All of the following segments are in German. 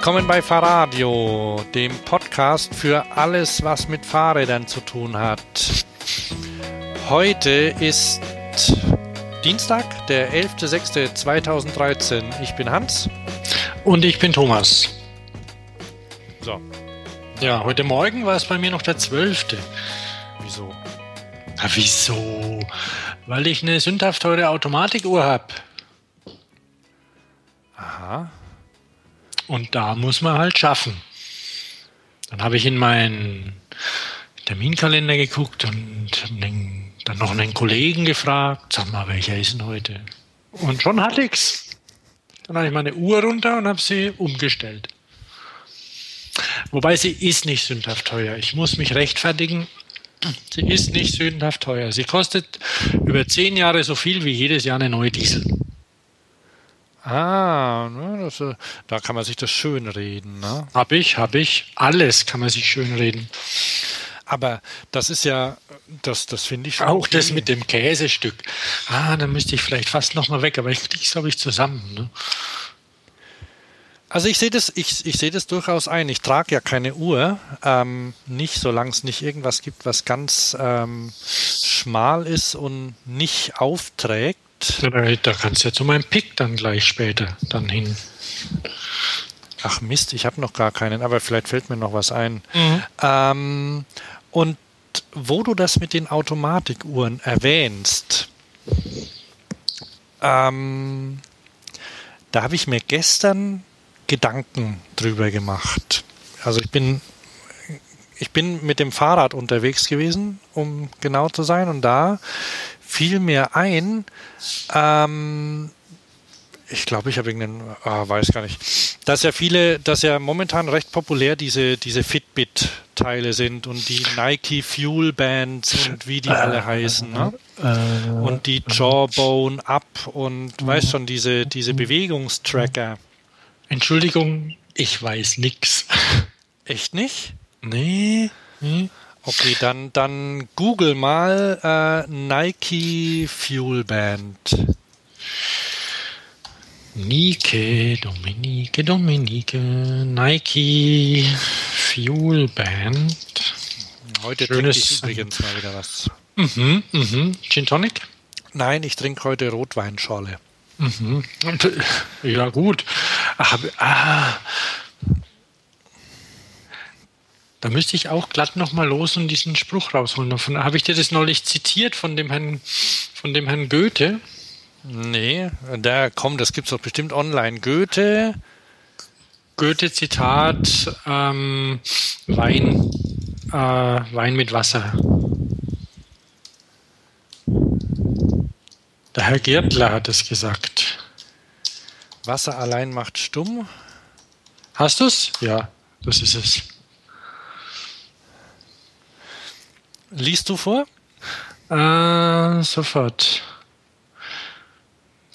Willkommen bei Fahrradio, dem Podcast für alles, was mit Fahrrädern zu tun hat. Heute ist Dienstag, der 11.06.2013. Ich bin Hans. Und ich bin Thomas. So. Ja, heute Morgen war es bei mir noch der 12. Wieso? Na, wieso? Weil ich eine sündhaft teure Automatikuhr habe. Aha. Und da muss man halt schaffen. Dann habe ich in meinen Terminkalender geguckt und dann noch einen Kollegen gefragt, sag mal, welcher ist denn heute? Und schon hatte ich's. Dann habe ich meine Uhr runter und habe sie umgestellt. Wobei sie ist nicht sündhaft teuer. Ich muss mich rechtfertigen. Sie ist nicht sündhaft teuer. Sie kostet über zehn Jahre so viel wie jedes Jahr eine neue Diesel. Ah, ne, das, äh, da kann man sich das schön reden. Ne? Hab ich, hab ich. Alles kann man sich schön reden. Aber das ist ja, das, das finde ich schon. Auch okay. das mit dem Käsestück. Ah, da müsste ich vielleicht fast noch mal weg, aber ich kriege es, glaube ich, zusammen. Ne? Also ich sehe das, ich, ich sehe das durchaus ein. Ich trage ja keine Uhr, ähm, nicht, solange es nicht irgendwas gibt, was ganz ähm, schmal ist und nicht aufträgt. Da, kannst du ja zu meinem Pick dann gleich später dann hin. Ach Mist, ich habe noch gar keinen, aber vielleicht fällt mir noch was ein. Mhm. Ähm, und wo du das mit den Automatikuhren erwähnst, ähm, da habe ich mir gestern Gedanken drüber gemacht. Also ich bin, ich bin mit dem Fahrrad unterwegs gewesen, um genau zu sein, und da fiel mir ein, ähm, ich glaube, ich habe irgendeinen, ah, weiß gar nicht, dass ja viele, dass ja momentan recht populär diese, diese Fitbit-Teile sind und die Nike Fuel Bands und wie die alle heißen, ne? Und die Jawbone Up und weißt schon, diese, diese Bewegungstracker. Entschuldigung, ich weiß nix. Echt nicht? Nee. nee. Okay, dann, dann google mal äh, Nike Fuel Band. Nike, Dominique, Dominique, Nike Fuel Band. Heute Schönes- trinke ich übrigens mal wieder was. Mhm, mhm. Gin Tonic? Nein, ich trinke heute Rotweinschorle. Mhm. Äh, Ja, gut. Hab- ah. Da müsste ich auch glatt nochmal los und diesen Spruch rausholen. Davon habe ich dir das neulich zitiert von dem Herrn, von dem Herrn Goethe. Nee, da komm, das gibt's doch bestimmt online. Goethe, Goethe-Zitat, ähm, Wein, äh, Wein mit Wasser. Der Herr Gärtler hat es gesagt. Wasser allein macht stumm. Hast du's? Ja, das ist es. Liest du vor? Äh, sofort.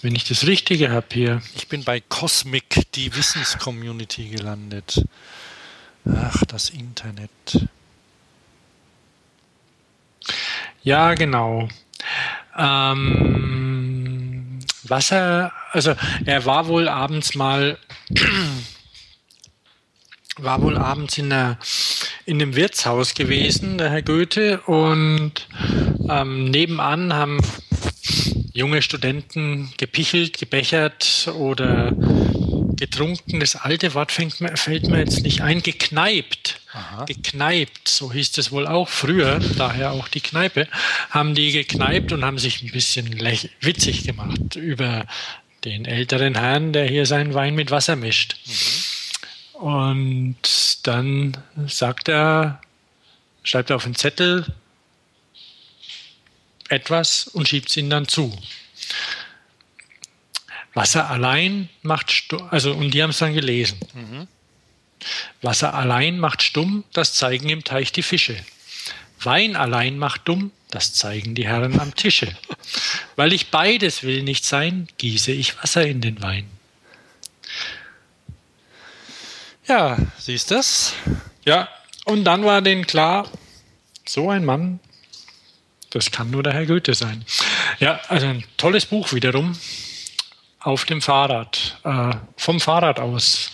Wenn ich das Richtige habe hier. Ich bin bei Cosmic, die Wissenscommunity gelandet. Ach, das Internet. Ja, genau. Ähm, Wasser, also er war wohl abends mal, war wohl abends in, einer, in einem Wirtshaus gewesen, der Herr Goethe, und ähm, nebenan haben junge Studenten gepichelt, gebechert oder getrunken. Das alte Wort fängt fällt mir jetzt nicht ein. Gekneipt. Aha. Gekneipt, so hieß es wohl auch früher, daher auch die Kneipe, haben die gekneipt und haben sich ein bisschen witzig gemacht über den älteren Herrn, der hier seinen Wein mit Wasser mischt. Und dann sagt er, schreibt er auf einen Zettel etwas und schiebt es ihnen dann zu. Wasser allein macht stumm, also und die haben es dann gelesen. Wasser allein macht stumm, das zeigen im Teich die Fische. Wein allein macht dumm, das zeigen die Herren am Tische. Weil ich beides will nicht sein, gieße ich Wasser in den Wein. Ja, siehst das? Ja, und dann war denen klar, so ein Mann, das kann nur der Herr Goethe sein. Ja, also ein tolles Buch wiederum. Auf dem Fahrrad, äh, vom Fahrrad aus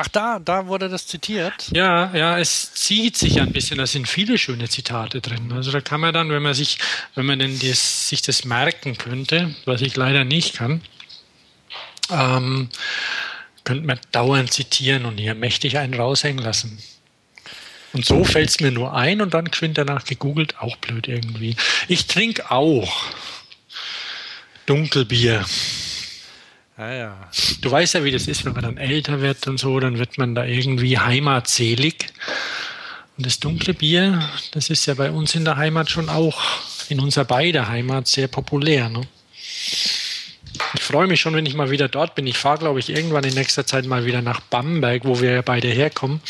Ach, da, da wurde das zitiert? Ja, ja, es zieht sich ein bisschen. Da sind viele schöne Zitate drin. Also da kann man dann, wenn man sich, wenn man denn das, sich das merken könnte, was ich leider nicht kann, ähm, könnte man dauernd zitieren und hier mächtig einen raushängen lassen. Und so fällt es mir nur ein und dann geschwind danach gegoogelt, auch blöd irgendwie. Ich trinke auch Dunkelbier. Ah, ja. Du weißt ja, wie das ist, wenn man dann älter wird und so, dann wird man da irgendwie heimatselig. Und das dunkle Bier, das ist ja bei uns in der Heimat schon auch, in unserer beider Heimat, sehr populär. Ne? Ich freue mich schon, wenn ich mal wieder dort bin. Ich fahre, glaube ich, irgendwann in nächster Zeit mal wieder nach Bamberg, wo wir ja beide herkommen.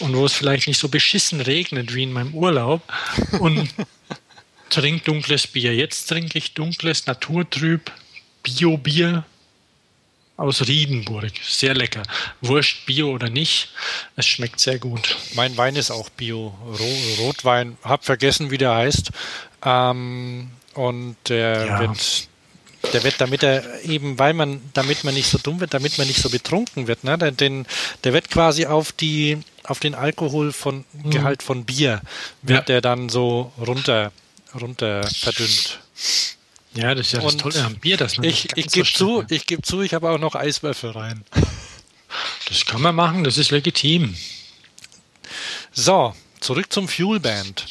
Und wo es vielleicht nicht so beschissen regnet wie in meinem Urlaub. Und trinke dunkles Bier. Jetzt trinke ich dunkles, naturtrüb Bio-Bier aus Riedenburg. Sehr lecker. Wurscht, Bio oder nicht, es schmeckt sehr gut. Mein Wein ist auch Bio. Rotwein, hab vergessen, wie der heißt. Ähm, und der ja. wird der wird, damit er eben, weil man, damit man nicht so dumm wird, damit man nicht so betrunken wird, ne, den, der wird quasi auf die, auf den Alkohol von mhm. Gehalt von Bier wird ja. der dann so runter, runter verdünnt. Ja, das ist ja das Tolle am Bier, dass man ich, ich gebe so zu, ich gebe zu, ich habe auch noch Eiswürfel rein. Das kann man machen, das ist legitim. So, zurück zum Fuelband.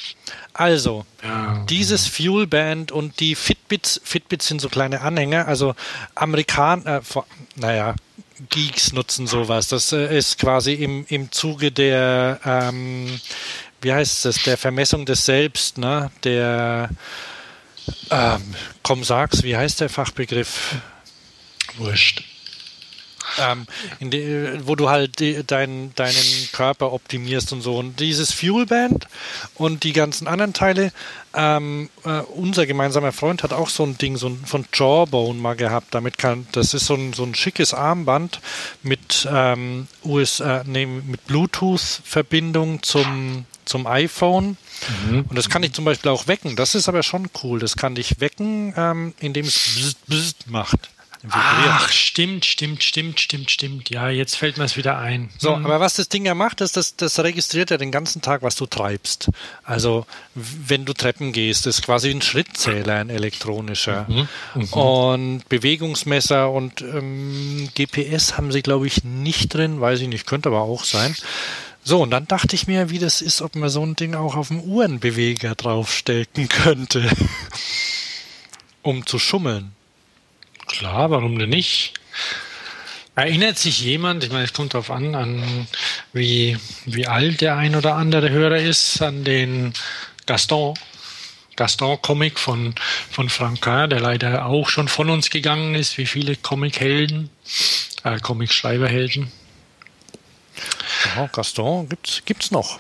Also, ja. dieses Fuelband und die Fitbits, Fitbits sind so kleine Anhänger, also Amerikaner, äh, naja, Geeks nutzen sowas. Das äh, ist quasi im, im Zuge der, ähm, wie heißt es, der Vermessung des Selbst, ne? Der ähm, komm, sag's, wie heißt der Fachbegriff? Wurscht. Ähm, die, wo du halt die, dein, deinen Körper optimierst und so. Und dieses Fuelband und die ganzen anderen Teile, ähm, äh, unser gemeinsamer Freund hat auch so ein Ding so ein, von Jawbone mal gehabt. Damit kann, das ist so ein, so ein schickes Armband mit, ähm, US, äh, nee, mit Bluetooth-Verbindung zum, zum iPhone. Mhm. Und das kann ich zum Beispiel auch wecken. Das ist aber schon cool. Das kann dich wecken, ähm, indem es bzzt, bzzt macht. Ach, stimmt, stimmt, stimmt, stimmt, stimmt. Ja, jetzt fällt mir es wieder ein. So, mhm. aber was das Ding ja macht, ist, dass das registriert ja den ganzen Tag, was du treibst. Also, wenn du Treppen gehst, ist quasi ein Schrittzähler, ein elektronischer. Mhm. Mhm. Und Bewegungsmesser und ähm, GPS haben sie, glaube ich, nicht drin. Weiß ich nicht, könnte aber auch sein. So, und dann dachte ich mir, wie das ist, ob man so ein Ding auch auf dem Uhrenbeweger draufstecken könnte, um zu schummeln. Klar, warum denn nicht? Erinnert sich jemand, ich meine, es kommt darauf an, an wie, wie alt der ein oder andere Hörer ist, an den Gaston, Gaston-Comic von, von Franquin, der leider auch schon von uns gegangen ist, wie viele Comic-Helden, äh, Comic-Schreiberhelden. Gaston gibt's, gibt's noch.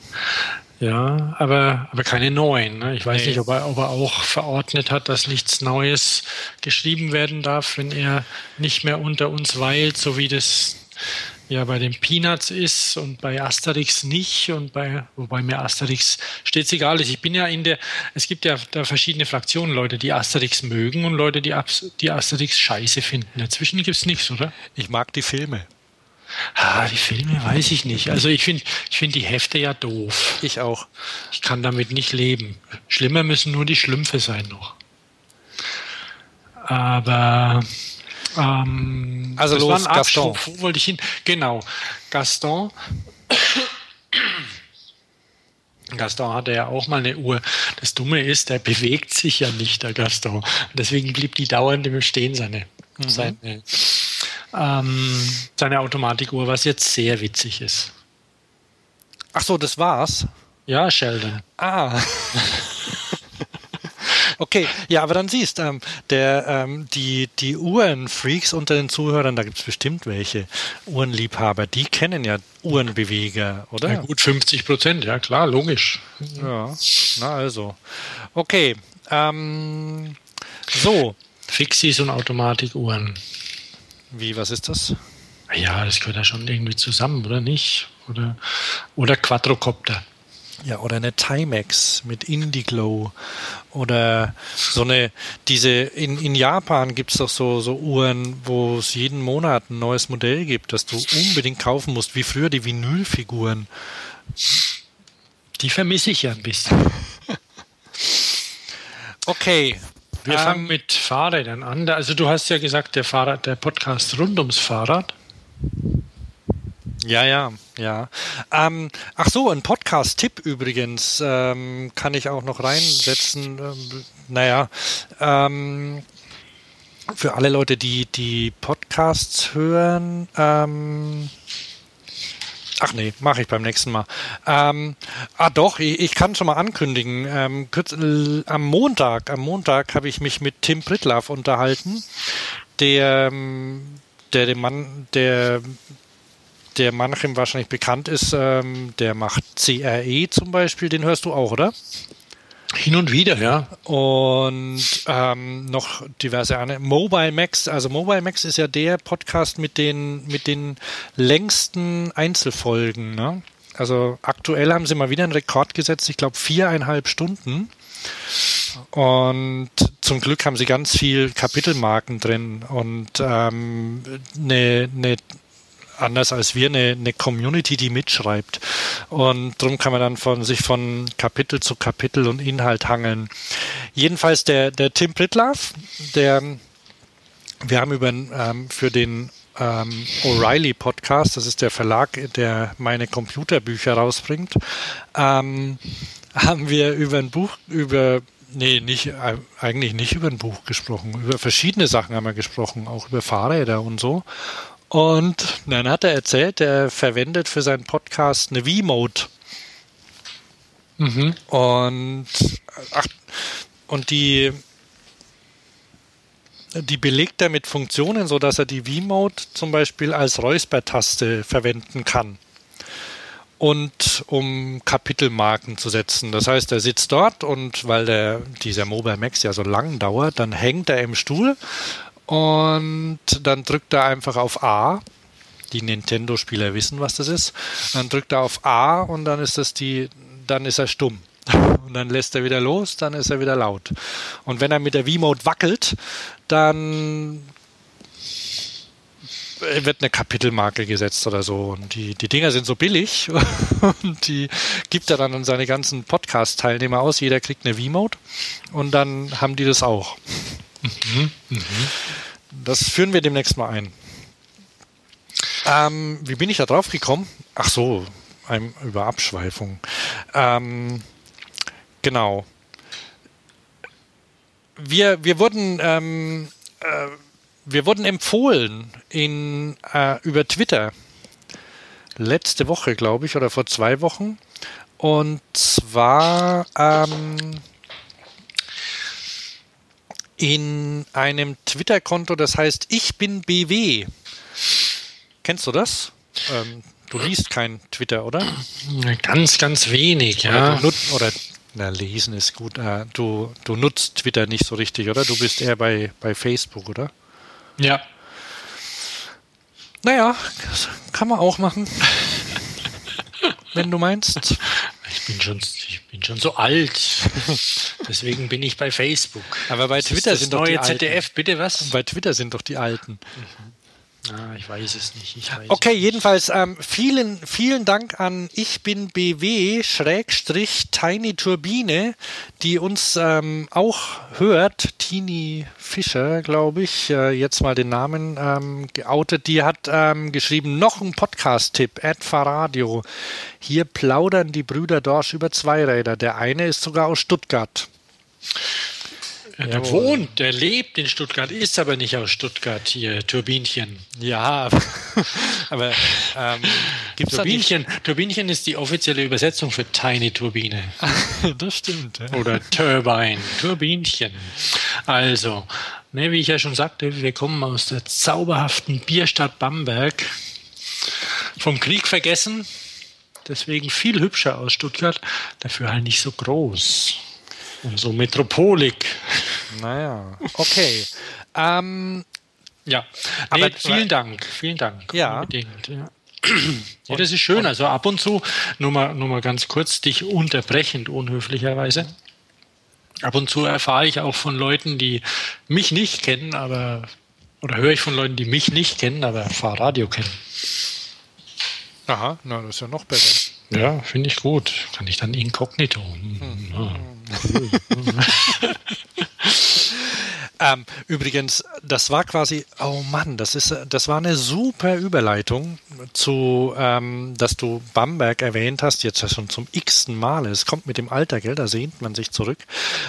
Ja, aber, aber keine neuen. Ne? Ich weiß nee. nicht, ob er, ob er auch verordnet hat, dass nichts Neues geschrieben werden darf, wenn er nicht mehr unter uns weilt, so wie das ja bei den Peanuts ist und bei Asterix nicht und bei, wobei mir Asterix stets egal ist. Ich bin ja in der, es gibt ja da verschiedene Fraktionen, Leute, die Asterix mögen und Leute, die, die Asterix scheiße finden. Dazwischen gibt es nichts, oder? Ich mag die Filme. Ah, die Filme weiß ich nicht. Also ich finde ich find die Hefte ja doof. Ich auch. Ich kann damit nicht leben. Schlimmer müssen nur die Schlümpfe sein noch. Aber ähm, also los, Gaston. Wo wollte ich hin? Genau, Gaston. Gaston hatte ja auch mal eine Uhr. Das Dumme ist, der bewegt sich ja nicht, der Gaston. Deswegen blieb die dauernd im Stehen, seine, mhm. seine ähm, seine Automatikuhr, was jetzt sehr witzig ist. Ach so, das war's? Ja, Sheldon. Ah. Okay, ja, aber dann siehst ähm, der ähm, die die Uhrenfreaks unter den Zuhörern, da gibt es bestimmt welche Uhrenliebhaber, die kennen ja Uhrenbeweger, oder? Ja, gut 50 Prozent, ja klar, logisch. Ja, na also. Okay, ähm, so. Fixies und Automatikuhren. Wie, was ist das? Ja, das gehört ja schon irgendwie zusammen, oder nicht? Oder, oder Quadrocopter. Ja, oder eine Timex mit Indiglow. Oder so eine, diese, in, in Japan gibt es doch so, so Uhren, wo es jeden Monat ein neues Modell gibt, das du unbedingt kaufen musst, wie früher die Vinylfiguren. Die vermisse ich ja ein bisschen. okay. Wir ähm, fangen mit Fahrrädern an. Also du hast ja gesagt, der Fahrrad, der Podcast rund ums Fahrrad. Ja, ja, ja. Ähm, ach so, ein Podcast-Tipp übrigens ähm, kann ich auch noch reinsetzen. Ähm, naja, ähm, für alle Leute, die die Podcasts hören. Ähm, ach nee, mache ich beim nächsten Mal. Ähm, ah doch, ich, ich, kann schon mal ankündigen. Ähm, kurz, am Montag, am Montag habe ich mich mit Tim Pritlaff unterhalten, der ähm, der, der Mann, der der manchem wahrscheinlich bekannt ist, ähm, der macht CRE zum Beispiel, den hörst du auch, oder? Hin und wieder, ja. Und ähm, noch diverse andere. Mobile Max, also Mobile Max ist ja der Podcast mit den, mit den längsten Einzelfolgen. Ne? Also aktuell haben sie mal wieder einen Rekord gesetzt, ich glaube viereinhalb Stunden. Und zum Glück haben sie ganz viel Kapitelmarken drin und ähm, eine, eine anders als wir eine, eine Community, die mitschreibt. Und darum kann man dann von sich von Kapitel zu Kapitel und Inhalt hangeln. Jedenfalls der, der Tim Pritlaff, der wir haben über ähm, für den ähm, O'Reilly Podcast, das ist der Verlag, der meine Computerbücher rausbringt, ähm, haben wir über ein Buch, über Nee, nicht, äh, eigentlich nicht über ein Buch gesprochen. Über verschiedene Sachen haben wir gesprochen, auch über Fahrräder und so. Und dann hat er erzählt, er verwendet für seinen Podcast eine V-Mode. Mhm. Und, ach, und die, die belegt er mit Funktionen, sodass er die V-Mode zum Beispiel als Räuspertaste verwenden kann. Und um Kapitelmarken zu setzen. Das heißt, er sitzt dort und weil der, dieser Mobile Max ja so lang dauert, dann hängt er im Stuhl und dann drückt er einfach auf A. Die Nintendo-Spieler wissen, was das ist. Dann drückt er auf A und dann ist das die, dann ist er stumm. Und dann lässt er wieder los, dann ist er wieder laut. Und wenn er mit der V-Mode wackelt, dann wird eine Kapitelmarke gesetzt oder so. Und die, die Dinger sind so billig und die gibt er dann an seine ganzen Podcast-Teilnehmer aus. Jeder kriegt eine V-Mode und dann haben die das auch. Mhm. Mhm. Das führen wir demnächst mal ein. Ähm, wie bin ich da drauf gekommen? Ach so, ein, über Abschweifung. Ähm, genau. Wir, wir wurden ähm, äh, wir wurden empfohlen in, äh, über Twitter letzte Woche, glaube ich, oder vor zwei Wochen. Und zwar ähm, in einem Twitter-Konto, das heißt Ich bin BW. Kennst du das? Ähm, du liest kein Twitter, oder? Ganz, ganz wenig, ja. Oder, oder na, lesen ist gut. Äh, du, du nutzt Twitter nicht so richtig, oder? Du bist eher bei, bei Facebook, oder? Ja. Naja, kann man auch machen. Wenn du meinst. Ich bin schon, ich bin schon so alt. Deswegen bin ich bei Facebook. Aber bei Twitter sind doch die ZDF, Alten. bitte was? Bei Twitter sind doch die Alten. Mhm. Ah, ich weiß es nicht. Weiß okay, jedenfalls ähm, vielen, vielen Dank an Ich bin BW Schrägstrich Tiny Turbine, die uns ähm, auch hört. Tini Fischer, glaube ich, äh, jetzt mal den Namen ähm, geoutet. Die hat ähm, geschrieben, noch ein Podcast-Tipp, Adfa Radio. Hier plaudern die Brüder Dorsch über Zweiräder. Der eine ist sogar aus Stuttgart. Jawohl. wohnt, der lebt in Stuttgart, ist aber nicht aus Stuttgart hier, Turbinchen. Ja, aber ähm, gibt's Turbinchen, Turbinchen ist die offizielle Übersetzung für Tiny Turbine. das stimmt. Ja. Oder Turbine, Turbinchen. Also, ne, wie ich ja schon sagte, wir kommen aus der zauberhaften Bierstadt Bamberg. Vom Krieg vergessen, deswegen viel hübscher aus Stuttgart, dafür halt nicht so groß. Und so Metropolik. Naja, okay. ähm, ja, aber nee, vielen Dank, vielen Dank. Ja. Unbedingt, ja. Ja, das ist schön. Also ab und zu, nur mal, nur mal ganz kurz, dich unterbrechend, unhöflicherweise. Ab und zu erfahre ich auch von Leuten, die mich nicht kennen, aber, oder höre ich von Leuten, die mich nicht kennen, aber Fahrradio kennen. Aha, na, das ist ja noch besser. Ja, finde ich gut. Kann ich dann inkognito. Hm. Ja. ähm, übrigens, das war quasi, oh Mann, das ist, das war eine super Überleitung zu, ähm, dass du Bamberg erwähnt hast, jetzt schon zum x-ten Mal. Es kommt mit dem Alter, gell, da sehnt man sich zurück.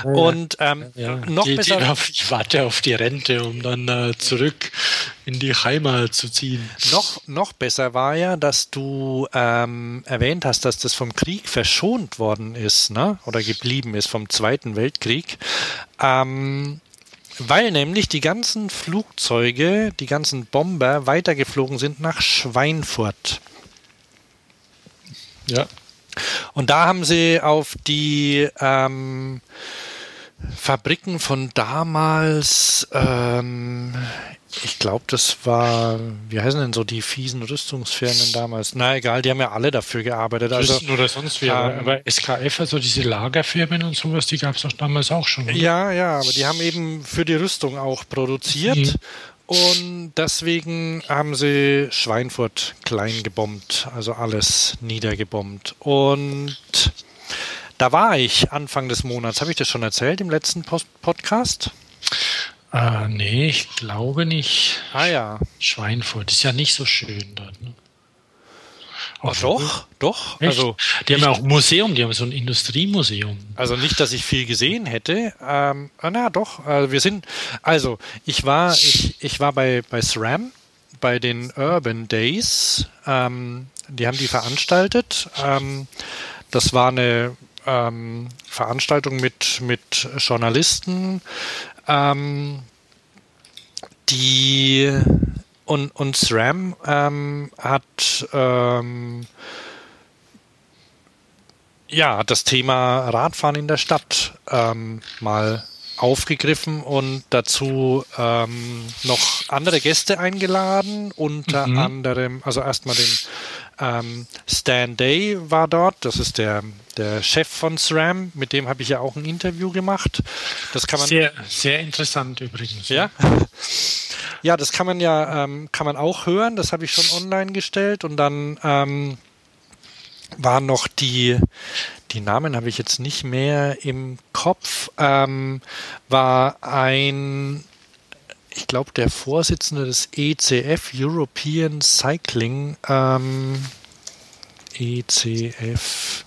Ja, Und ähm, ja. noch die, besser. Die auf, ich warte auf die Rente, um dann äh, zurück in die Heimat zu ziehen. Noch, noch besser war ja, dass du ähm, erwähnt hast, dass das vom Krieg verschont worden ist, ne? Oder geblieben ist vom Zweiten Weltkrieg. Ähm, weil nämlich die ganzen Flugzeuge, die ganzen Bomber weitergeflogen sind nach Schweinfurt. Ja. Und da haben sie auf die ähm, Fabriken von damals, ähm, ich glaube, das war, wie heißen denn so die fiesen Rüstungsfirmen damals? Na egal, die haben ja alle dafür gearbeitet. Also, Rüsten oder sonst wie, ähm, aber SKF, also diese Lagerfirmen und sowas, die gab es doch damals auch schon. Oder? Ja, ja, aber die haben eben für die Rüstung auch produziert. Mhm. Und deswegen haben sie Schweinfurt klein gebombt, also alles niedergebombt. Und da war ich Anfang des Monats. Habe ich das schon erzählt im letzten Post Podcast? Äh, nee, ich glaube nicht. Ah ja. Schweinfurt ist ja nicht so schön dort. Ne? Ach, doch, doch. Echt? Also die haben ja auch ein Museum, die haben so ein Industriemuseum. Also nicht, dass ich viel gesehen hätte. Ähm, ah, na doch. Also wir sind. Also ich war, ich, ich war bei bei SRAM bei den Urban Days. Ähm, die haben die veranstaltet. Ähm, das war eine ähm, Veranstaltung mit mit Journalisten, ähm, die und, und SRAM ähm, hat ähm, ja das Thema Radfahren in der Stadt ähm, mal aufgegriffen und dazu ähm, noch andere Gäste eingeladen, unter mhm. anderem, also erstmal den ähm, Stan Day war dort, das ist der, der Chef von SRAM, mit dem habe ich ja auch ein Interview gemacht. Das kann man sehr, sehr interessant übrigens. Ja, ja, das kann man ja ähm, kann man auch hören. Das habe ich schon online gestellt und dann ähm, waren noch die die Namen habe ich jetzt nicht mehr im Kopf. Ähm, war ein ich glaube, der Vorsitzende des ECF, European Cycling, ähm, ecf.com,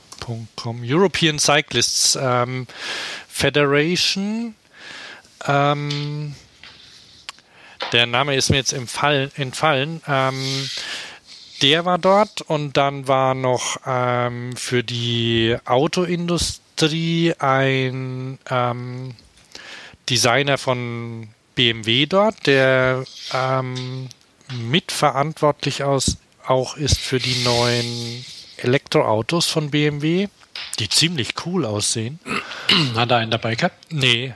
European Cyclists ähm, Federation. Ähm, der Name ist mir jetzt entfallen. entfallen ähm, der war dort und dann war noch ähm, für die Autoindustrie ein ähm, Designer von BMW dort, der ähm, mitverantwortlich aus, auch ist für die neuen Elektroautos von BMW, die ziemlich cool aussehen. Hat er einen dabei gehabt? Nee.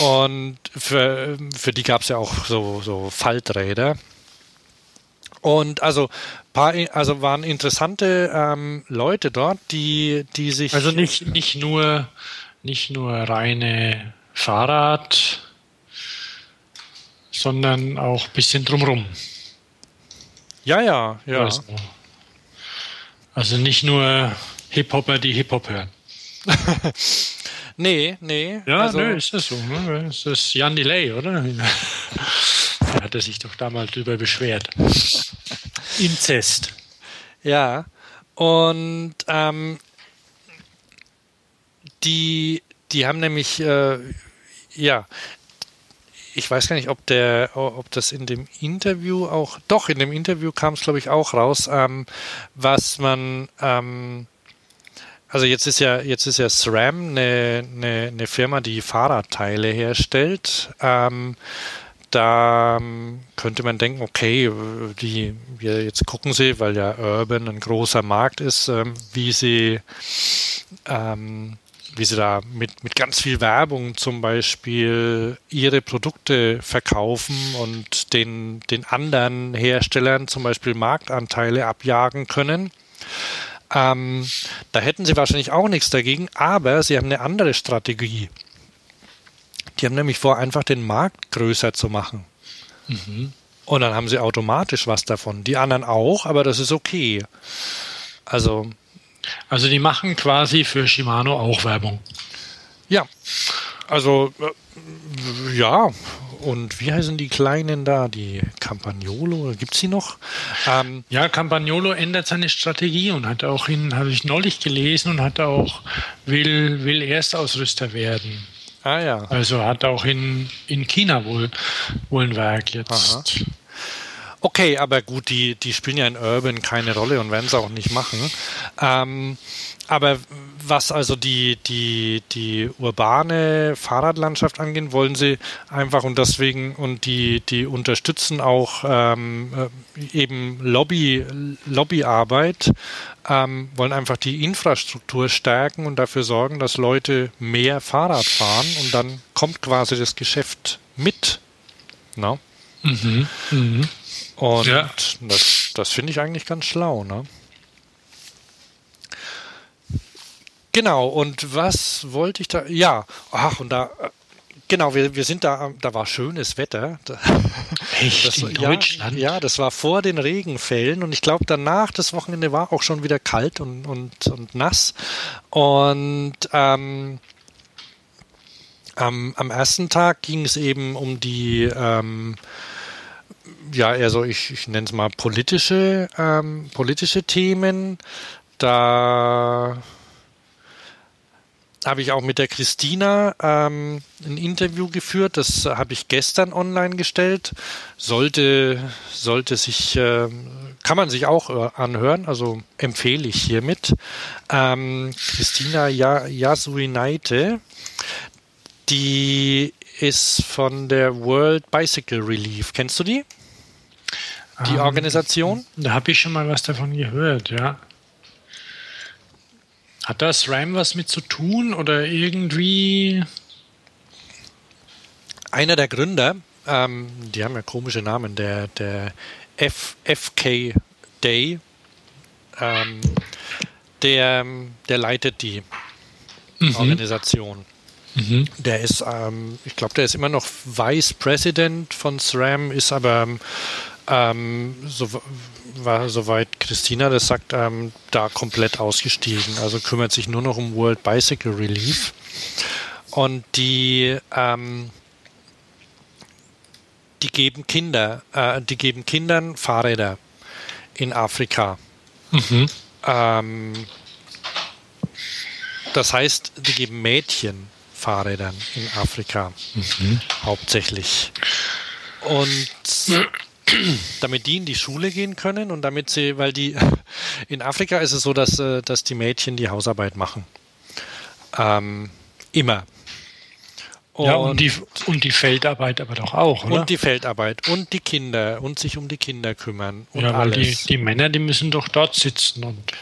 Und für, für die gab es ja auch so, so Falträder. Und also, paar, also waren interessante ähm, Leute dort, die, die sich. Also nicht, nicht nur nicht nur reine Fahrrad, sondern auch ein bisschen drumrum. Ja, ja, ja. Also, also nicht nur Hip-Hopper, die Hip-Hop hören. nee, nee. Ja, also, nö, ist das so. Ne? Das ist Jan Delay, oder? Der hatte sich doch damals drüber beschwert. Inzest. Ja, und ähm, die, die haben nämlich, äh, ja, ich weiß gar nicht, ob der, ob das in dem Interview auch, doch, in dem Interview kam es, glaube ich, auch raus, ähm, was man, ähm, also jetzt ist ja, jetzt ist ja SRAM eine, eine, eine Firma, die Fahrradteile herstellt. Ähm, da ähm, könnte man denken, okay, die, jetzt gucken sie, weil ja Urban ein großer Markt ist, ähm, wie sie ähm, wie sie da mit, mit ganz viel Werbung zum Beispiel ihre Produkte verkaufen und den, den anderen Herstellern zum Beispiel Marktanteile abjagen können. Ähm, da hätten sie wahrscheinlich auch nichts dagegen, aber sie haben eine andere Strategie. Die haben nämlich vor, einfach den Markt größer zu machen. Mhm. Und dann haben sie automatisch was davon. Die anderen auch, aber das ist okay. Also. Also die machen quasi für Shimano auch Werbung. Ja. Also äh, ja. Und wie heißen die Kleinen da? Die Campagnolo, gibt es die noch? Ähm, ja, Campagnolo ändert seine Strategie und hat auch in, habe ich neulich gelesen und hat auch, will, will Erstausrüster werden. Ah ja. Also hat auch in, in China wohl, wohl ein Werk jetzt. Aha. Okay, aber gut, die, die spielen ja in Urban keine Rolle und werden es auch nicht machen. Ähm, aber was also die, die, die urbane Fahrradlandschaft angeht, wollen sie einfach und deswegen und die, die unterstützen auch ähm, äh, eben Lobby, Lobbyarbeit, ähm, wollen einfach die Infrastruktur stärken und dafür sorgen, dass Leute mehr Fahrrad fahren und dann kommt quasi das Geschäft mit. No? Mhm. Mhm. Und ja. das, das finde ich eigentlich ganz schlau, ne? Genau, und was wollte ich da? Ja, ach, und da, äh, genau, wir, wir sind da, da war schönes Wetter. Echt? Das, in Deutschland? Ja, das war vor den Regenfällen und ich glaube, danach, das Wochenende war auch schon wieder kalt und, und, und nass. Und ähm, am, am ersten Tag ging es eben um die ähm, ja, eher so, ich, ich nenne es mal politische, ähm, politische Themen. Da habe ich auch mit der Christina ähm, ein Interview geführt. Das habe ich gestern online gestellt. Sollte, sollte sich, äh, kann man sich auch äh, anhören, also empfehle ich hiermit. Ähm, Christina Yasuinaite, die ist von der World Bicycle Relief. Kennst du die? Die ähm, Organisation? Da habe ich schon mal was davon gehört, ja. Hat das RAM was mit zu tun oder irgendwie? Einer der Gründer, ähm, die haben ja komische Namen, der, der F, FK Day, ähm, der, der leitet die mhm. Organisation. Mhm. Der ist, ähm, ich glaube, der ist immer noch Vice President von SRAM, ist aber ähm, so, war soweit Christina das sagt, ähm, da komplett ausgestiegen. Also kümmert sich nur noch um World Bicycle Relief. Und die, ähm, die geben Kinder, äh, die geben Kindern Fahrräder in Afrika. Mhm. Ähm, das heißt, die geben Mädchen Fahrrädern in Afrika mhm. hauptsächlich. Und damit die in die Schule gehen können und damit sie, weil die in Afrika ist es so, dass, äh, dass die Mädchen die Hausarbeit machen. Ähm, immer. Und, ja, und die, und die Feldarbeit aber doch auch, oder? Und die Feldarbeit und die Kinder und sich um die Kinder kümmern. Und ja, weil alles. Die, die Männer, die müssen doch dort sitzen und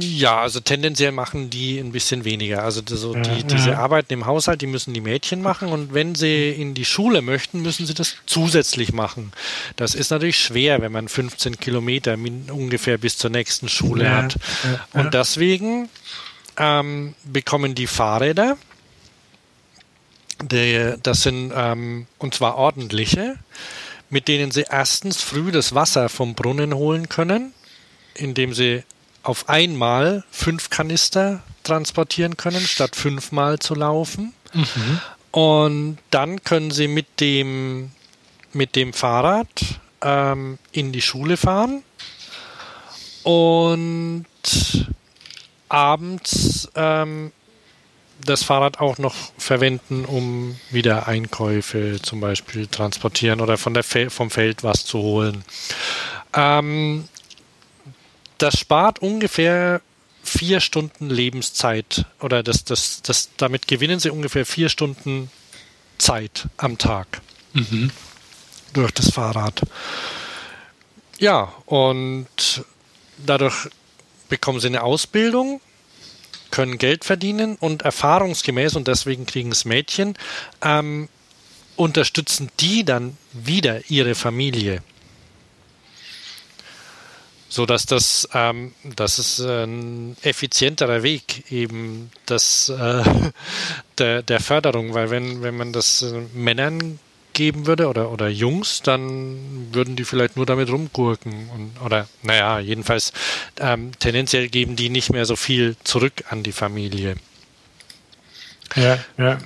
ja, also tendenziell machen die ein bisschen weniger. Also so die, ja, diese ja. Arbeiten im Haushalt, die müssen die Mädchen machen und wenn sie in die Schule möchten, müssen sie das zusätzlich machen. Das ist natürlich schwer, wenn man 15 Kilometer ungefähr bis zur nächsten Schule ja, hat. Und deswegen ähm, bekommen die Fahrräder, die, das sind ähm, und zwar ordentliche, mit denen sie erstens früh das Wasser vom Brunnen holen können, indem sie auf einmal fünf Kanister transportieren können, statt fünfmal zu laufen. Mhm. Und dann können sie mit dem, mit dem Fahrrad ähm, in die Schule fahren und abends ähm, das Fahrrad auch noch verwenden, um wieder Einkäufe zum Beispiel transportieren oder von der Fe vom Feld was zu holen. Ähm, das spart ungefähr vier Stunden Lebenszeit oder das, das, das, damit gewinnen sie ungefähr vier Stunden Zeit am Tag mhm. durch das Fahrrad. Ja, und dadurch bekommen sie eine Ausbildung, können Geld verdienen und erfahrungsgemäß, und deswegen kriegen es Mädchen, ähm, unterstützen die dann wieder ihre Familie. So dass das, ähm, das ist ein effizienterer Weg eben das, äh, der, der Förderung, weil wenn, wenn man das äh, Männern geben würde oder, oder Jungs, dann würden die vielleicht nur damit rumgurken. Und, oder, naja, jedenfalls ähm, tendenziell geben die nicht mehr so viel zurück an die Familie. Ja, ja.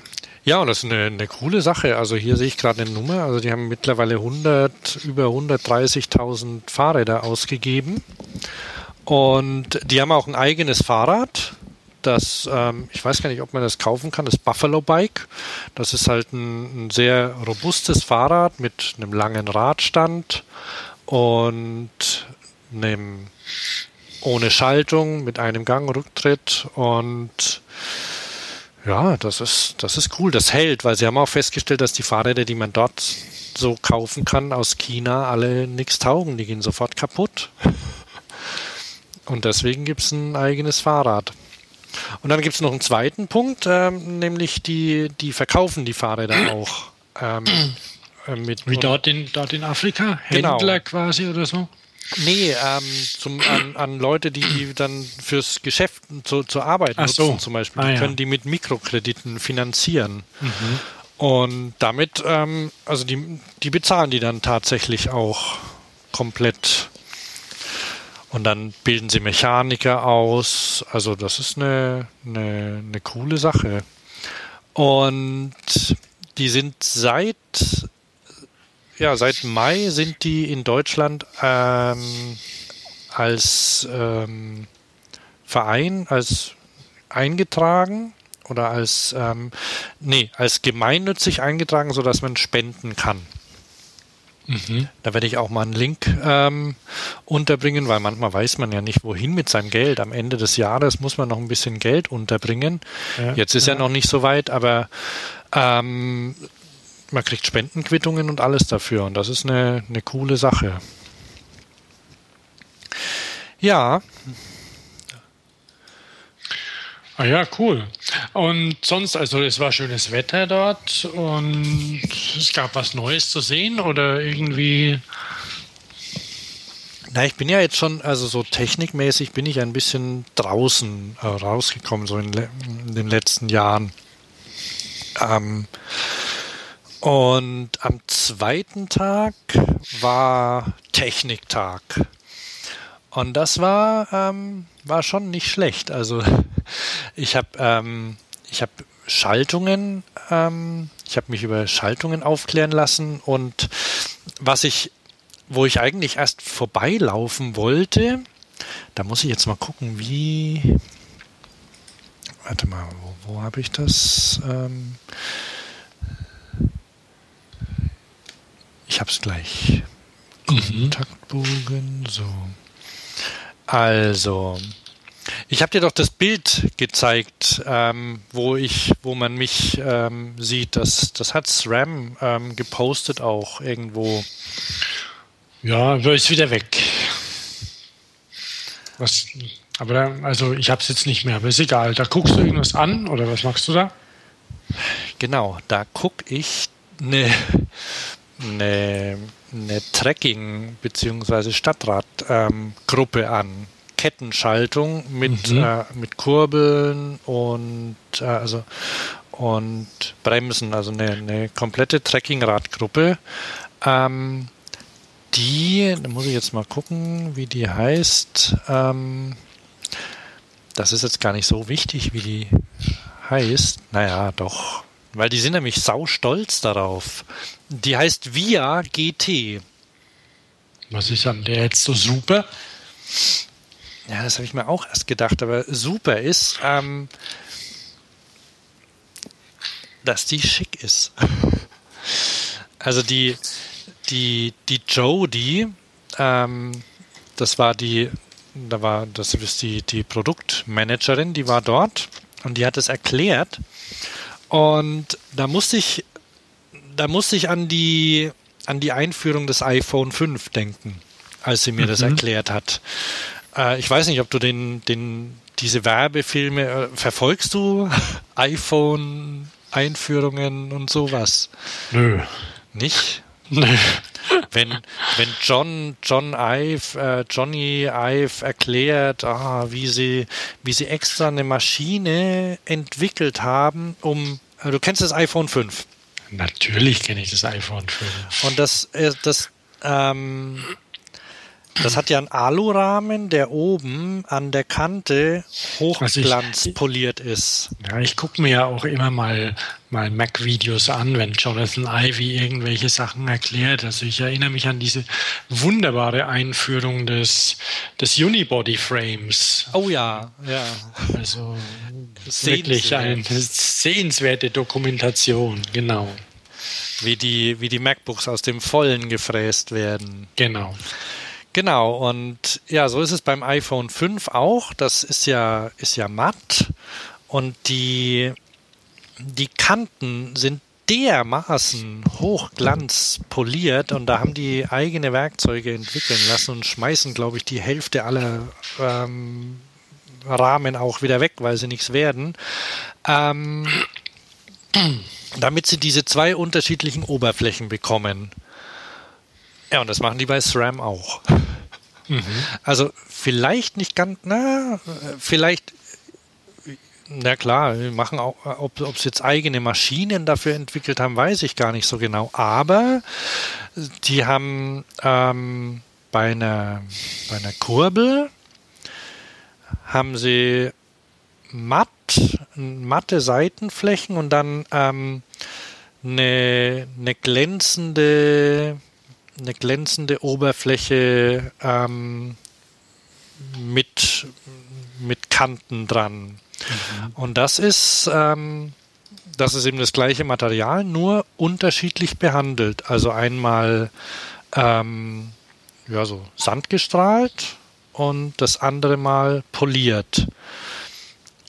Ja, und das ist eine, eine coole Sache. Also hier sehe ich gerade eine Nummer. Also die haben mittlerweile 100, über 130.000 Fahrräder ausgegeben. Und die haben auch ein eigenes Fahrrad. Das, ähm, ich weiß gar nicht, ob man das kaufen kann, das Buffalo Bike. Das ist halt ein, ein sehr robustes Fahrrad mit einem langen Radstand und einem ohne Schaltung, mit einem Gangrücktritt und ja, das ist, das ist cool. Das hält, weil sie haben auch festgestellt, dass die Fahrräder, die man dort so kaufen kann aus China, alle nichts taugen. Die gehen sofort kaputt. Und deswegen gibt es ein eigenes Fahrrad. Und dann gibt es noch einen zweiten Punkt, ähm, nämlich die, die verkaufen die Fahrräder auch. Ähm, äh, mit Wie dort in, dort in Afrika? Genau. Händler genau. quasi oder so? Nee, ähm, zum, an, an Leute, die, die dann fürs Geschäft zu, zur Arbeit Ach nutzen, so. zum Beispiel. Ah, die ja. können die mit Mikrokrediten finanzieren. Mhm. Und damit, ähm, also die, die bezahlen die dann tatsächlich auch komplett. Und dann bilden sie Mechaniker aus. Also das ist eine, eine, eine coole Sache. Und die sind seit ja, seit Mai sind die in Deutschland ähm, als ähm, Verein, als eingetragen oder als ähm, nee, als gemeinnützig eingetragen, sodass man spenden kann. Mhm. Da werde ich auch mal einen Link ähm, unterbringen, weil manchmal weiß man ja nicht, wohin mit seinem Geld. Am Ende des Jahres muss man noch ein bisschen Geld unterbringen. Ja, Jetzt ist ja. ja. noch nicht so weit, aber ähm, man kriegt Spendenquittungen und alles dafür. Und das ist eine, eine coole Sache. Ja, Ah ja, cool. Und sonst, also es war schönes Wetter dort und es gab was Neues zu sehen oder irgendwie. na, ich bin ja jetzt schon, also so technikmäßig bin ich ein bisschen draußen äh, rausgekommen, so in, in den letzten Jahren. Ähm, und am zweiten Tag war Techniktag. Und das war, ähm, war schon nicht schlecht. Also ich habe ähm, ich hab Schaltungen, ähm, ich habe mich über Schaltungen aufklären lassen und was ich, wo ich eigentlich erst vorbeilaufen wollte, da muss ich jetzt mal gucken, wie. Warte mal, wo, wo habe ich das? Ähm, ich habe es gleich. Mhm. Kontaktbogen, so. Also, ich habe dir doch das Bild gezeigt, ähm, wo ich, wo man mich ähm, sieht. Das, das hat SRAM ähm, gepostet auch irgendwo. Ja, aber ist wieder weg. Was, aber da, also ich habe es jetzt nicht mehr, aber ist egal. Da guckst du irgendwas an oder was machst du da? Genau, da gucke ich eine eine, eine Trekking- bzw. Stadtradgruppe ähm, an. Kettenschaltung mit, Mhm. äh, mit Kurbeln und, äh, also, und Bremsen, also eine, eine komplette Trekkingradgruppe. Ähm, die, da muss ich jetzt mal gucken, wie die heißt. Ähm, das ist jetzt gar nicht so wichtig, wie die heißt. Naja, doch. Weil die sind nämlich sau stolz darauf. Die heißt Via GT. Was ist an der jetzt so super? Ja, das habe ich mir auch erst gedacht, aber super ist, ähm, dass die schick ist. Also die, die, die Jodie, ähm, das war die, da war, das ist die, die Produktmanagerin, die war dort und die hat es erklärt. Und da musste ich, da musste ich an die, an die Einführung des iPhone 5 denken, als sie mir das Mhm. erklärt hat. äh, ich weiß nicht, ob du den, den, diese Werbefilme äh, verfolgst du? iPhone-Einführungen und sowas? Nö. Nicht? Wenn, wenn John, John Ive, äh, Johnny Ive erklärt, ah, wie sie, wie sie extra eine Maschine entwickelt haben, um, äh, du kennst das iPhone 5. Natürlich kenne ich das iPhone 5. Und das, äh, das, ähm, das hat ja einen Alurahmen, der oben an der Kante Hochglanz poliert ist. Ja, ich gucke mir ja auch immer mal, mal Mac-Videos an, wenn Jonathan Ivy irgendwelche Sachen erklärt. Also ich erinnere mich an diese wunderbare Einführung des, des Unibody-Frames. Oh ja, ja. Also wirklich eine sehenswerte Dokumentation, genau. Wie die, wie die MacBooks aus dem Vollen gefräst werden. Genau. Genau, und ja, so ist es beim iPhone 5 auch. Das ist ja, ist ja matt und die, die Kanten sind dermaßen hochglanzpoliert und da haben die eigene Werkzeuge entwickeln lassen und schmeißen, glaube ich, die Hälfte aller ähm, Rahmen auch wieder weg, weil sie nichts werden. Ähm, damit sie diese zwei unterschiedlichen Oberflächen bekommen. Ja, und das machen die bei SRAM auch. Mhm. Also vielleicht nicht ganz, na, vielleicht, na klar, wir machen auch, ob, ob sie jetzt eigene Maschinen dafür entwickelt haben, weiß ich gar nicht so genau. Aber die haben ähm, bei, einer, bei einer Kurbel haben sie matt, matte Seitenflächen und dann ähm, eine, eine glänzende eine glänzende Oberfläche ähm, mit, mit Kanten dran. Mhm. Und das ist, ähm, das ist eben das gleiche Material, nur unterschiedlich behandelt. Also einmal ähm, ja, so sandgestrahlt und das andere Mal poliert.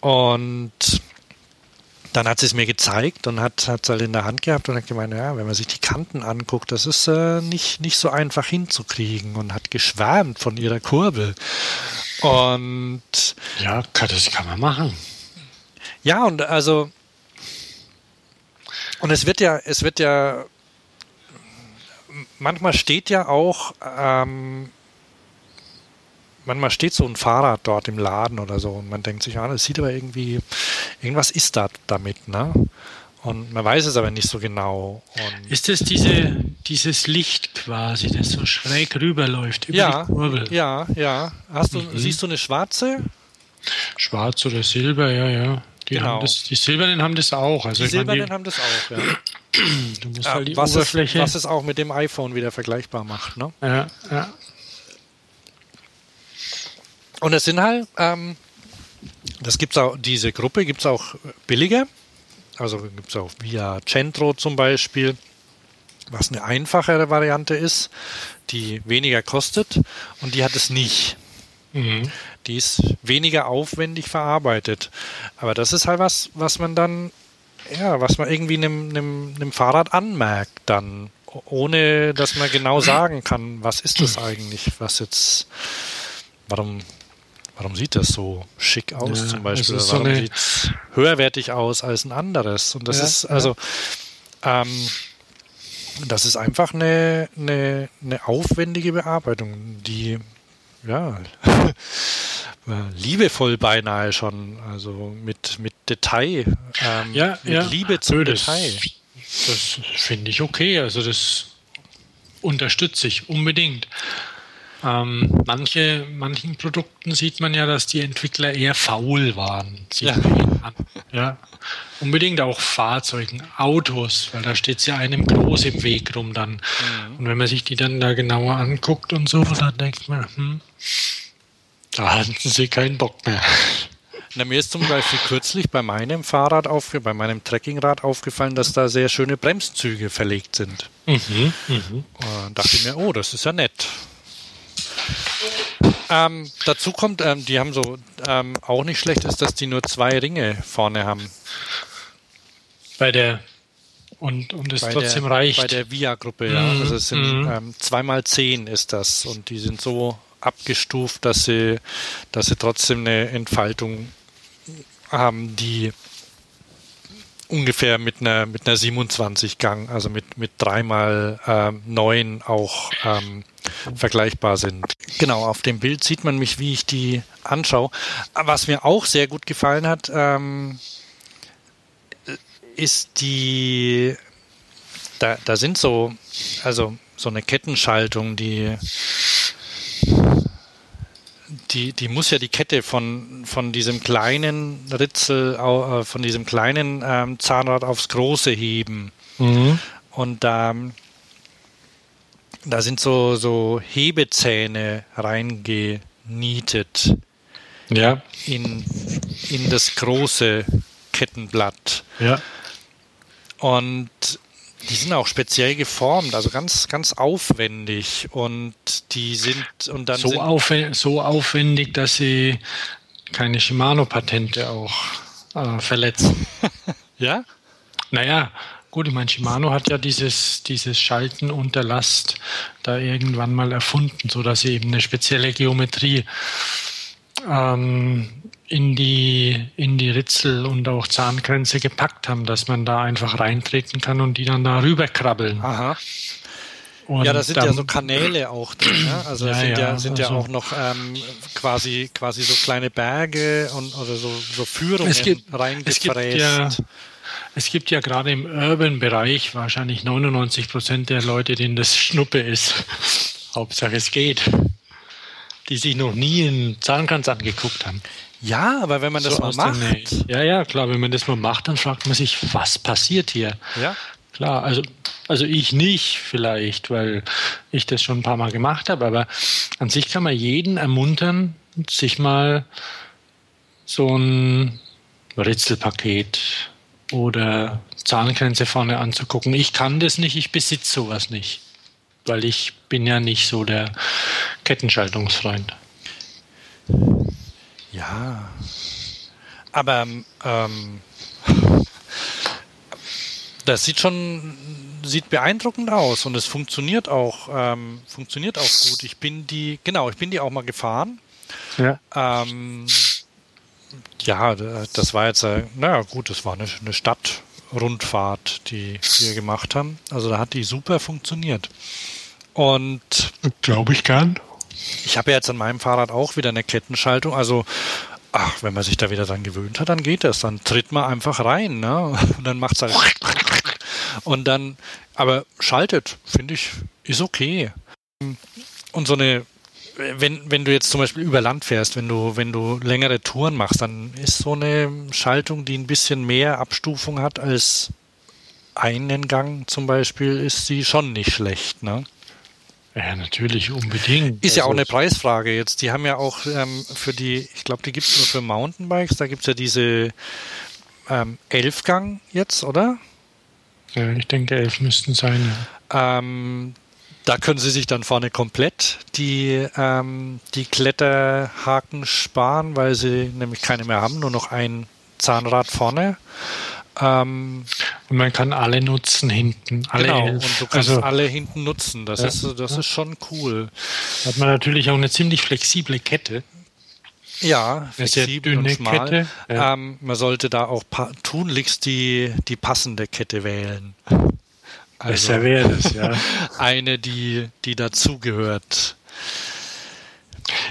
Und dann hat sie es mir gezeigt und hat es halt in der Hand gehabt und hat gemeint, ja, wenn man sich die Kanten anguckt, das ist äh, nicht, nicht so einfach hinzukriegen und hat geschwärmt von ihrer Kurbel. Und ja, das kann man machen. Ja, und also und es wird ja, es wird ja manchmal steht ja auch ähm, manchmal steht so ein Fahrrad dort im Laden oder so und man denkt sich, ah, das sieht aber irgendwie, irgendwas ist da damit, ne? Und man weiß es aber nicht so genau. Und ist das diese, dieses Licht quasi, das so schräg rüberläuft über ja, die Kurbel? Ja, ja. Hast du, mhm. Siehst du eine schwarze? Schwarz oder Silber, ja, ja. Die, genau. das, die Silbernen haben das auch. Also die Silbernen die, haben das auch, ja. du musst ja, halt die was Oberfläche. Es, was es auch mit dem iPhone wieder vergleichbar macht, ne? Ja, ja. Und es sind halt, ähm, das gibt's auch, diese Gruppe gibt es auch billiger. Also gibt es auch via Centro zum Beispiel, was eine einfachere Variante ist, die weniger kostet und die hat es nicht. Mhm. Die ist weniger aufwendig verarbeitet. Aber das ist halt was, was man dann, ja, was man irgendwie einem, einem, einem Fahrrad anmerkt dann, ohne dass man genau sagen kann, was ist das eigentlich, was jetzt, warum Warum sieht das so schick aus ja, zum Beispiel? So Warum sieht es höherwertig aus als ein anderes? Und das ja, ist also ja. ähm, das ist einfach eine, eine, eine aufwendige Bearbeitung, die ja liebevoll beinahe schon, also mit, mit Detail, ähm, ja, mit. Liebe zum das, Detail. Das finde ich okay, also das unterstütze ich unbedingt. Ähm, manche, manchen Produkten sieht man ja, dass die Entwickler eher faul waren. Ja. ja. Unbedingt auch Fahrzeugen, Autos, weil da steht es ja einem groß im Weg rum dann. Mhm. Und wenn man sich die dann da genauer anguckt und so, dann denkt man, hm, da hatten sie keinen Bock mehr. Na, mir ist zum Beispiel kürzlich bei meinem Fahrrad aufgefallen, bei meinem Trekkingrad aufgefallen, dass da sehr schöne Bremszüge verlegt sind. Mhm, mh. Und dachte ich mir, oh, das ist ja nett. Ähm, dazu kommt, ähm, die haben so ähm, auch nicht schlecht ist, dass die nur zwei Ringe vorne haben. Bei der und, und ist bei trotzdem der, reicht. Bei der VIA-Gruppe, ja. Mm, also es sind mm. ähm, zweimal zehn ist das und die sind so abgestuft, dass sie, dass sie trotzdem eine Entfaltung haben, die ungefähr mit einer mit einer 27 Gang, also mit mit dreimal ähm, neun auch ähm, vergleichbar sind. Genau, auf dem Bild sieht man mich, wie ich die anschaue. Was mir auch sehr gut gefallen hat, ähm, ist die da, da sind so, also so eine Kettenschaltung, die die, die muss ja die Kette von, von diesem kleinen Ritzel, äh, von diesem kleinen ähm, Zahnrad aufs große heben. Mhm. Und da, da sind so, so Hebezähne reingenietet. Ja. In, in das große Kettenblatt. Ja. Und die sind auch speziell geformt, also ganz, ganz aufwendig und die sind und dann so, aufwendig, so aufwendig, dass sie keine Shimano-Patente auch äh, verletzen. ja? Naja, gut, ich meine, Shimano hat ja dieses, dieses Schalten unter Last da irgendwann mal erfunden, sodass sie eben eine spezielle Geometrie ähm, in die, in die Ritzel und auch Zahngrenze gepackt haben, dass man da einfach reintreten kann und die dann da rüberkrabbeln. Aha. Und ja, da sind dann, ja so Kanäle auch drin. Ne? Also ja, sind ja, ja sind also, ja auch noch ähm, quasi quasi so kleine Berge und oder so, so Führungen reingefräst. Es gibt ja, es gibt ja gerade im Urban-Bereich wahrscheinlich 99 Prozent der Leute, denen das Schnuppe ist. Hauptsache es geht. Die sich noch nie einen Zahnkranz angeguckt haben. Ja, aber wenn man das so mal macht. Ja, ja, klar, wenn man das mal macht, dann fragt man sich, was passiert hier? Ja. Klar, also, also ich nicht vielleicht, weil ich das schon ein paar Mal gemacht habe, aber an sich kann man jeden ermuntern, sich mal so ein Ritzelpaket oder Zahngrenze vorne anzugucken. Ich kann das nicht, ich besitze sowas nicht, weil ich bin ja nicht so der Kettenschaltungsfreund. Ja. Aber ähm, das sieht schon sieht beeindruckend aus und es funktioniert auch ähm, funktioniert auch gut. Ich bin die genau, ich bin die auch mal gefahren. Ja. Ähm, ja, das war jetzt, äh, naja gut, das war eine, eine Stadtrundfahrt, die wir gemacht haben. Also da hat die super funktioniert. Und glaube ich gern. Ich habe ja jetzt an meinem Fahrrad auch wieder eine Kettenschaltung. Also, ach, wenn man sich da wieder dran gewöhnt hat, dann geht das. Dann tritt man einfach rein, ne? Und dann macht es halt. Und dann, aber schaltet, finde ich, ist okay. Und so eine, wenn, wenn du jetzt zum Beispiel über Land fährst, wenn du, wenn du längere Touren machst, dann ist so eine Schaltung, die ein bisschen mehr Abstufung hat als einen Gang zum Beispiel, ist sie schon nicht schlecht, ne? Ja, natürlich, unbedingt. Ist ja auch also eine Preisfrage jetzt. Die haben ja auch ähm, für die, ich glaube, die gibt es nur für Mountainbikes, da gibt es ja diese ähm, Elfgang jetzt, oder? Ja, ich denke, elf müssten sein. Ja. Ähm, da können Sie sich dann vorne komplett die, ähm, die Kletterhaken sparen, weil Sie nämlich keine mehr haben, nur noch ein Zahnrad vorne. Ähm, und man kann alle nutzen hinten. Alle genau, elf. und du kannst also, alle hinten nutzen. Das, ja, ist, das ja. ist schon cool. Hat man natürlich auch eine ziemlich flexible Kette. Ja, flexibel und schmal. Kette. Ja. Ähm, man sollte da auch tunlichst die, die passende Kette wählen. Also, Besser wäre das, ja. eine, die, die dazugehört.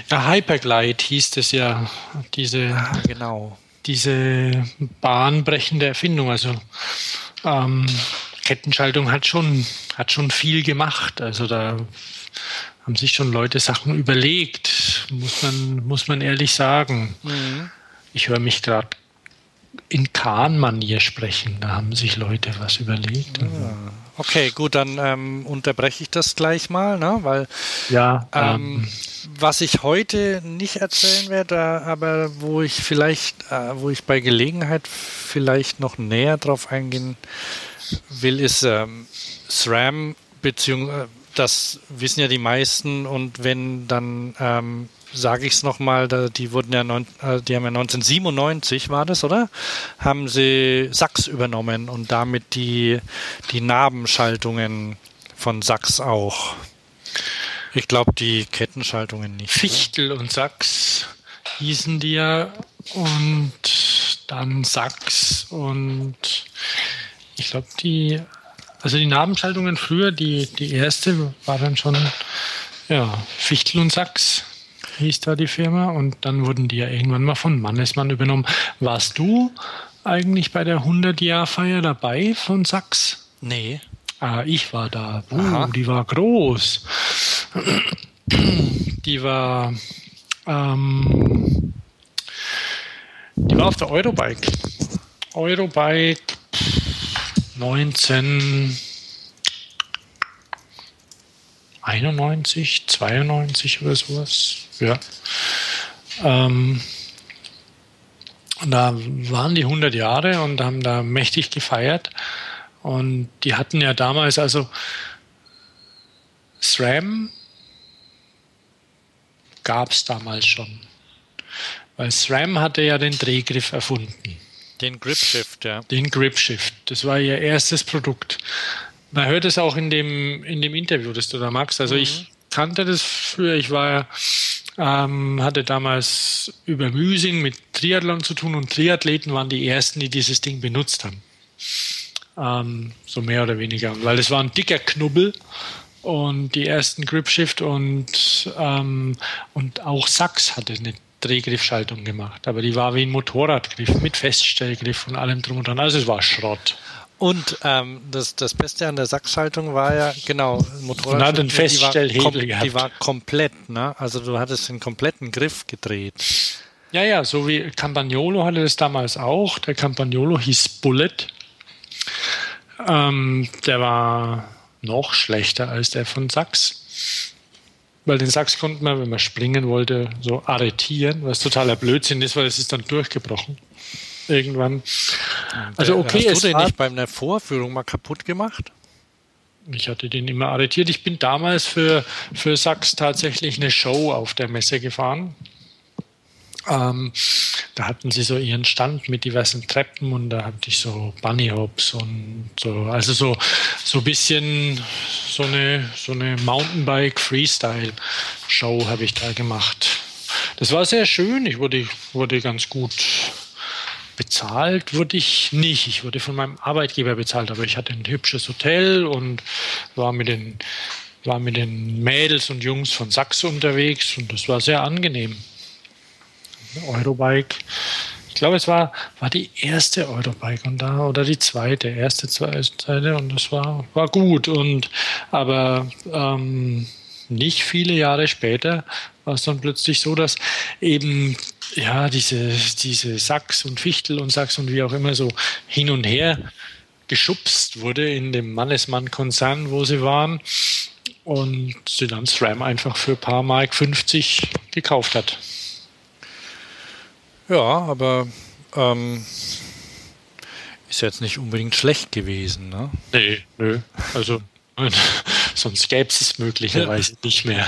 Ja, Hyperglide hieß es ja, diese. Ah, genau diese bahnbrechende Erfindung. Also ähm, Kettenschaltung hat schon, hat schon viel gemacht. Also da haben sich schon Leute Sachen überlegt, muss man, muss man ehrlich sagen. Mhm. Ich höre mich gerade in Kahn-Manier sprechen. Da haben sich Leute was überlegt. Ah. Okay, gut, dann ähm, unterbreche ich das gleich mal, ne? weil ja, ähm, ähm, was ich heute nicht erzählen werde, aber wo ich vielleicht, äh, wo ich bei Gelegenheit vielleicht noch näher drauf eingehen will, ist ähm, SRAM, beziehungsweise das wissen ja die meisten und wenn dann ähm, sage ich es nochmal, die wurden ja, neun, äh, die haben ja 1997 war das, oder? Haben sie Sachs übernommen und damit die, die Nabenschaltungen von Sachs auch. Ich glaube, die Kettenschaltungen nicht. Fichtel und Sachs hießen die ja. Und dann Sachs und ich glaube, die, also die Nabenschaltungen früher, die, die erste war dann schon, ja, Fichtel und Sachs hieß da die Firma und dann wurden die ja irgendwann mal von Mannesmann übernommen. Warst du eigentlich bei der 100-Jahr-Feier dabei von Sachs? Nee. Ah, ich war da. Uh, die war groß. Die war, ähm, die war auf der Eurobike. Eurobike 1991, 92 oder sowas. Ja. Ähm, und da waren die 100 Jahre und haben da mächtig gefeiert. Und die hatten ja damals also SRAM gab es damals schon. Weil SRAM hatte ja den Drehgriff erfunden. Den Grip Shift, ja. Den Grip Shift. Das war ihr erstes Produkt. Man hört es auch in dem, in dem Interview, das du da magst. Also mhm. ich kannte das früher. Ich war ähm, hatte damals über Müsing mit Triathlon zu tun und Triathleten waren die ersten, die dieses Ding benutzt haben. Ähm, so mehr oder weniger. Weil es war ein dicker Knubbel und die ersten Grip Shift und, ähm, und auch Sachs hatte eine Drehgriffschaltung gemacht. Aber die war wie ein Motorradgriff mit Feststellgriff und allem drum und dran. Also es war Schrott. Und ähm, das, das Beste an der Sachsschaltung war ja, genau, Motorrad. hat einen Feststellhebel die war, die war komplett, ne? Also du hattest den kompletten Griff gedreht. Ja, ja, so wie Campagnolo hatte das damals auch. Der Campagnolo hieß Bullet. Ähm, der war noch schlechter als der von Sachs. Weil den Sachs konnte man, wenn man springen wollte, so arretieren, was totaler Blödsinn ist, weil es ist dann durchgebrochen. Irgendwann. Also okay, Hast du den nicht bei einer Vorführung mal kaputt gemacht? Ich hatte den immer arretiert. Ich bin damals für, für Sachs tatsächlich eine Show auf der Messe gefahren. Ähm, da hatten sie so ihren Stand mit diversen Treppen und da hatte ich so Bunny Hops und so, also so, so ein bisschen so eine, so eine Mountainbike Freestyle Show habe ich da gemacht. Das war sehr schön. Ich wurde, wurde ganz gut bezahlt wurde ich nicht. Ich wurde von meinem Arbeitgeber bezahlt, aber ich hatte ein hübsches Hotel und war mit den, war mit den Mädels und Jungs von Sachs unterwegs und das war sehr angenehm. Eurobike. Ich glaube, es war, war die erste Eurobike und da oder die zweite, erste, zweite und das war, war gut. Und aber ähm, nicht viele Jahre später war es dann plötzlich so, dass eben ja diese, diese Sachs und Fichtel und Sachs und wie auch immer so hin und her geschubst wurde in dem Mannesmann-Konzern, wo sie waren und sie dann SRAM einfach für ein paar Mark 50 gekauft hat. Ja, aber ähm, ist jetzt nicht unbedingt schlecht gewesen, ne? Nee, nö. Also sonst gäbe es es möglicherweise nicht mehr.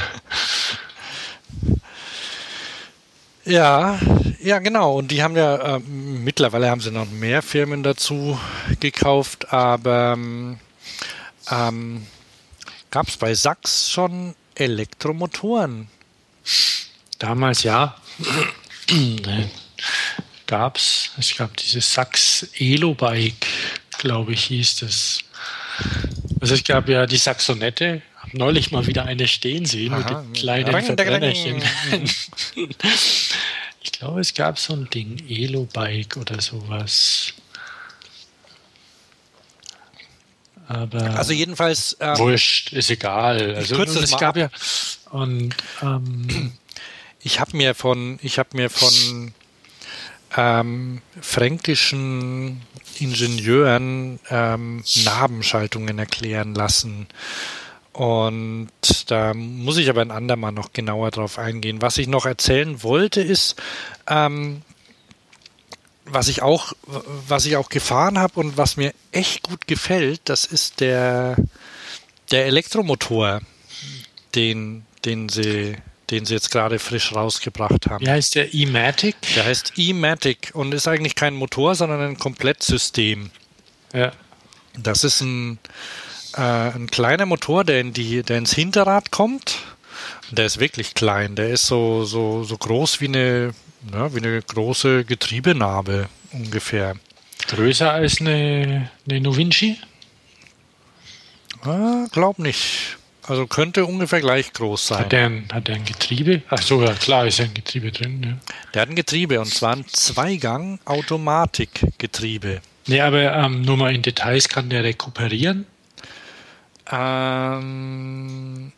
Ja, ja, genau. Und die haben ja, äh, mittlerweile haben sie noch mehr Firmen dazu gekauft, aber ähm, gab es bei Sachs schon Elektromotoren? Damals ja gab es. Es gab dieses Sachs Elo-Bike, glaube ich, hieß das. Also es gab ja die Saxonette, habe neulich mal wieder eine stehen sehen Aha. mit dem kleinen Verbrennerchen. ich glaube, es gab so ein Ding, Elo-Bike oder sowas. Aber also jedenfalls ähm, wurscht, ist egal. Also es gab ja und ähm, ich habe mir von ich habe mir von ähm, fränkischen Ingenieuren ähm, Nabenschaltungen erklären lassen. Und da muss ich aber ein andermal noch genauer drauf eingehen. Was ich noch erzählen wollte, ist, ähm, was ich auch, was ich auch gefahren habe und was mir echt gut gefällt, das ist der, der Elektromotor, den, den sie den sie jetzt gerade frisch rausgebracht haben. Wie heißt der E-Matic? Der heißt E-Matic und ist eigentlich kein Motor, sondern ein Komplettsystem. Ja. Das ist ein, äh, ein kleiner Motor, der, in die, der ins Hinterrad kommt Der ist wirklich klein. Der ist so, so, so groß wie eine, ja, wie eine große Getriebenarbe ungefähr. Größer als eine, eine Novinci? Ah, glaub nicht. Also könnte ungefähr gleich groß sein. Hat der ein, hat der ein Getriebe? Ach so, ja, klar ist ja ein Getriebe drin. Ja. Der hat ein Getriebe und zwar ein Zweigang Automatikgetriebe. Nee, aber ähm, nur mal in Details kann der rekuperieren? Ähm,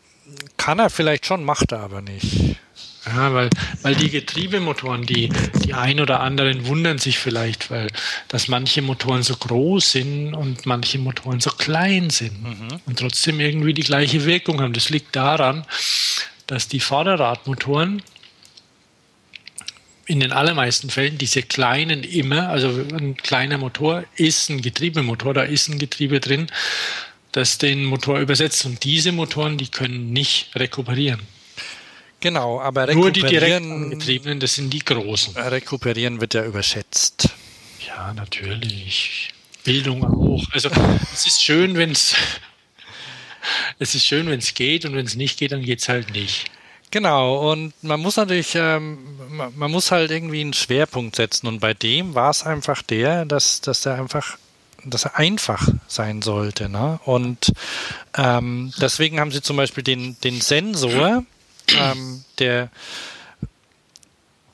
kann er vielleicht schon, macht er aber nicht. Ja, weil, weil die Getriebemotoren, die, die ein oder anderen wundern sich vielleicht, weil dass manche Motoren so groß sind und manche Motoren so klein sind mhm. und trotzdem irgendwie die gleiche Wirkung haben. Das liegt daran, dass die Vorderradmotoren in den allermeisten Fällen diese kleinen immer, also ein kleiner Motor ist ein Getriebemotor, da ist ein Getriebe drin, das den Motor übersetzt. Und diese Motoren, die können nicht rekuperieren. Genau, aber Nur die direkt angetriebenen, das sind die großen. Rekuperieren wird ja überschätzt. Ja, natürlich. Bildung auch. Also es ist schön, wenn es es ist schön, wenn es geht und wenn es nicht geht, dann geht es halt nicht. Genau, und man muss natürlich, ähm, man muss halt irgendwie einen Schwerpunkt setzen. Und bei dem war es einfach der, dass, dass er einfach, dass er einfach sein sollte. Ne? Und ähm, deswegen haben sie zum Beispiel den, den Sensor, ähm, der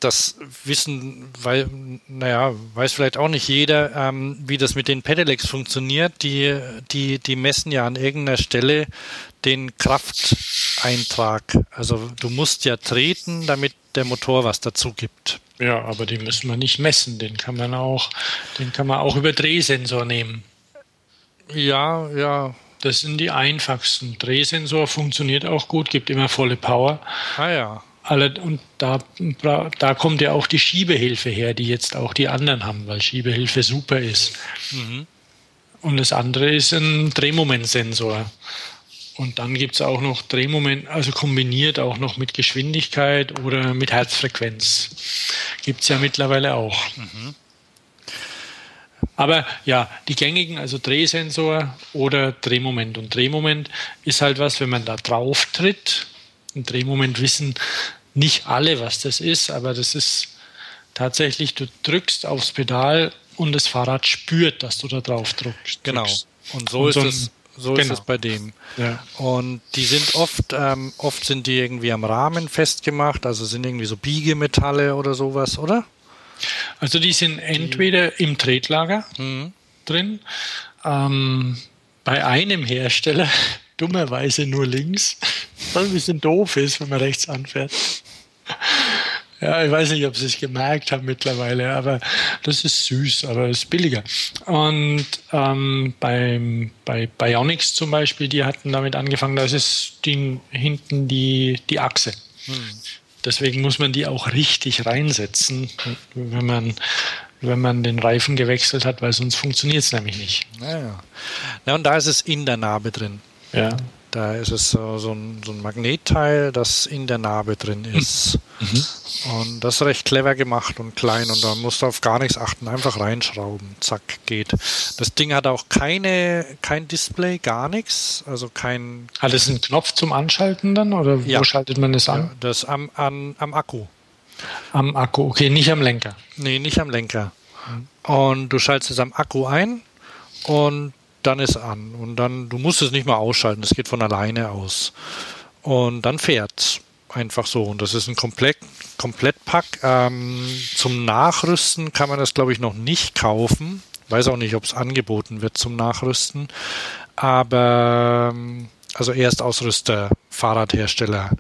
das wissen, weil, naja, weiß vielleicht auch nicht jeder, ähm, wie das mit den Pedelecs funktioniert. Die, die, die messen ja an irgendeiner Stelle den Krafteintrag. Also du musst ja treten, damit der Motor was dazu gibt. Ja, aber den müssen wir nicht messen. Den kann man auch, den kann man auch über Drehsensor nehmen. Ja, ja. Das sind die einfachsten. Drehsensor funktioniert auch gut, gibt immer volle Power. Ah ja. Alle, und da, da kommt ja auch die Schiebehilfe her, die jetzt auch die anderen haben, weil Schiebehilfe super ist. Mhm. Und das andere ist ein Drehmomentsensor. Und dann gibt es auch noch Drehmoment, also kombiniert auch noch mit Geschwindigkeit oder mit Herzfrequenz. Gibt es ja mittlerweile auch. Mhm. Aber ja, die gängigen, also Drehsensor oder Drehmoment. Und Drehmoment ist halt was, wenn man da drauf tritt. Ein Drehmoment wissen nicht alle, was das ist, aber das ist tatsächlich, du drückst aufs Pedal und das Fahrrad spürt, dass du da drauf drückst. Genau. Und so und ist so es. So genau. ist es bei dem. Ja. Und die sind oft, ähm, oft sind die irgendwie am Rahmen festgemacht, also sind irgendwie so Biegemetalle oder sowas, oder? Also die sind entweder im Tretlager mhm. drin, ähm, bei einem Hersteller, dummerweise nur links, was ein bisschen doof ist, wenn man rechts anfährt. Ja, ich weiß nicht, ob sie es gemerkt haben mittlerweile, aber das ist süß, aber es ist billiger. Und ähm, beim, bei Bionics zum Beispiel, die hatten damit angefangen, da ist die, hinten die, die Achse. Hm. Deswegen muss man die auch richtig reinsetzen, wenn man, wenn man den Reifen gewechselt hat, weil sonst funktioniert es nämlich nicht. Ja, ja. und da ist es in der Narbe drin. Ja. Da ist es so, so, ein, so ein Magnetteil, das in der Narbe drin ist. Mhm. Und das ist recht clever gemacht und klein und da musst du auf gar nichts achten, einfach reinschrauben, zack, geht. Das Ding hat auch keine, kein Display, gar nichts, also kein... Hat es einen Knopf zum Anschalten dann oder ja. wo schaltet man es an? Ja, das am, an, am Akku. Am Akku, okay, nicht am Lenker. Nee, nicht am Lenker. Und du schaltest es am Akku ein und dann ist an. Und dann, du musst es nicht mal ausschalten, es geht von alleine aus. Und dann fährt's. Einfach so. Und das ist ein Komplett, Komplettpack. Ähm, zum Nachrüsten kann man das, glaube ich, noch nicht kaufen. Weiß auch nicht, ob es angeboten wird zum Nachrüsten. Aber ähm, also Erstausrüster, Fahrradhersteller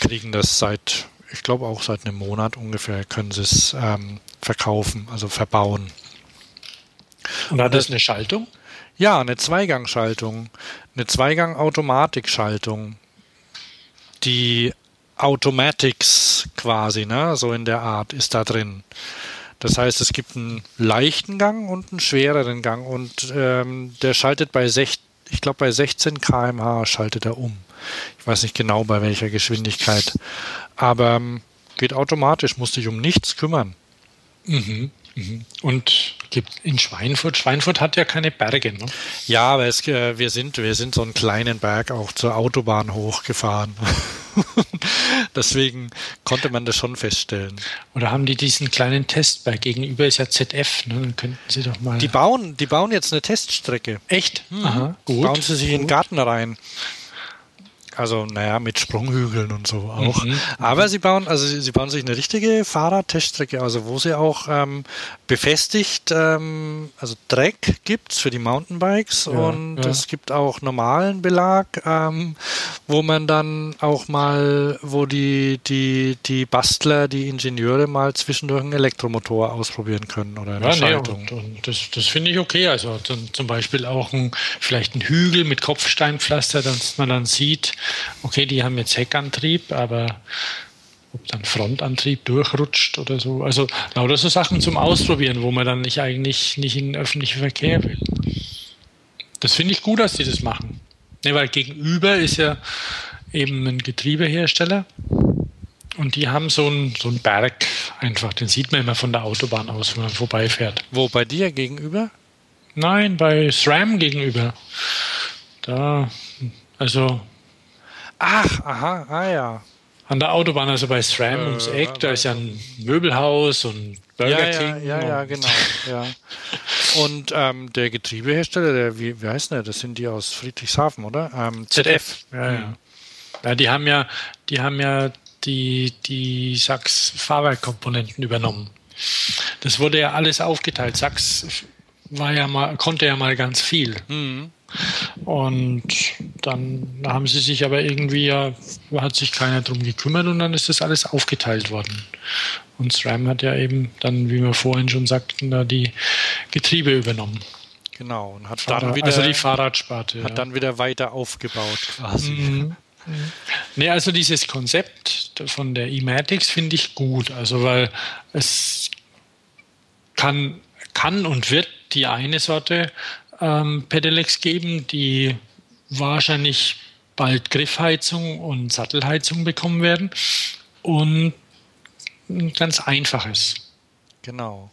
kriegen das seit, ich glaube auch seit einem Monat ungefähr, können sie es ähm, verkaufen, also verbauen. Und hat das eine Schaltung? Ja, eine Zweigangschaltung, eine Zweigang-Automatikschaltung. Die Automatics quasi, ne, so in der Art, ist da drin. Das heißt, es gibt einen leichten Gang und einen schwereren Gang und ähm, der schaltet bei sech, ich glaube bei 16 km/h schaltet er um. Ich weiß nicht genau bei welcher Geschwindigkeit, aber ähm, geht automatisch, musst dich um nichts kümmern. Mhm. Und gibt in Schweinfurt, Schweinfurt hat ja keine Berge, ne? Ja, aber es, äh, wir, sind, wir sind so einen kleinen Berg auch zur Autobahn hochgefahren. Deswegen konnte man das schon feststellen. Oder haben die diesen kleinen Test bei gegenüber ist ja ZF, ne? Dann könnten sie doch mal. Die bauen, die bauen jetzt eine Teststrecke. Echt? Mhm. Aha, gut. Bauen sie sich gut. in den Garten rein. Also, naja, mit Sprunghügeln und so auch. Mhm. Aber sie bauen, also sie, bauen sich eine richtige Fahrradteststrecke, also wo sie auch ähm, befestigt, ähm, also Dreck gibt's für die Mountainbikes ja, und ja. es gibt auch normalen Belag, ähm, wo man dann auch mal, wo die, die, die Bastler, die Ingenieure mal zwischendurch einen Elektromotor ausprobieren können oder eine ja, Schaltung. Nee, und, und das, das finde ich okay. Also zum Beispiel auch ein, vielleicht ein Hügel mit Kopfsteinpflaster, dass man dann sieht, okay, die haben jetzt Heckantrieb, aber ob dann Frontantrieb durchrutscht oder so. Also lauter so Sachen zum Ausprobieren, wo man dann nicht eigentlich nicht in den öffentlichen Verkehr will. Das finde ich gut, dass die das machen. Ne, weil gegenüber ist ja eben ein Getriebehersteller und die haben so einen, so einen Berg einfach, den sieht man immer von der Autobahn aus, wenn man vorbeifährt. Wo, bei dir gegenüber? Nein, bei SRAM gegenüber. Da, also Ach, aha, ah ja. An der Autobahn, also bei SRAM äh, ums Eck, da ist ja ein Möbelhaus und Burger ja, King. Ja, ja, ja genau. ja. Und ähm, der Getriebehersteller, der, wie, wie heißt der? Das sind die aus Friedrichshafen, oder? Ähm, ZF. Ja, ja. ja, die haben ja, die haben ja die, die Sachs Fahrwerkkomponenten übernommen. Das wurde ja alles aufgeteilt. Sachs war ja mal, konnte ja mal ganz viel. Mhm. Und dann haben sie sich aber irgendwie ja, hat sich keiner drum gekümmert und dann ist das alles aufgeteilt worden. Und SRAM hat ja eben dann, wie wir vorhin schon sagten, da die Getriebe übernommen. Genau, und hat Fahrrad, dann wieder, also die Fahrradsparte. Hat ja. dann wieder weiter aufgebaut quasi. Mhm. Nee, also dieses Konzept von der E-Matics finde ich gut, also weil es kann, kann und wird die eine Sorte ähm, Pedelecs geben, die wahrscheinlich bald Griffheizung und Sattelheizung bekommen werden und ein ganz einfaches. Genau.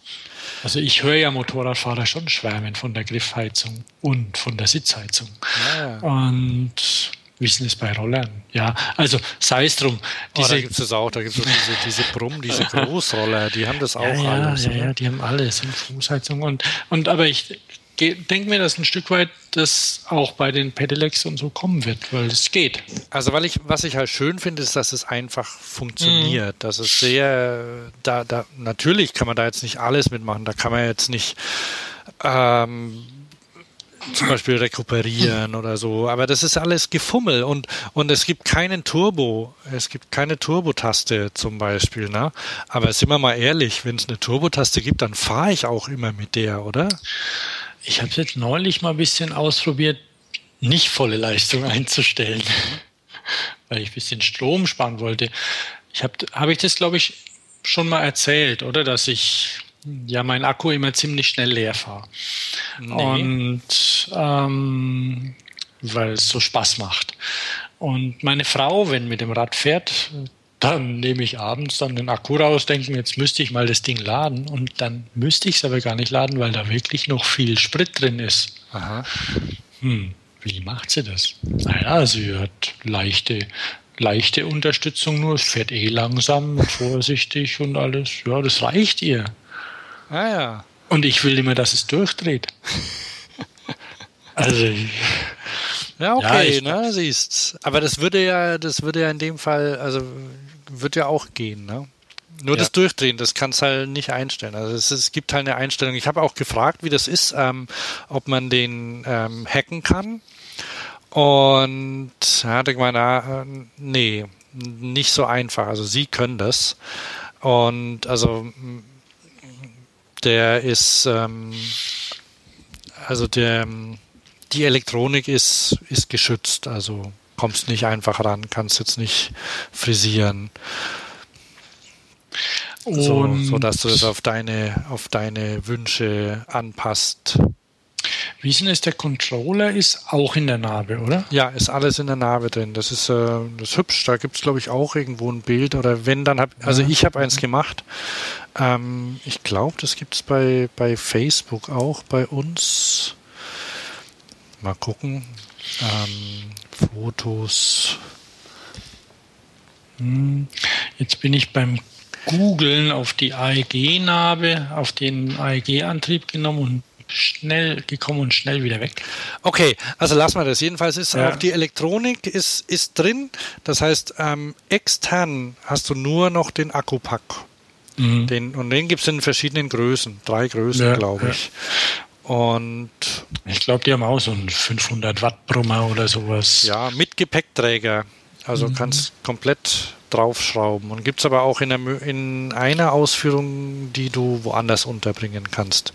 Also ich höre ja Motorradfahrer schon schwärmen von der Griffheizung und von der Sitzheizung. Ja. Und ist es bei Rollern? Ja, also sei es drum. Diese, oh, da gibt es auch, da gibt es diese, diese Brumm, diese Großroller, die haben das auch ja, alles. Ja, ja, die haben alles in Fußheizung. Und, und aber ich denke mir, dass ein Stück weit das auch bei den Pedelecs und so kommen wird, weil es geht. Also weil ich, was ich halt schön finde, ist, dass es einfach funktioniert. Mhm. Dass es sehr, da, da, natürlich kann man da jetzt nicht alles mitmachen. Da kann man jetzt nicht ähm, zum Beispiel rekuperieren oder so. Aber das ist alles Gefummel und, und es gibt keinen Turbo. Es gibt keine Turbotaste zum Beispiel. Ne? Aber sind wir mal ehrlich, wenn es eine Turbotaste gibt, dann fahre ich auch immer mit der, oder? Ich habe jetzt neulich mal ein bisschen ausprobiert, nicht volle Leistung einzustellen, weil ich ein bisschen Strom sparen wollte. Ich habe hab ich das, glaube ich, schon mal erzählt, oder? Dass ich ja meinen Akku immer ziemlich schnell leer fahre. Nee. Und ähm, weil es so Spaß macht. Und meine Frau, wenn mit dem Rad fährt, dann nehme ich abends dann den Akku raus, denke mir, jetzt müsste ich mal das Ding laden und dann müsste ich es aber gar nicht laden, weil da wirklich noch viel Sprit drin ist. Aha. Hm, wie macht sie das? Naja, sie hat leichte, leichte Unterstützung nur, es fährt eh langsam und vorsichtig und alles. Ja, das reicht ihr. Ah ja. Und ich will immer, dass es durchdreht. also ja, okay, ja, ne, siehst. Aber das würde ja, das würde ja in dem Fall, also wird ja auch gehen, ne? Nur ja. das Durchdrehen, das kannst halt nicht einstellen. Also es, es gibt halt eine Einstellung. Ich habe auch gefragt, wie das ist, ähm, ob man den ähm, hacken kann. Und ja, denke mal, na, äh, nee, nicht so einfach. Also sie können das. Und also der ist, ähm, also der die Elektronik ist, ist geschützt, also kommst nicht einfach ran, kannst jetzt nicht frisieren. So, so dass du es auf deine, auf deine Wünsche anpasst. Wie ist denn es, der Controller ist auch in der Narbe, oder? Ja, ist alles in der Narbe drin. Das ist, äh, das ist hübsch. Da gibt es, glaube ich, auch irgendwo ein Bild. Oder wenn, dann hab, also ich habe eins gemacht. Ähm, ich glaube, das gibt es bei, bei Facebook auch bei uns. Mal gucken. Ähm, Fotos. Hm, jetzt bin ich beim Googlen auf die AEG-Narbe, auf den AEG-Antrieb genommen und schnell gekommen und schnell wieder weg. Okay, also lassen wir das. Jedenfalls ist ja. auch die Elektronik ist, ist drin. Das heißt, ähm, extern hast du nur noch den Akkupack. Mhm. Den, und den gibt es in verschiedenen Größen. Drei Größen, ja, glaube ich. Ja. Und ich glaube, die haben auch so einen 500 Watt Brummer oder sowas. Ja, mit Gepäckträger. Also mhm. kannst komplett draufschrauben. Und gibt es aber auch in, der, in einer Ausführung, die du woanders unterbringen kannst.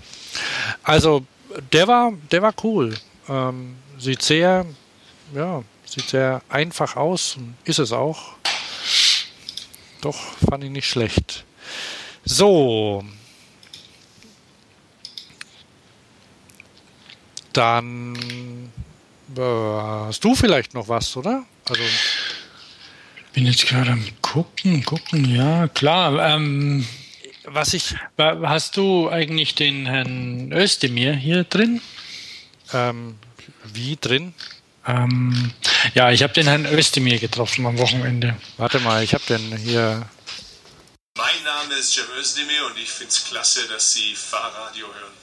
Also der war, der war cool. Ähm, sieht sehr, ja, sieht sehr einfach aus und ist es auch. Doch, fand ich nicht schlecht. So. Dann äh, hast du vielleicht noch was, oder? Also bin jetzt gerade am gucken, gucken, ja, klar. Ähm, was ich. Hast du eigentlich den Herrn Özdemir hier drin? Ähm, wie drin? Ähm, ja, ich habe den Herrn Özdemir getroffen am Wochenende. Warte mal, ich habe den hier. Mein Name ist Cem Özdemir und ich finde es klasse, dass Sie Fahrradio hören.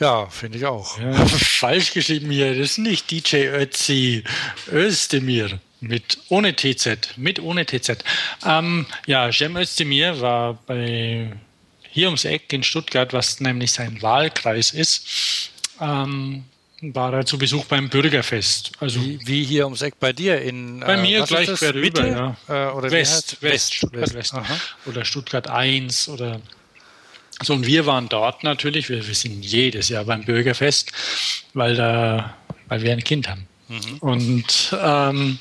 Ja, finde ich auch. Ja, falsch geschrieben hier. Das ist nicht DJ Ötzi Özdemir. Mit ohne TZ. Mit ohne TZ. Ähm, ja, Cem Özdemir war bei hier ums Eck in Stuttgart, was nämlich sein Wahlkreis ist, ähm, war er zu Besuch beim Bürgerfest. Also wie, wie hier ums Eck bei dir in Bei äh, mir gleich quer Mitte ja. äh, oder West, West, West, Stuttgart West. West. Oder Stuttgart 1 oder so, und wir waren dort natürlich, wir, wir sind jedes Jahr beim Bürgerfest, weil, da, weil wir ein Kind haben. Mhm. Und, ähm,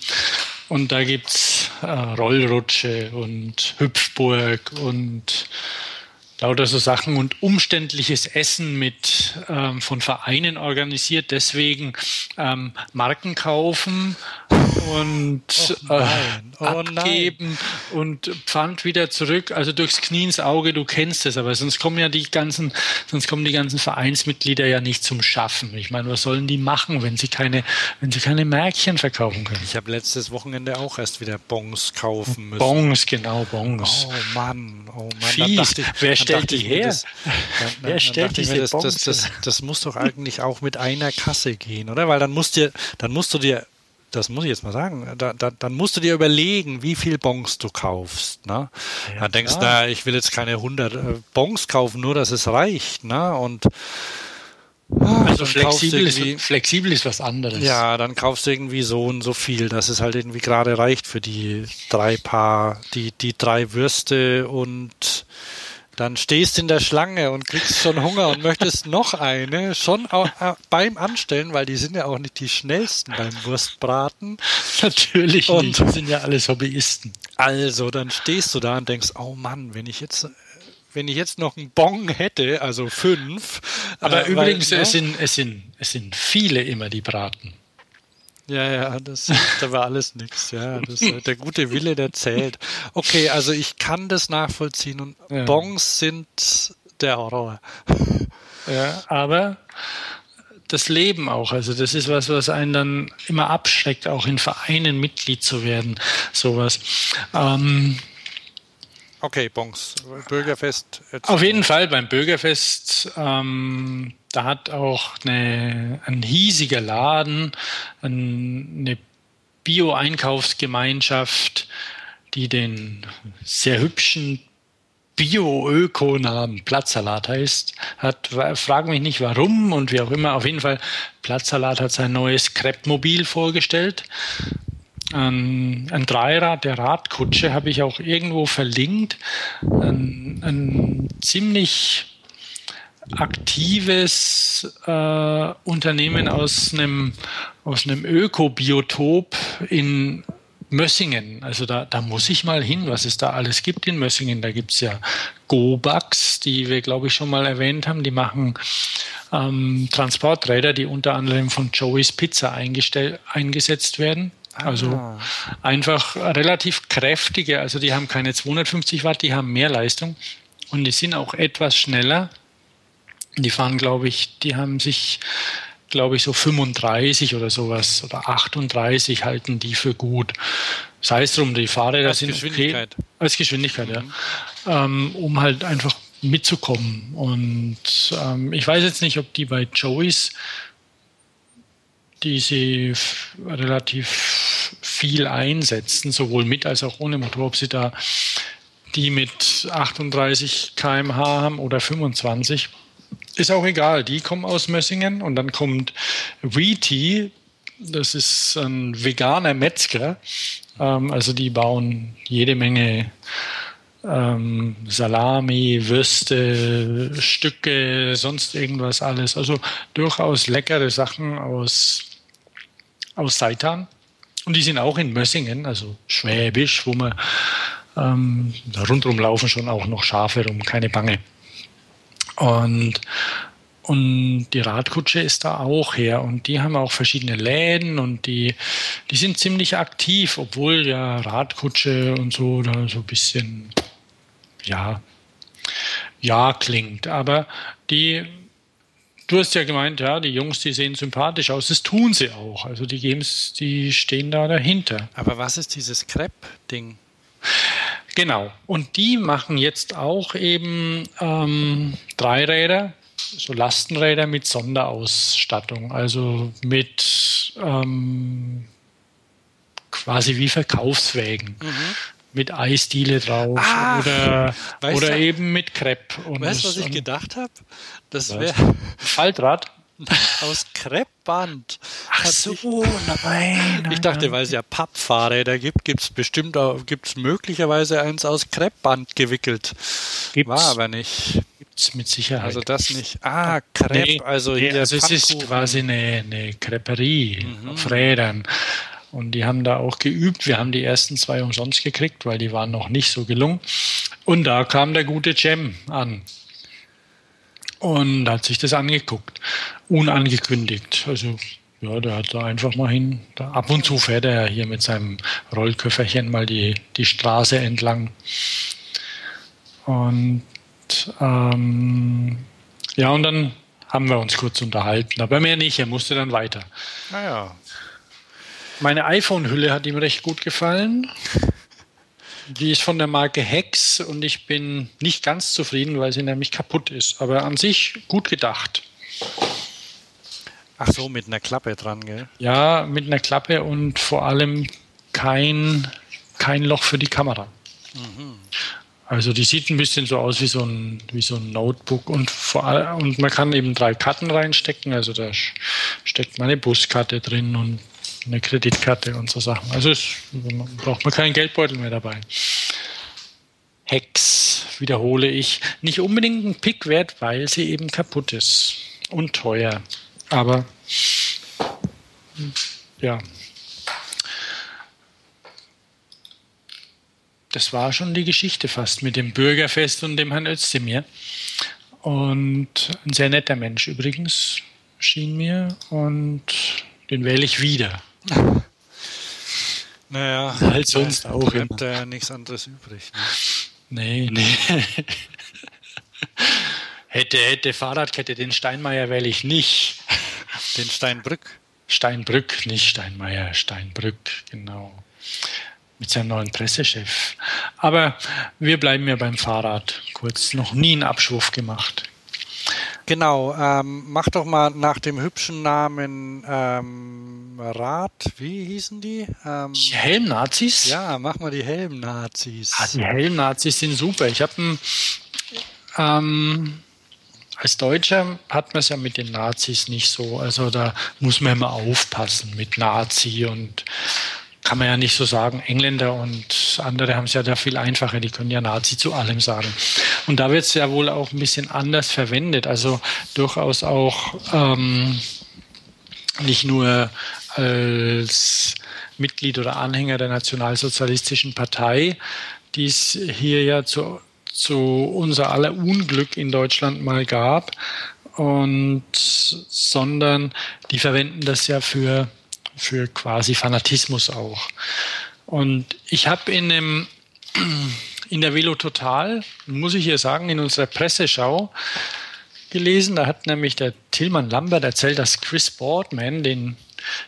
und da gibt's äh, Rollrutsche und Hüpfburg und lauter so Sachen und umständliches Essen mit ähm, von Vereinen organisiert, deswegen ähm, Marken kaufen und oh äh, oh abgeben nein. und Pfand wieder zurück, also durchs Knie ins Auge, du kennst es, aber sonst kommen ja die ganzen, sonst kommen die ganzen Vereinsmitglieder ja nicht zum Schaffen. Ich meine, was sollen die machen, wenn sie keine, wenn sie keine Märkchen verkaufen können? Ich habe letztes Wochenende auch erst wieder Bons kaufen müssen. Bons, genau, Bons. Oh Mann, oh Mann. Fies. Ich, stellt die her? Das, dann, Wer dann, stellt diese mir, das, das, das, das, muss doch eigentlich auch mit einer Kasse gehen, oder? Weil dann musst, dir, dann musst du dir das muss ich jetzt mal sagen, da, da, dann musst du dir überlegen, wie viel Bons du kaufst. Ne? Ja, dann denkst du, na, ich will jetzt keine 100 äh, Bons kaufen, nur dass es reicht. Ne? Und ah, also flexibel ist, flexibel ist was anderes. Ja, dann kaufst du irgendwie so und so viel, dass es halt irgendwie gerade reicht für die drei Paar, die, die drei Würste und dann stehst in der Schlange und kriegst schon Hunger und möchtest noch eine, schon auch, beim Anstellen, weil die sind ja auch nicht die schnellsten beim Wurstbraten. Natürlich und nicht, die sind ja alles Hobbyisten. Also, dann stehst du da und denkst, oh Mann, wenn ich jetzt wenn ich jetzt noch einen Bon hätte, also fünf. Aber äh, übrigens, weil, es, ne? sind, es, sind, es sind viele immer, die braten. Ja, ja, das, da war alles nichts. Ja, das, der gute Wille, der zählt. Okay, also ich kann das nachvollziehen und ja. Bongs sind der Horror. Ja, aber das Leben auch. Also das ist was, was einen dann immer abschreckt, auch in Vereinen Mitglied zu werden. Sowas. Ähm, okay, Bongs. Bürgerfest. Auf jeden Fall beim Bürgerfest. Ähm, da hat auch eine, ein hiesiger Laden, eine Bio-Einkaufsgemeinschaft, die den sehr hübschen Bio-Öko-Namen Platzsalat heißt, hat, frag mich nicht warum und wie auch immer, auf jeden Fall, Platzsalat hat sein neues Crepe-Mobil vorgestellt. Ein, ein, Dreirad der Radkutsche habe ich auch irgendwo verlinkt. Ein, ein ziemlich aktives äh, Unternehmen aus einem, aus einem Ökobiotop in Mössingen. Also da, da muss ich mal hin, was es da alles gibt in Mössingen. Da gibt es ja Gobax, die wir, glaube ich, schon mal erwähnt haben. Die machen ähm, Transporträder, die unter anderem von Joey's Pizza eingesetzt werden. Also ah. einfach relativ kräftige, also die haben keine 250 Watt, die haben mehr Leistung und die sind auch etwas schneller die fahren, glaube ich, die haben sich glaube ich, so 35 oder sowas oder 38 halten die für gut. Sei es drum, die Fahrräder Als sind Geschwindigkeit. Okay, als Geschwindigkeit, ja. Ähm, um halt einfach mitzukommen. Und ähm, ich weiß jetzt nicht, ob die bei Joeys die sie relativ viel einsetzen, sowohl mit als auch ohne Motor, ob sie da die mit 38 km/h haben oder 25. Ist auch egal, die kommen aus Mössingen und dann kommt Wheaty, das ist ein veganer Metzger, ähm, also die bauen jede Menge ähm, Salami, Würste, Stücke, sonst irgendwas alles. Also durchaus leckere Sachen aus, aus Seitan. Und die sind auch in Mössingen, also Schwäbisch, wo man ähm, rundherum laufen schon auch noch Schafe rum, keine Bange. Und, und die Radkutsche ist da auch her und die haben auch verschiedene Läden und die, die sind ziemlich aktiv, obwohl ja Radkutsche und so da so ein bisschen, ja, ja klingt. Aber die, du hast ja gemeint, ja, die Jungs, die sehen sympathisch aus, das tun sie auch. Also die Games, die stehen da dahinter. Aber was ist dieses Crepe-Ding? Genau. Und die machen jetzt auch eben ähm, Dreiräder, so Lastenräder mit Sonderausstattung, also mit ähm, quasi wie Verkaufswägen. Mit Eisdiele drauf Ach, oder, oder du- eben mit Crepe. Und Weißt du, was ich gedacht habe? Das wäre Faltrad? Aus Kreppband. Ach so, sich- nein. nein, Ich dachte, weil es ja Pappfahrräder gibt, gibt es bestimmt auch, gibt's möglicherweise eins aus Kreppband gewickelt. Gibt's. War aber nicht. Gibt's mit Sicherheit. Also das nicht. Ah, Crepe, Nee, also nee, hier also es ist quasi eine, eine Creperie Mhm. auf Rädern. Und die haben da auch geübt. Wir haben die ersten zwei umsonst gekriegt, weil die waren noch nicht so gelungen. Und da kam der gute Cem an und hat sich das angeguckt. Unangekündigt. Also ja, der hat da einfach mal hin. Da, ab und zu fährt er hier mit seinem Rollköfferchen mal die, die Straße entlang. Und ähm, ja, und dann haben wir uns kurz unterhalten, aber mehr nicht. Er musste dann weiter. Naja, Meine iPhone-Hülle hat ihm recht gut gefallen. Die ist von der Marke Hex und ich bin nicht ganz zufrieden, weil sie nämlich kaputt ist. Aber an sich gut gedacht. ach so, mit einer Klappe dran, gell? Ja, mit einer Klappe und vor allem kein, kein Loch für die Kamera. Also die sieht ein bisschen so aus wie so ein, wie so ein Notebook und, vor allem, und man kann eben drei Karten reinstecken. Also da steckt meine Buskarte drin und eine Kreditkarte und so Sachen. Also es, braucht man keinen Geldbeutel mehr dabei. Hex, wiederhole ich, nicht unbedingt ein Pick wert, weil sie eben kaputt ist und teuer. Aber ja. Das war schon die Geschichte fast mit dem Bürgerfest und dem Herrn Özdemir. Und ein sehr netter Mensch übrigens, schien mir. Und den wähle ich wieder. Naja, Halt sonst da auch bleibt immer. da ja nichts anderes übrig. Ne? Nee, nee. hätte, hätte Fahrradkette, den Steinmeier wähle ich nicht. Den Steinbrück. Steinbrück, nicht Steinmeier, Steinbrück, genau. Mit seinem neuen Pressechef. Aber wir bleiben ja beim Fahrrad. Kurz noch nie einen Abschwurf gemacht. Genau, ähm, mach doch mal nach dem hübschen Namen ähm, Rad, wie hießen die? Ähm, Die Helmnazis? ja, mach mal die Helm-Nazis. Ah, die Helmnazis sind super. Ich habe ähm, als Deutscher hat man es ja mit den Nazis nicht so. Also da muss man immer aufpassen mit Nazi und kann man ja nicht so sagen. Engländer und andere haben es ja da viel einfacher. Die können ja Nazi zu allem sagen. Und da wird es ja wohl auch ein bisschen anders verwendet. Also durchaus auch ähm, nicht nur als Mitglied oder Anhänger der Nationalsozialistischen Partei, die es hier ja zu, zu unser aller Unglück in Deutschland mal gab, und sondern die verwenden das ja für, für quasi Fanatismus auch. Und ich habe in dem in der Velo Total, muss ich hier sagen, in unserer Presseschau gelesen. Da hat nämlich der Tillmann Lambert erzählt, dass Chris Boardman, den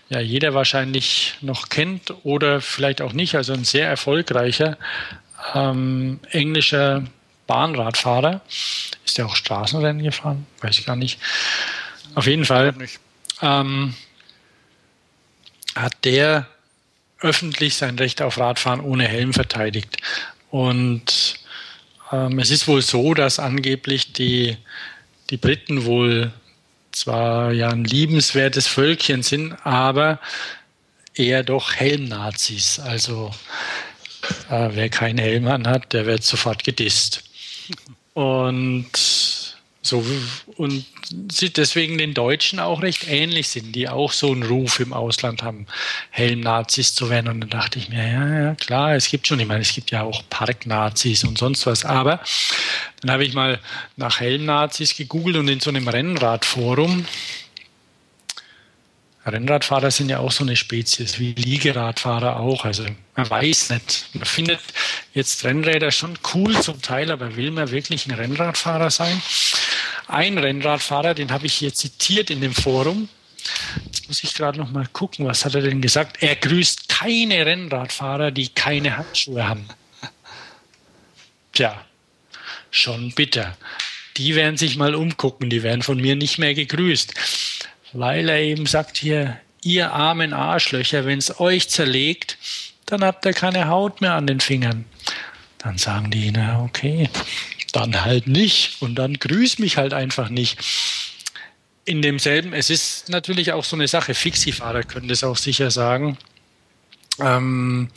ja jeder wahrscheinlich noch kennt oder vielleicht auch nicht, also ein sehr erfolgreicher ähm, englischer Bahnradfahrer. Ist der auch Straßenrennen gefahren? Weiß ich gar nicht. Auf jeden Fall ähm, hat der öffentlich sein Recht auf Radfahren ohne Helm verteidigt. Und ähm, es ist wohl so, dass angeblich die, die Briten wohl zwar ja ein liebenswertes Völkchen sind, aber eher doch Helmnazis. Also äh, wer keinen Helm hat, der wird sofort gedisst. Und so und sie deswegen den Deutschen auch recht ähnlich sind, die auch so einen Ruf im Ausland haben, Helmnazis zu werden. Und dann dachte ich mir, ja, ja, klar, es gibt schon, ich meine, es gibt ja auch Parknazis und sonst was. Aber dann habe ich mal nach Helmnazis gegoogelt und in so einem Rennradforum Rennradfahrer sind ja auch so eine Spezies, wie Liegeradfahrer auch. Also man weiß nicht. Man findet jetzt Rennräder schon cool zum Teil, aber will man wirklich ein Rennradfahrer sein? Ein Rennradfahrer, den habe ich hier zitiert in dem Forum. Jetzt muss ich gerade noch mal gucken, was hat er denn gesagt? Er grüßt keine Rennradfahrer, die keine Handschuhe haben. Tja, schon bitter. Die werden sich mal umgucken, die werden von mir nicht mehr gegrüßt weil er eben sagt hier, ihr armen Arschlöcher, wenn es euch zerlegt, dann habt ihr keine Haut mehr an den Fingern. Dann sagen die, na okay, dann halt nicht und dann grüß mich halt einfach nicht. In demselben, es ist natürlich auch so eine Sache, Fixie-Fahrer können das auch sicher sagen. Ähm,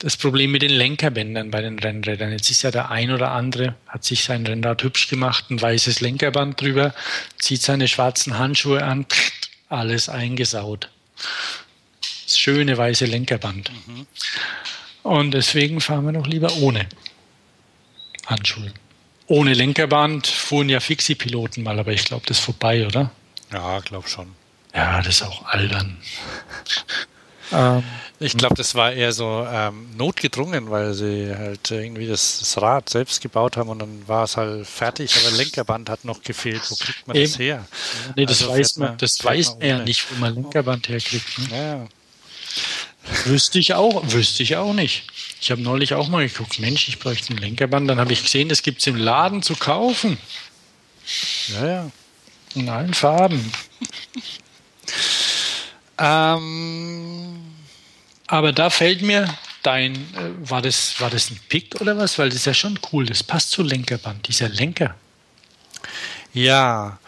das Problem mit den Lenkerbändern bei den Rennrädern. Jetzt ist ja der ein oder andere, hat sich sein Rennrad hübsch gemacht, ein weißes Lenkerband drüber, zieht seine schwarzen Handschuhe an, alles eingesaut. Das schöne weiße Lenkerband. Mhm. Und deswegen fahren wir noch lieber ohne Handschuhe. Ohne Lenkerband fuhren ja Fixie-Piloten mal, aber ich glaube, das ist vorbei, oder? Ja, glaube schon. Ja, das ist auch albern. ähm, ich glaube, das war eher so ähm, notgedrungen, weil sie halt irgendwie das, das, Rad selbst gebaut haben und dann war es halt fertig, aber Lenkerband hat noch gefehlt. Wo kriegt man Eben. das her? Nee, das also weiß man, das weiß man ja nicht, wo man Lenkerband herkriegt. Ne? Ja. Wüsste ich auch, wüsste ich auch nicht. Ich habe neulich auch mal geguckt, Mensch, ich bräuchte ein Lenkerband. Dann habe ich gesehen, das gibt es im Laden zu kaufen. Ja, ja. In allen Farben. ähm, aber da fällt mir dein, äh, war, das, war das ein Pick oder was? Weil das ist ja schon cool, das passt zu Lenkerband, dieser Lenker. Ja,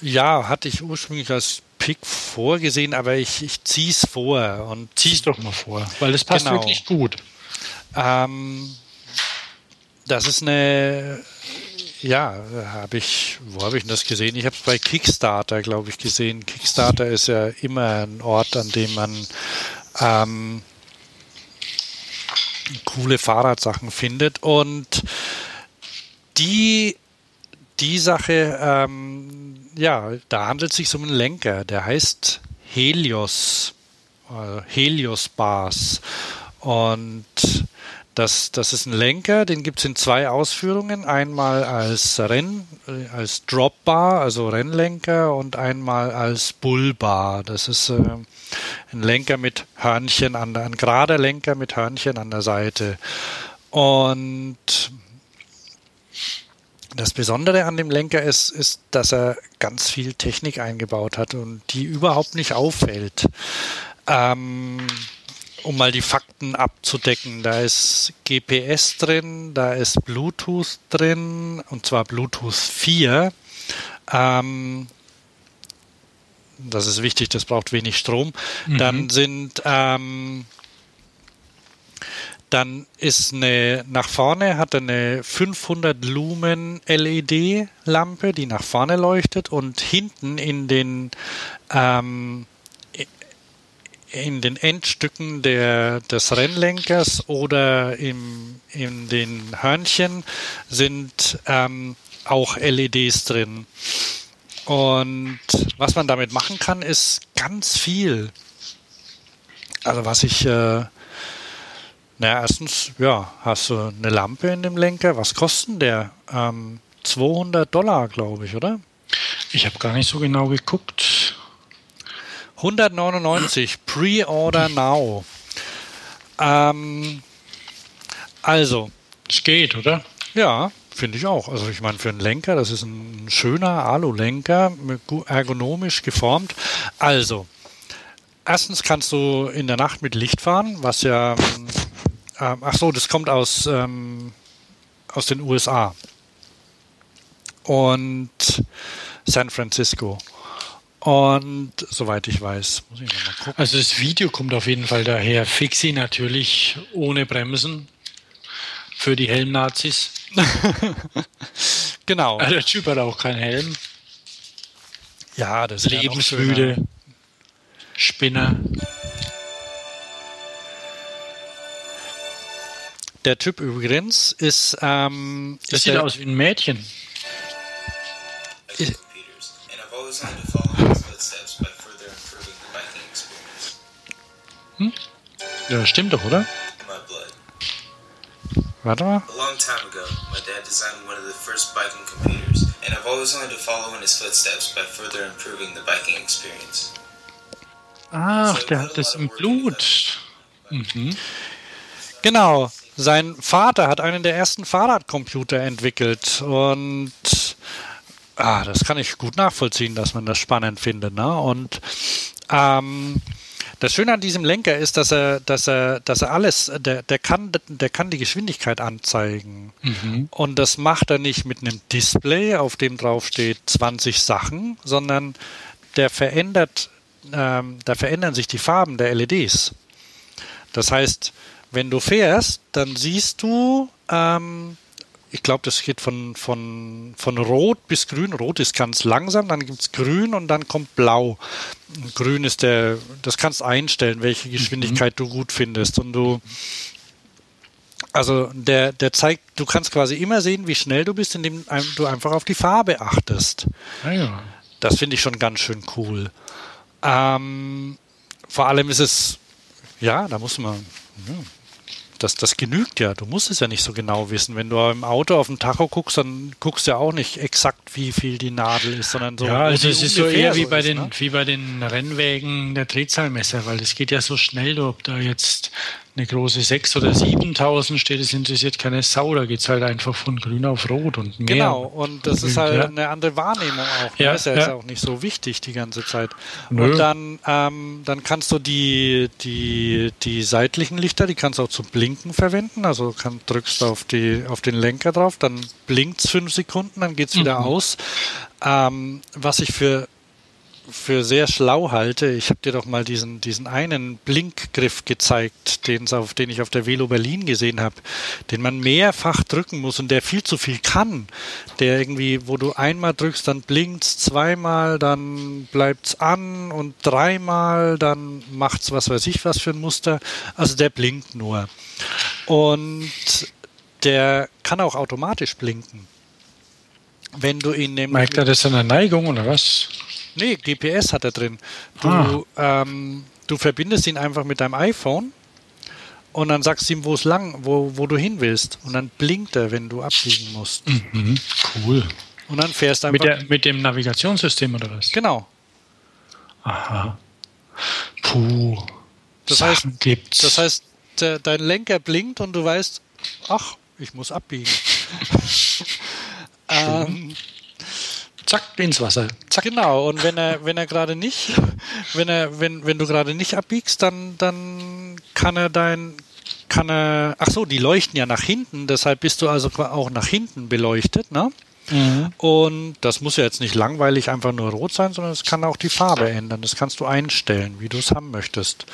ja, hatte ich ursprünglich als Pick vorgesehen, aber ich, ich ziehe es vor. Und Zieh's doch mal vor, weil das passt genau. wirklich gut. Ähm, das ist eine, ja, habe ich, wo habe ich das gesehen? Ich habe es bei Kickstarter, glaube ich, gesehen. Kickstarter ist ja immer ein Ort, an dem man ähm, coole Fahrradsachen findet. Und die, die Sache, ähm, ja, da handelt es sich um einen Lenker, der heißt Helios, äh, Helios Bars. Und das, das ist ein Lenker, den gibt es in zwei Ausführungen. Einmal als Renn, äh, als Dropbar, also Rennlenker, und einmal als Bullbar. Das ist äh, ein Lenker mit Hörnchen an der, ein gerader Lenker mit Hörnchen an der Seite. Und das Besondere an dem Lenker ist, ist, dass er ganz viel Technik eingebaut hat und die überhaupt nicht auffällt. Ähm, um mal die Fakten abzudecken, da ist GPS drin, da ist Bluetooth drin, und zwar Bluetooth 4. Ähm, das ist wichtig, das braucht wenig Strom. Mhm. Dann sind ähm, dann ist eine nach vorne hat eine 500 Lumen LED Lampe, die nach vorne leuchtet und hinten in den ähm, in den Endstücken der, des Rennlenkers oder im, in den Hörnchen sind ähm, auch LEDs drin. Und was man damit machen kann, ist ganz viel. Also was ich, äh, naja, erstens, ja, hast du eine Lampe in dem Lenker. Was kostet der? Ähm, 200 Dollar, glaube ich, oder? Ich habe gar nicht so genau geguckt. 199, Pre-Order Now. Ähm, also. Es geht, oder? Ja, finde ich auch. Also ich meine, für einen Lenker, das ist ein schöner Alu-Lenker, ergonomisch geformt. Also, erstens kannst du in der Nacht mit Licht fahren, was ja, ähm, ach so, das kommt aus, ähm, aus den USA und San Francisco. Und soweit ich weiß, muss ich mal gucken. Also das Video kommt auf jeden Fall daher. Fixie natürlich ohne Bremsen für die Helmnazis. genau. Also der Typ hat auch keinen Helm. Ja, das ist lebensmüde. Ja Spinner. Der Typ übrigens ist. Ähm, das ist sieht aus wie ein Mädchen. Ist, hm? Ja, stimmt doch, oder? Warte mal. A long time ago, my dad designed one of the first biking computers, and I've always wanted to follow in his footsteps by further improving the biking experience. Ach, der hat das im Blut. Mhm. Genau. Sein Vater hat einen der ersten Fahrradcomputer entwickelt und ah, das kann ich gut nachvollziehen, dass man das spannend findet. Ne? Und ähm, das Schöne an diesem Lenker ist, dass er, dass er, dass er alles, der, der kann, der kann die Geschwindigkeit anzeigen. Mhm. Und das macht er nicht mit einem Display, auf dem drauf steht 20 Sachen, sondern der verändert, ähm, da verändern sich die Farben der LEDs. Das heißt, wenn du fährst, dann siehst du ähm, ich glaube, das geht von, von, von Rot bis Grün. Rot ist ganz langsam, dann gibt es Grün und dann kommt Blau. Grün ist der, das kannst einstellen, welche Geschwindigkeit mhm. du gut findest. Und du, also der, der zeigt, du kannst quasi immer sehen, wie schnell du bist, indem du einfach auf die Farbe achtest. Ah ja. Das finde ich schon ganz schön cool. Ähm, vor allem ist es, ja, da muss man, ja, das, das genügt ja. Du musst es ja nicht so genau wissen. Wenn du im Auto auf dem Tacho guckst, dann guckst du ja auch nicht exakt, wie viel die Nadel ist, sondern so. Ja, also es ist so eher wie, so bei ist, den, ne? wie bei den Rennwägen der Drehzahlmesser, weil es geht ja so schnell, ob da jetzt eine große 6 oder 7000 steht, es interessiert keine Sau, da geht es halt einfach von grün auf rot und mehr. Genau, und das ist halt ja. eine andere Wahrnehmung auch. Ne? Ja, ist ja, ja. auch nicht so wichtig die ganze Zeit. Nö. Und dann, ähm, dann kannst du die, die, die seitlichen Lichter, die kannst du auch zum Blinken verwenden, also kann, drückst auf, die, auf den Lenker drauf, dann blinkt es fünf Sekunden, dann geht es wieder mhm. aus. Ähm, was ich für für sehr schlau halte, ich habe dir doch mal diesen, diesen einen Blinkgriff gezeigt, auf, den ich auf der Velo Berlin gesehen habe, den man mehrfach drücken muss und der viel zu viel kann. Der irgendwie, wo du einmal drückst, dann blinkt's, zweimal, dann bleibt's an und dreimal, dann macht's was weiß ich was für ein Muster. Also der blinkt nur. Und der kann auch automatisch blinken. Wenn du ihn nämlich. Merkt er das an der Neigung oder was? Nee, GPS hat er drin. Du, ah. ähm, du verbindest ihn einfach mit deinem iPhone und dann sagst du ihm, wo es lang, wo, wo du hin willst. Und dann blinkt er, wenn du abbiegen musst. Mhm, cool. Und dann fährst du einfach. Mit, der, mit dem Navigationssystem oder was? Genau. Aha. Puh. Das Sachen heißt, gibt's. Das heißt, der, dein Lenker blinkt und du weißt, ach, ich muss abbiegen. ähm, zack, ins Wasser. Zack. Genau, und wenn er, wenn er gerade nicht, wenn er, wenn, wenn du gerade nicht abbiegst, dann, dann kann er dein, kann er, ach so, die leuchten ja nach hinten, deshalb bist du also auch nach hinten beleuchtet, ne? Mhm. Und das muss ja jetzt nicht langweilig einfach nur rot sein, sondern es kann auch die Farbe ändern. Das kannst du einstellen, wie du es haben möchtest.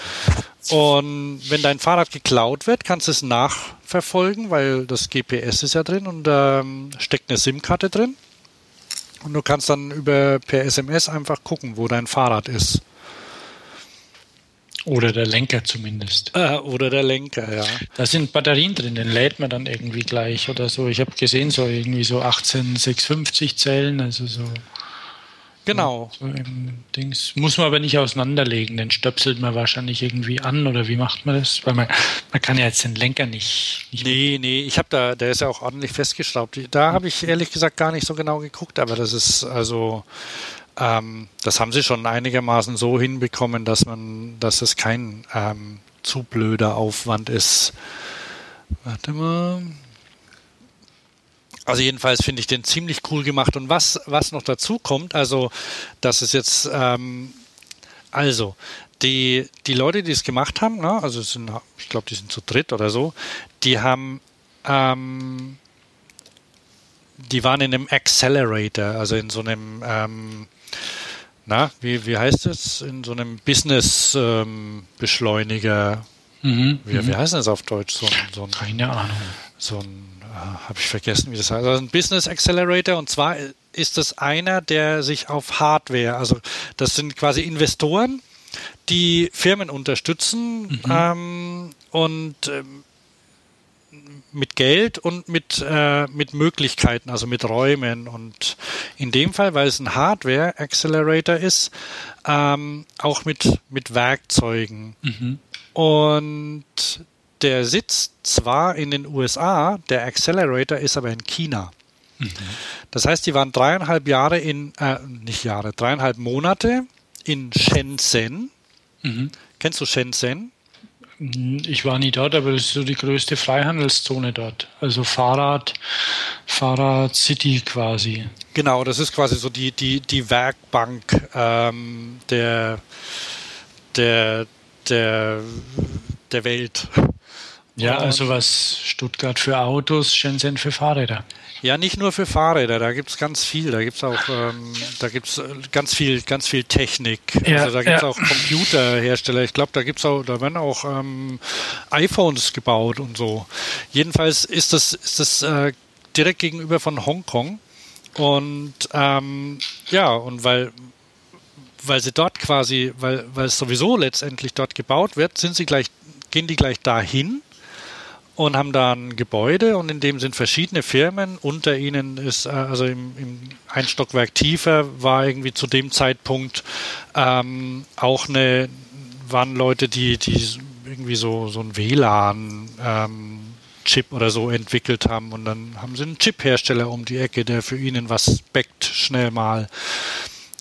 Und wenn dein Fahrrad geklaut wird, kannst du es nachverfolgen, weil das GPS ist ja drin und da ähm, steckt eine SIM-Karte drin. Und du kannst dann über per SMS einfach gucken, wo dein Fahrrad ist. Oder der Lenker zumindest. Äh, oder der Lenker, ja. Da sind Batterien drin, den lädt man dann irgendwie gleich oder so. Ich habe gesehen, so irgendwie so 18650 Zellen, also so. Genau. So Dings. Muss man aber nicht auseinanderlegen, den stöpselt man wahrscheinlich irgendwie an oder wie macht man das? Weil man, man kann ja jetzt den Lenker nicht. nicht Nee, nee, ich habe da, der ist ja auch ordentlich festgeschraubt. Da habe ich ehrlich gesagt gar nicht so genau geguckt, aber das ist also, ähm, das haben sie schon einigermaßen so hinbekommen, dass man, dass es kein ähm, zu blöder Aufwand ist. Warte mal. Also jedenfalls finde ich den ziemlich cool gemacht. Und was, was noch dazu kommt, also das ist jetzt, ähm, also die, die Leute, die es gemacht haben, ne, also sind, ich glaube, die sind zu dritt oder so, die haben, ähm, die waren in einem Accelerator, also in so einem, ähm, na, wie, wie heißt es, in so einem Business-Beschleuniger. Mhm, wie, wie heißt das auf Deutsch? So ein, so ein, Keine Ahnung. so ein habe ich vergessen, wie das heißt. Also ein Business Accelerator und zwar ist das einer, der sich auf Hardware, also das sind quasi Investoren, die Firmen unterstützen Mhm. ähm, und ähm, mit Geld und mit, äh, mit Möglichkeiten, also mit Räumen. Und in dem Fall, weil es ein Hardware Accelerator ist, ähm, auch mit, mit Werkzeugen. Mhm. Und der sitzt zwar in den USA, der Accelerator ist aber in China. Das heißt, die waren dreieinhalb Jahre in, äh, nicht Jahre, dreieinhalb Monate in Shenzhen. Mhm. Kennst du Shenzhen? Ich war nie dort, aber das ist so die größte Freihandelszone dort. Also Fahrrad, Fahrrad City quasi. Genau, das ist quasi so die, die, die Werkbank ähm, der, der, der, der Welt. Ja, also was Stuttgart für Autos, Shenzhen für Fahrräder. Ja, nicht nur für Fahrräder, da gibt's ganz viel. Da gibt's auch ähm, da gibt's äh, ganz viel, ganz viel Technik. Ja, also da gibt's ja. auch Computerhersteller. Ich glaube, da gibt's auch, da werden auch ähm, iPhones gebaut und so. Jedenfalls ist das, ist das äh, direkt gegenüber von Hongkong. Und ähm, ja, und weil weil sie dort quasi, weil, weil es sowieso letztendlich dort gebaut wird, sind sie gleich, gehen die gleich dahin und haben da ein Gebäude und in dem sind verschiedene Firmen. Unter ihnen ist, äh, also im, im ein Stockwerk tiefer war irgendwie zu dem Zeitpunkt ähm, auch eine, waren Leute, die, die irgendwie so, so ein WLAN ähm, Chip oder so entwickelt haben und dann haben sie einen Chip-Hersteller um die Ecke, der für ihnen was backt schnell mal.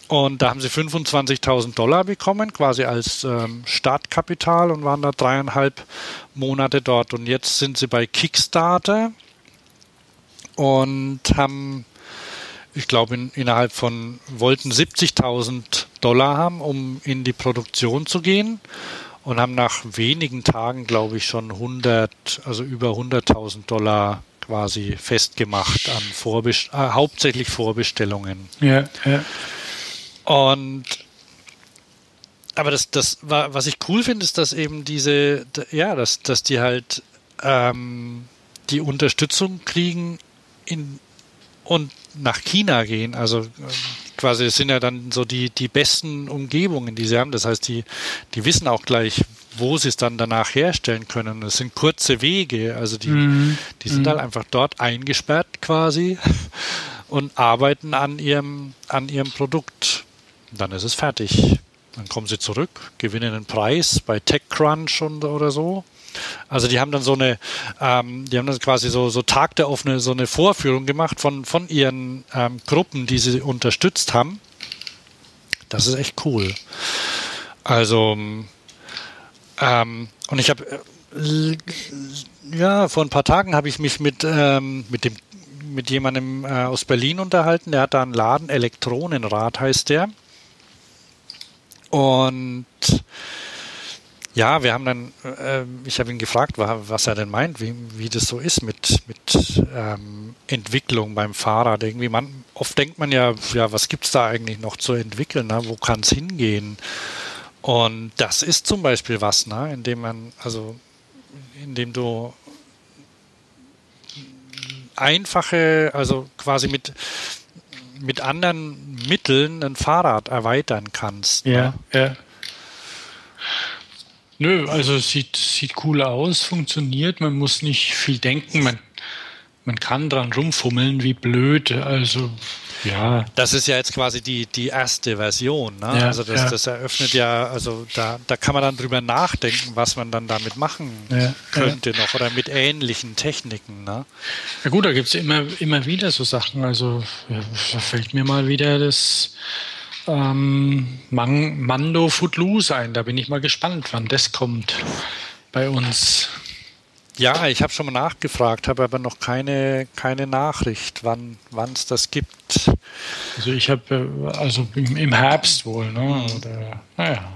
Und da haben sie 25.000 Dollar bekommen, quasi als ähm, Startkapital und waren da dreieinhalb Monate dort. Und jetzt sind sie bei Kickstarter und haben, ich glaube, in, innerhalb von, wollten 70.000 Dollar haben, um in die Produktion zu gehen und haben nach wenigen Tagen, glaube ich, schon 100, also über 100.000 Dollar quasi festgemacht an Vorbest äh, hauptsächlich Vorbestellungen. Ja, ja. Und aber das, das war, was ich cool finde, ist, dass eben diese, ja, dass, dass die halt ähm, die Unterstützung kriegen in und nach China gehen. Also ähm, quasi es sind ja dann so die, die besten Umgebungen, die sie haben. Das heißt, die, die wissen auch gleich, wo sie es dann danach herstellen können. Es sind kurze Wege, also die, Mhm. die sind halt einfach dort eingesperrt quasi und arbeiten an ihrem, an ihrem Produkt. Dann ist es fertig. Dann kommen sie zurück, gewinnen einen Preis bei TechCrunch und, oder so. Also die haben dann so eine, ähm, die haben dann quasi so, so Tag der offene, so eine Vorführung gemacht von, von ihren ähm, Gruppen, die sie unterstützt haben. Das ist echt cool. Also, ähm, und ich habe, äh, ja, vor ein paar Tagen habe ich mich mit, ähm, mit dem mit jemandem äh, aus Berlin unterhalten, der hat da einen Laden, Elektronenrad heißt der. Und ja, wir haben dann, äh, ich habe ihn gefragt, wa- was er denn meint, wie, wie das so ist mit, mit ähm, Entwicklung beim Fahrrad. Irgendwie man, oft denkt man ja, ja, was gibt's da eigentlich noch zu entwickeln? Ne? Wo kann es hingehen? Und das ist zum Beispiel was, ne? indem man, also indem du einfache, also quasi mit, mit anderen Mitteln ein Fahrrad erweitern kannst. Ja, Ne? ja. Nö, also sieht, sieht cool aus, funktioniert, man muss nicht viel denken, man, man kann dran rumfummeln, wie blöd. Also Ja. Das ist ja jetzt quasi die, die erste Version. Ne? Ja, also das, ja. das eröffnet ja, also da, da kann man dann drüber nachdenken, was man dann damit machen ja, könnte noch oder mit ähnlichen Techniken. Ne? Ja gut, da gibt es immer, immer wieder so Sachen. Also da fällt mir mal wieder das ähm, Man Mando Footloose ein. Da bin ich mal gespannt, wann das kommt bei uns. Ja, ich habe schon mal nachgefragt, habe aber noch keine, keine Nachricht, wann es das gibt. Also ich habe, äh, also im, Herbst wohl, ne? Mhm. Oder, naja.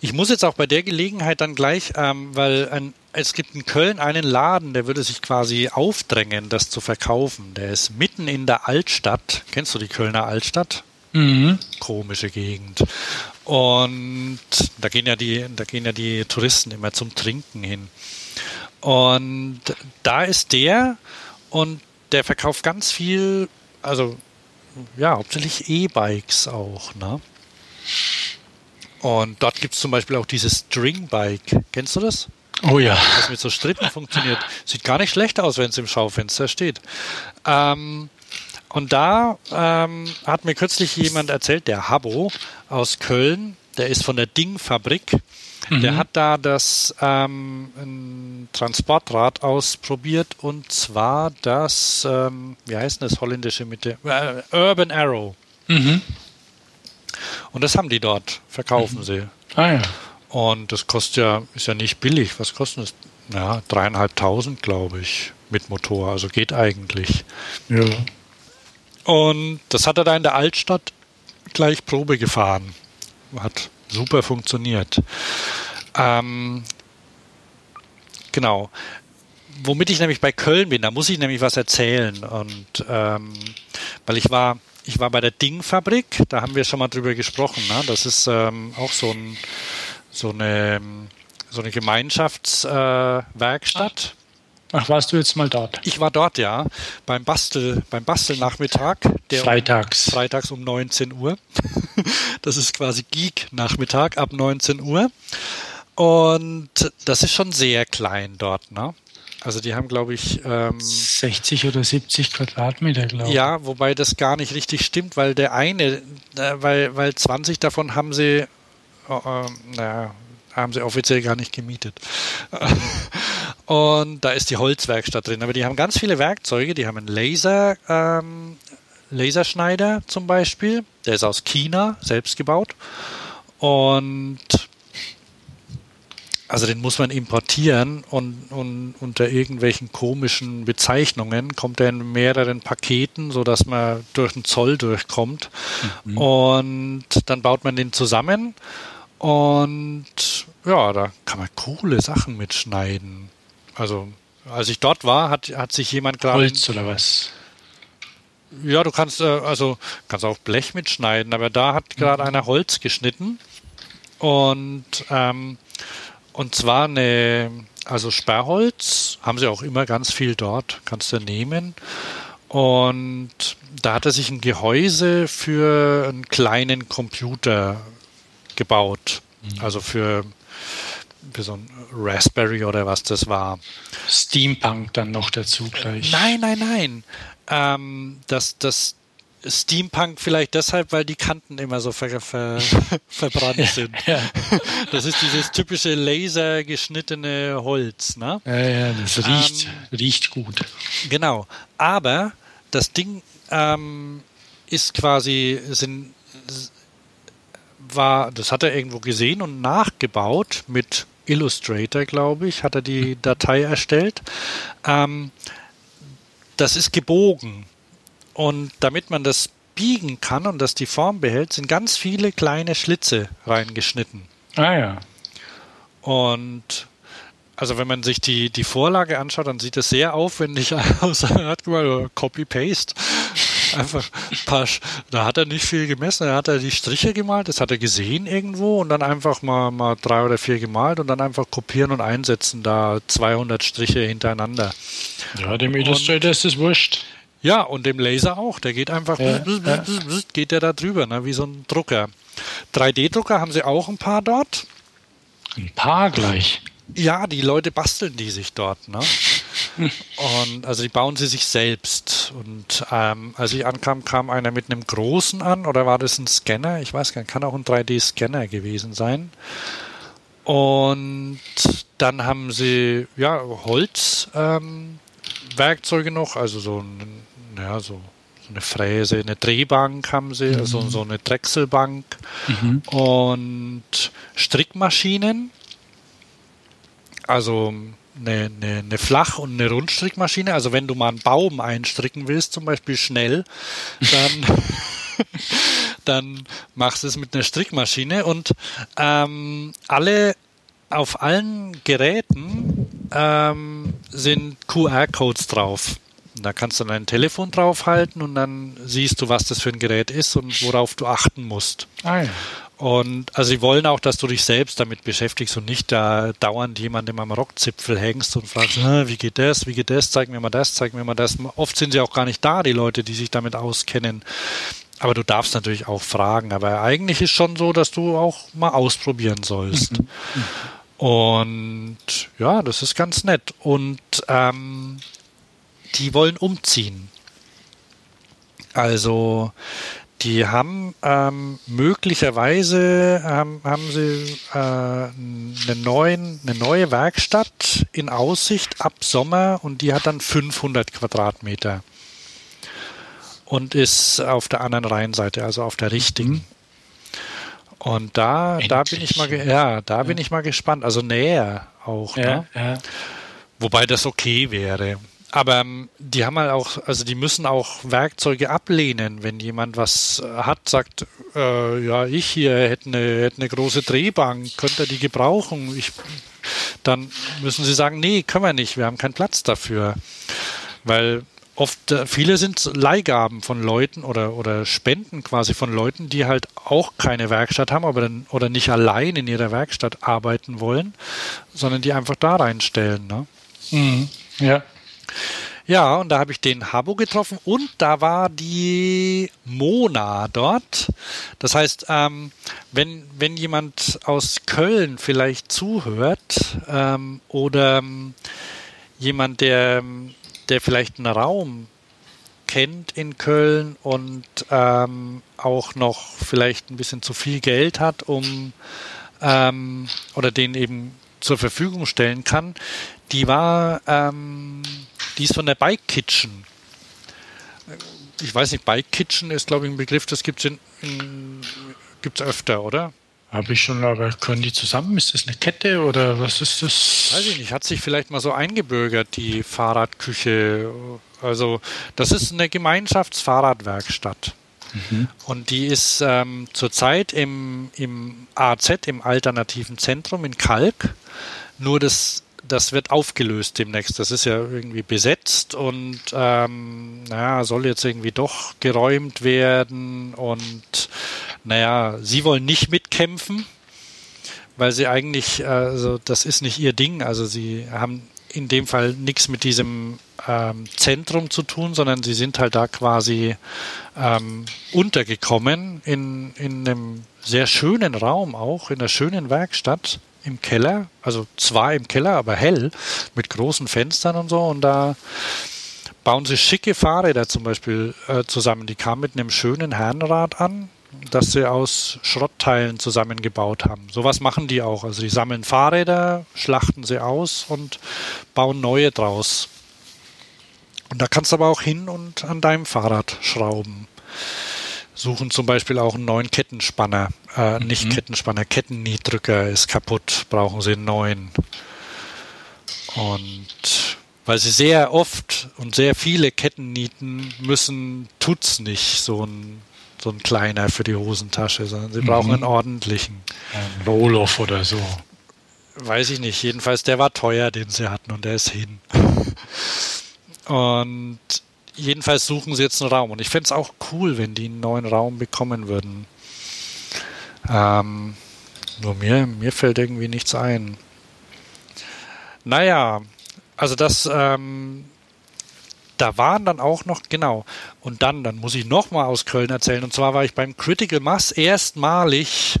Ich muss jetzt auch bei der Gelegenheit dann gleich, ähm, weil ein, es gibt in Köln einen Laden, der würde sich quasi aufdrängen, das zu verkaufen. Der ist mitten in der Altstadt. Kennst du die Kölner Altstadt? Mhm. Komische Gegend. Und da gehen ja die, da gehen ja die Touristen immer zum Trinken hin. Und da ist der und der verkauft ganz viel, also ja, hauptsächlich E-Bikes auch, ne? Und dort gibt es zum Beispiel auch dieses Stringbike. Kennst du das? Oh ja. Das mit so Strippen funktioniert. Sieht gar nicht schlecht aus, wenn es im Schaufenster steht. Ähm, und da ähm, hat mir kürzlich jemand erzählt, der Habbo aus Köln, der ist von der Ding-Fabrik. Mhm. Der hat da das ähm, Transportrad ausprobiert und zwar das, ähm, wie heißt das holländische Mitte? Äh, Urban Arrow. Mhm. Und das haben die dort, verkaufen mhm. sie. Ah ja. Und das kostet ja, ist ja nicht billig. Was kostet das? Ja, dreieinhalbtausend, glaube ich, mit Motor. Also geht eigentlich. Ja. Und das hat er da in der Altstadt gleich Probe gefahren. Hat super funktioniert. Ähm, genau. Womit ich nämlich bei Köln bin, da muss ich nämlich was erzählen. Und ähm, weil ich war, ich war bei der Ding-Fabrik, da haben wir schon mal drüber gesprochen. Ne? Das ist ähm, auch so, ein, so eine so eine Gemeinschaftswerkstatt. Äh, Ach, warst du jetzt mal dort? Ich war dort, ja, beim Bastel, beim Bastelnachmittag. Der freitags. Um, freitags um 19 Uhr. das ist quasi Geek-Nachmittag ab 19 Uhr. Und das ist schon sehr klein dort, ne? Also die haben, glaube ich, ähm, 60 oder 70 Quadratmeter, glaube ich. Ja, wobei das gar nicht richtig stimmt, weil der eine, äh, weil, weil 20 davon haben sie, äh, äh, naja, haben sie offiziell gar nicht gemietet. Und da ist die Holzwerkstatt drin. Aber die haben ganz viele Werkzeuge. Die haben einen Laser, ähm, Laserschneider zum Beispiel. Der ist aus China, selbst gebaut. Und also den muss man importieren und, und unter irgendwelchen komischen Bezeichnungen kommt er in mehreren Paketen, sodass man durch den Zoll durchkommt. Mhm. Und dann baut man den zusammen und ja, da kann man coole Sachen mitschneiden. Also, als ich dort war, hat, hat sich jemand gerade. Holz oder was? Ja, du kannst, äh, also, kannst auch Blech mitschneiden, aber da hat gerade mhm. einer Holz geschnitten. Und, ähm, und zwar eine, also Sperrholz, haben sie auch immer ganz viel dort, kannst du nehmen. Und da hat er sich ein Gehäuse für einen kleinen Computer gebaut. Mhm. Also für, für so ein Raspberry oder was das war. Steampunk dann noch dazu gleich. Nein, nein, nein. Ähm, das, das Steampunk vielleicht deshalb, weil die Kanten immer so ver, ver, verbrannt sind. Ja, Das ist dieses typische lasergeschnittene Holz. Ne? Ja, ja, das riecht, ähm, riecht gut. Genau. Aber das Ding ähm, ist quasi, sind war, das hat er irgendwo gesehen und nachgebaut mit Illustrator, glaube ich, hat er die Datei erstellt. Ähm, das ist gebogen. Und damit man das biegen kann und das die Form behält, sind ganz viele kleine Schlitze reingeschnitten. Ah ja. Und also wenn man sich die, die Vorlage anschaut, dann sieht es sehr aufwendig aus. Hat mal Copy-Paste einfach ein paar, da hat er nicht viel gemessen, da hat er die Striche gemalt, das hat er gesehen irgendwo und dann einfach mal, mal drei oder vier gemalt und dann einfach kopieren und einsetzen, da 200 Striche hintereinander. Ja, dem Illustrator ist es wurscht. Ja, und dem Laser auch, der geht einfach, ja, ja. geht der da drüber, ne, wie so ein Drucker. 3D-Drucker haben sie auch ein paar dort. Ein paar gleich. Ja, die Leute basteln die sich dort, ne? Und also die bauen sie sich selbst. Und ähm, als ich ankam, kam einer mit einem großen an, oder war das ein Scanner? Ich weiß gar nicht, kann auch ein 3D-Scanner gewesen sein. Und dann haben sie ja Holzwerkzeuge ähm, noch, also so ein, ja, so eine Fräse, eine Drehbank haben sie, mhm. also so eine Drechselbank mhm. und Strickmaschinen. Also eine, eine, eine Flach- und eine Rundstrickmaschine. Also wenn du mal einen Baum einstricken willst, zum Beispiel schnell, dann, dann machst du es mit einer Strickmaschine und ähm, alle auf allen Geräten ähm, sind QR-Codes drauf. Da kannst du dein Telefon draufhalten und dann siehst du, was das für ein Gerät ist und worauf du achten musst. Ah, ja. Und also sie wollen auch, dass du dich selbst damit beschäftigst und nicht da dauernd jemandem am Rockzipfel hängst und fragst, wie geht das, wie geht das, zeig mir mal das, zeig mir mal das. Oft sind sie auch gar nicht da, die Leute, die sich damit auskennen. Aber du darfst natürlich auch fragen. Aber eigentlich ist schon so, dass du auch mal ausprobieren sollst. Mhm. Und ja, das ist ganz nett. Und ähm, die wollen umziehen. Also die haben ähm, möglicherweise ähm, haben sie äh, eine, neuen, eine neue Werkstatt in Aussicht ab Sommer und die hat dann 500 Quadratmeter und ist auf der anderen Rheinseite, also auf der richtigen. Mhm. Und da, da bin ich mal, ja, da ja. bin ich mal gespannt. Also näher auch. Ja, ne? ja. Wobei das okay wäre. Aber ähm, die haben halt auch, also die müssen auch Werkzeuge ablehnen, wenn jemand was äh, hat, sagt, äh, ja, ich hier hätte eine, hätte eine große Drehbank, könnte die gebrauchen. Ich, dann müssen sie sagen, nee, können wir nicht, wir haben keinen Platz dafür. Weil oft, äh, viele sind Leihgaben von Leuten oder, oder Spenden quasi von Leuten, die halt auch keine Werkstatt haben, aber dann, oder nicht allein in ihrer Werkstatt arbeiten wollen, sondern die einfach da reinstellen. Ne? Mhm. Ja. Ja, und da habe ich den Habo getroffen und da war die Mona dort. Das heißt, ähm, wenn, wenn jemand aus Köln vielleicht zuhört ähm, oder ähm, jemand, der, der vielleicht einen Raum kennt in Köln und ähm, auch noch vielleicht ein bisschen zu viel Geld hat, um ähm, oder den eben zur Verfügung stellen kann, die war ähm, die ist von der Bike Kitchen. Ich weiß nicht, Bike Kitchen ist, glaube ich, ein Begriff, das gibt es gibt's öfter, oder? Habe ich schon, aber können die zusammen? Ist das eine Kette oder was ist das? Weiß ich nicht, hat sich vielleicht mal so eingebürgert, die Fahrradküche. Also, das ist eine Gemeinschaftsfahrradwerkstatt. Mhm. Und die ist ähm, zurzeit im, im AZ, im Alternativen Zentrum in Kalk. Nur das das wird aufgelöst demnächst. Das ist ja irgendwie besetzt und ähm, naja, soll jetzt irgendwie doch geräumt werden und naja, sie wollen nicht mitkämpfen, weil sie eigentlich, also das ist nicht ihr Ding. Also sie haben in dem Fall nichts mit diesem ähm, Zentrum zu tun, sondern sie sind halt da quasi ähm, untergekommen in, in einem sehr schönen Raum auch, in einer schönen Werkstatt im Keller, also zwar im Keller, aber hell, mit großen Fenstern und so. Und da bauen sie schicke Fahrräder zum Beispiel äh, zusammen. Die kamen mit einem schönen Herrenrad an, das sie aus Schrottteilen zusammengebaut haben. Sowas machen die auch. Also die sammeln Fahrräder, schlachten sie aus und bauen neue draus. Und da kannst du aber auch hin und an deinem Fahrrad schrauben suchen zum Beispiel auch einen neuen Kettenspanner. Äh, nicht mhm. Kettenspanner, Kettenniedrücker ist kaputt, brauchen sie einen neuen. Und weil sie sehr oft und sehr viele Ketten nieten müssen, tut's nicht so ein, so ein kleiner für die Hosentasche, sondern sie mhm. brauchen einen ordentlichen. Ein Rohloff oder so. Weiß ich nicht. Jedenfalls, der war teuer, den sie hatten und der ist hin. Und jedenfalls suchen sie jetzt einen Raum. Und ich fände es auch cool, wenn die einen neuen Raum bekommen würden. Ähm, nur mir, mir fällt irgendwie nichts ein. Naja, also das, ähm, da waren dann auch noch, genau, und dann, dann muss ich nochmal aus Köln erzählen. Und zwar war ich beim Critical Mass erstmalig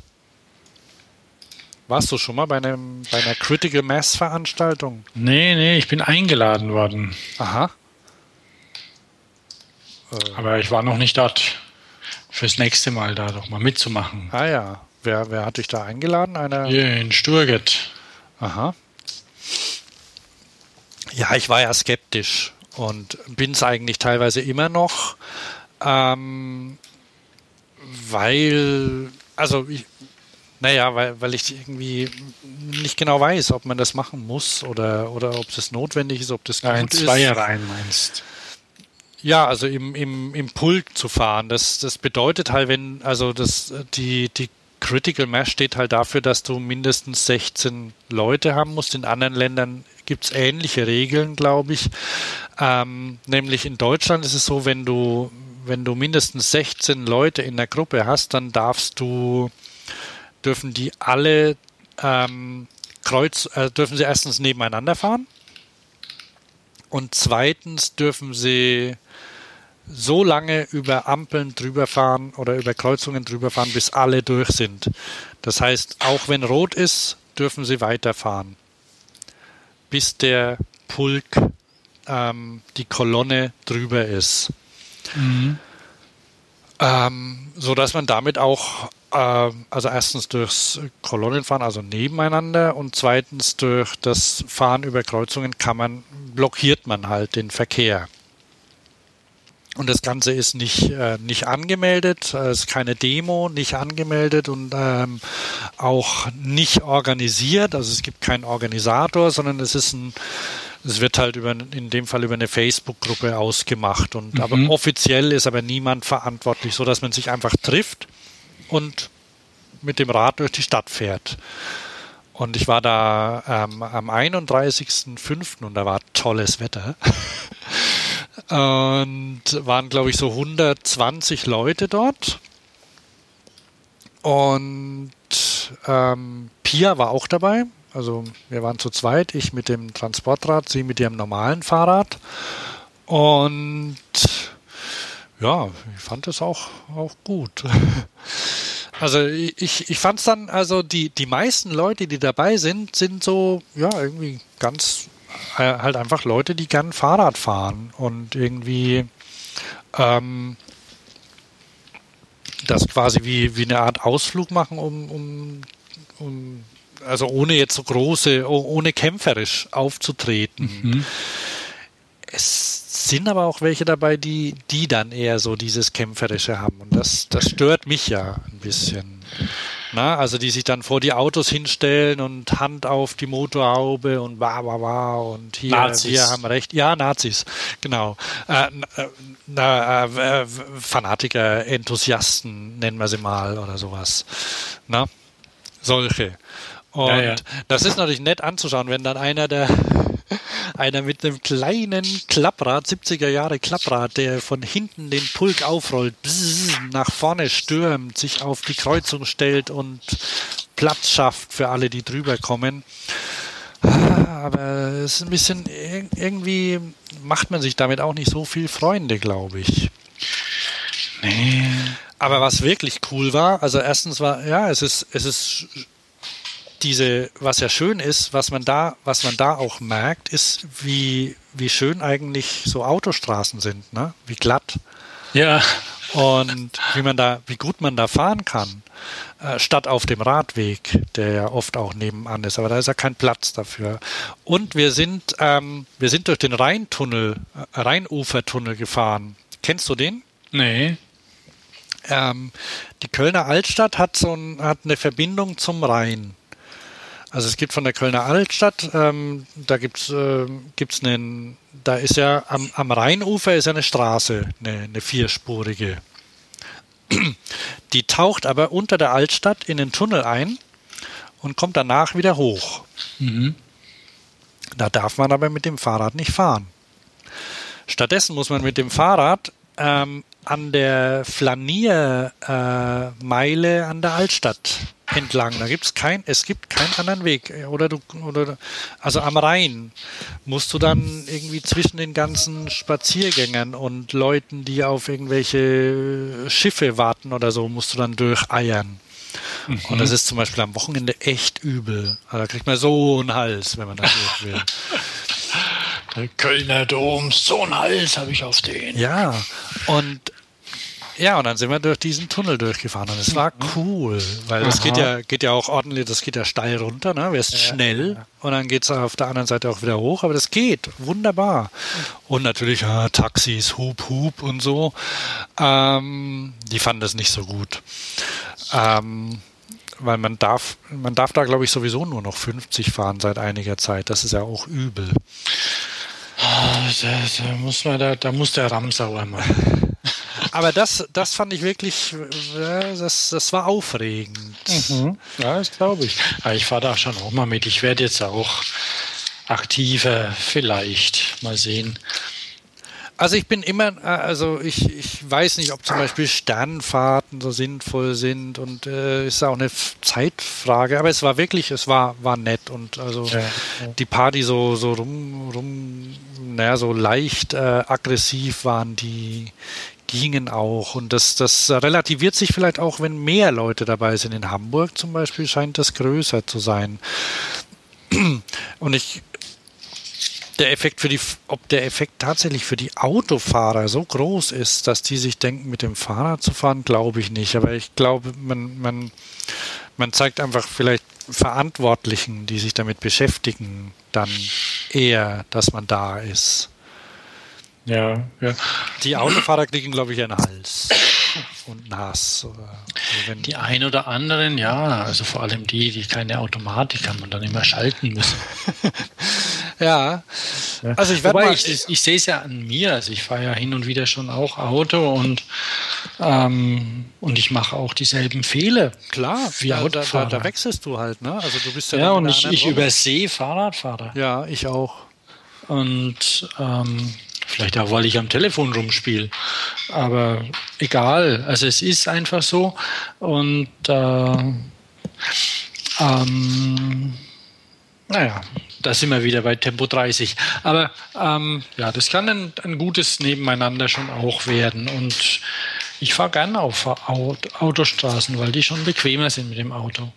Warst du schon mal bei, einem, bei einer Critical Mass Veranstaltung? Nee, nee, ich bin eingeladen worden. Aha. Aber ich war noch nicht dort. Fürs nächste Mal da doch mal mitzumachen. Ah ja. Wer, wer hat dich da eingeladen? Einer? Hier in Sturget. Aha. Ja, ich war ja skeptisch und bin es eigentlich teilweise immer noch, ähm, weil, also ich, naja, weil, weil ich irgendwie nicht genau weiß, ob man das machen muss oder, oder ob das notwendig ist, ob das Ja, in gut ist. Zweierreihen meinst. Ja, also im, im, im Pulk zu fahren. Das, das bedeutet halt, wenn, also das, die, die Critical Mass steht halt dafür, dass du mindestens 16 Leute haben musst. In anderen Ländern gibt es ähnliche Regeln, glaube ich. Ähm, nämlich in Deutschland ist es so, wenn du, wenn du mindestens 16 Leute in der Gruppe hast, dann darfst du, dürfen die alle ähm, kreuz, äh, dürfen sie erstens nebeneinander fahren. Und zweitens dürfen sie so lange über Ampeln drüber fahren oder über Kreuzungen drüber fahren, bis alle durch sind. Das heißt, auch wenn rot ist, dürfen sie weiterfahren, bis der Pulk, ähm, die Kolonne drüber ist. Ähm, so dass man damit auch, äh, also erstens durchs Kolonnenfahren, also nebeneinander, und zweitens durch das Fahren über Kreuzungen kann man, blockiert man halt den Verkehr. Und das Ganze ist nicht, äh, nicht angemeldet, äh, es ist keine Demo, nicht angemeldet und ähm, auch nicht organisiert. Also es gibt keinen Organisator, sondern es ist ein, es wird halt über, in dem Fall über eine Facebook-Gruppe ausgemacht. Und aber offiziell ist aber niemand verantwortlich, so dass man sich einfach trifft und mit dem Rad durch die Stadt fährt. Und ich war da ähm, am 31.05. und da war tolles Wetter. und waren, glaube ich, so 120 Leute dort. Und ähm, Pia war auch dabei. Also wir waren zu zweit, ich mit dem Transportrad, sie mit ihrem normalen Fahrrad. Und ja, ich fand das auch, auch gut. Also ich, ich fand es dann, also die, die meisten Leute, die dabei sind, sind so, ja, irgendwie ganz, halt einfach Leute, die gern Fahrrad fahren und irgendwie ähm, das quasi wie, wie eine Art Ausflug machen, um, um, um also ohne jetzt so große, oh- ohne kämpferisch aufzutreten. Es sind aber auch welche dabei, die, die dann eher so dieses Kämpferische haben. Und das, das stört mich ja ein bisschen. Na, also die sich dann vor die Autos hinstellen und Hand auf die Motorhaube und wa wa wa und hier Nazis. wir haben recht. Ja, Nazis, genau. Äh, äh, na, äh, Fanatiker, Enthusiasten nennen wir sie mal oder sowas. Na, solche. Und Ja, ja. das ist natürlich nett anzuschauen, wenn dann einer der einer mit einem kleinen Klapprad, 70er Jahre Klapprad, der von hinten den Pulk aufrollt, nach vorne stürmt, sich auf die Kreuzung stellt und Platz schafft für alle, die drüber kommen. Aber es ist ein bisschen, ir- irgendwie macht man sich damit auch nicht so viel Freunde, glaube ich. Nee. Aber was wirklich cool war, also erstens war, ja, es ist, es ist diese, was ja schön ist, was man da, was man da auch merkt, ist, wie, wie schön eigentlich so Autostraßen sind, ne? Wie glatt. Ja. Und wie man da, wie gut man da fahren kann, äh, statt auf dem Radweg, der ja oft auch nebenan ist. Aber da ist ja kein Platz dafür. Und wir sind, ähm, wir sind durch den Rheintunnel, äh, Rheinufertunnel gefahren. Kennst du den? Nee. Ähm, die Kölner Altstadt hat so ein, hat eine Verbindung zum Rhein. Also es gibt von der Kölner Altstadt, ähm, da gibt's ähm, gibt's einen, da ist ja am, am Rheinufer ist ja eine Straße, eine, eine vierspurige. Die taucht aber unter der Altstadt in den Tunnel ein und kommt danach wieder hoch. Da darf man aber mit dem Fahrrad nicht fahren. Stattdessen muss man mit dem Fahrrad ähm, an der Flaniermeile äh, an der Altstadt entlang. Da gibt's kein, es gibt keinen anderen Weg. Oder du, oder, also am Rhein musst du dann irgendwie zwischen den ganzen Spaziergängern und Leuten, die auf irgendwelche Schiffe warten oder so, musst du dann durcheiern. Mhm. Und das ist zum Beispiel am Wochenende echt übel. Also da kriegt man so einen Hals, wenn man da durch will. Der Kölner Dom, so einen Hals habe ich auf den. Ja, und ja, und dann sind wir durch diesen Tunnel durchgefahren und es war mhm. cool, weil das geht ja, geht ja auch ordentlich, das geht ja steil runter, ne? Wirst ja, schnell ja. und dann geht es auf der anderen Seite auch wieder hoch, aber das geht wunderbar. Und natürlich ja, Taxis, Hup, Hup und so. Ähm, die fanden das nicht so gut. Ähm, weil man darf, man darf da glaube ich sowieso nur noch 50 fahren seit einiger Zeit. Das ist ja auch übel. Ah, da, da, muss man da, da muss der Ramsauer machen. Aber das, das fand ich wirklich, das, das war aufregend. Mhm. Ja, das glaube ich. Ja, ich fahre da schon auch mal mit. Ich werde jetzt auch aktiver, vielleicht. Mal sehen. Also ich bin immer, also ich, ich weiß nicht, ob zum Beispiel Sternfahrten so sinnvoll sind und äh, ist auch eine Zeitfrage, aber es war wirklich, es war, war nett und also ja, ja. die Party so, so rum, rum, naja, so leicht äh, aggressiv waren die gingen auch. Und das, das relativiert sich vielleicht auch, wenn mehr Leute dabei sind. In Hamburg zum Beispiel scheint das größer zu sein. Und ich, der Effekt für die, ob der Effekt tatsächlich für die Autofahrer so groß ist, dass die sich denken, mit dem Fahrrad zu fahren, glaube ich nicht. Aber ich glaube, man, man, man zeigt einfach vielleicht Verantwortlichen, die sich damit beschäftigen, dann eher, dass man da ist. Ja, ja. Die Autofahrer kriegen, glaube ich, einen Hals und Nas. Also die ein oder anderen, ja, also vor allem die, die keine Automatik haben und dann immer schalten müssen. ja. Also ich werde ich, ich, ich sehe es ja an mir, also ich fahre ja hin und wieder schon auch Auto und ähm, und ich mache auch dieselben Fehler. Klar, wie ja, da, da, da, wechselst du halt, ne? Also du bist ja. Ja, und ich, ich übersehe Fahrradfahrer. Ja, ich auch. Und ähm, Vielleicht auch, weil ich am Telefon rumspiele. Aber egal. Also es ist einfach so. Und äh, ähm, naja, da sind wir wieder bei Tempo 30. Aber ähm, ja, das kann ein, ein gutes Nebeneinander schon auch werden. Und ich fahre gerne auf Autostraßen, weil die schon bequemer sind mit dem Auto.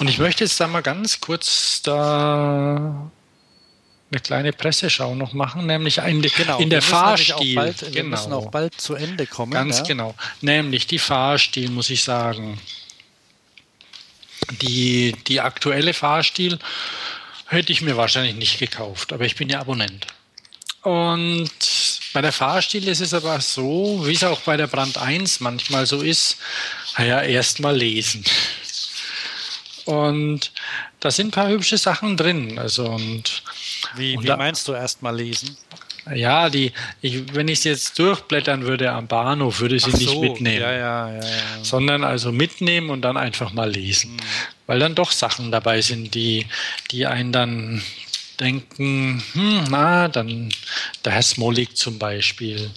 Und ich möchte jetzt da mal ganz kurz da eine kleine Presseschau noch machen, nämlich ein, genau, in der Fahrstil. Bald, genau. Wir müssen auch bald zu Ende kommen. Ganz ja? genau. Nämlich die Fahrstil, muss ich sagen. Die, die aktuelle Fahrstil hätte ich mir wahrscheinlich nicht gekauft, aber ich bin ja Abonnent. Und bei der Fahrstil ist es aber so, wie es auch bei der Brand 1 manchmal so ist, naja, erst mal lesen. Und da sind ein paar hübsche Sachen drin. Also und, wie, wie da, meinst du erst mal lesen? Ja, die, ich, wenn ich es jetzt durchblättern würde am Bahnhof, würde ich sie so, nicht mitnehmen. Ja, ja, ja, sondern also mitnehmen und dann einfach mal lesen. Mhm. Weil dann doch Sachen dabei sind, die, die einen dann denken, hm, na, dann der Herr Smolik zum Beispiel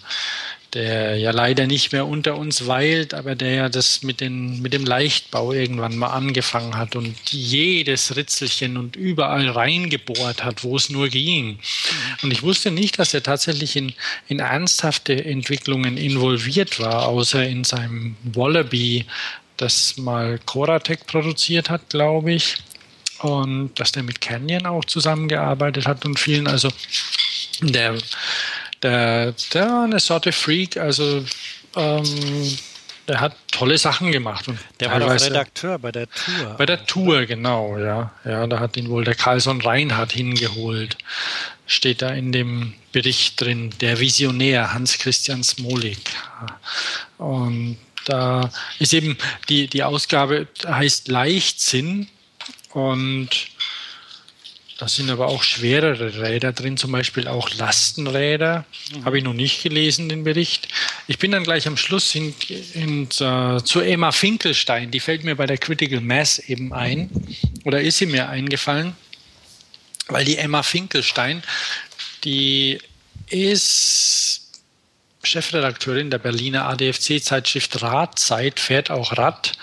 der ja leider nicht mehr unter uns weilt, aber der ja das mit, den, mit dem Leichtbau irgendwann mal angefangen hat und jedes Ritzelchen und überall reingebohrt hat, wo es nur ging. Und ich wusste nicht, dass er tatsächlich in, in ernsthafte Entwicklungen involviert war, außer in seinem Wallaby, das mal Coratec produziert hat, glaube ich. Und dass der mit Canyon auch zusammengearbeitet hat und vielen, also der der, der war eine Sorte Freak, also ähm, der hat tolle Sachen gemacht. Und der war doch Redakteur bei der Tour. Bei der Tour, genau, ja. Ja, da hat ihn wohl der Carlson Reinhardt hingeholt. Steht da in dem Bericht drin, der Visionär Hans-Christian Smolik. Und da ist eben die, die Ausgabe heißt Leichtsinn und da sind aber auch schwerere Räder drin, zum Beispiel auch Lastenräder. Mhm. Habe ich noch nicht gelesen, den Bericht. Ich bin dann gleich am Schluss hin, hin, uh, zu Emma Finkelstein. Die fällt mir bei der Critical Mass eben ein. Oder ist sie mir eingefallen? Weil die Emma Finkelstein, die ist Chefredakteurin der Berliner ADFC-Zeitschrift Radzeit, fährt auch Rad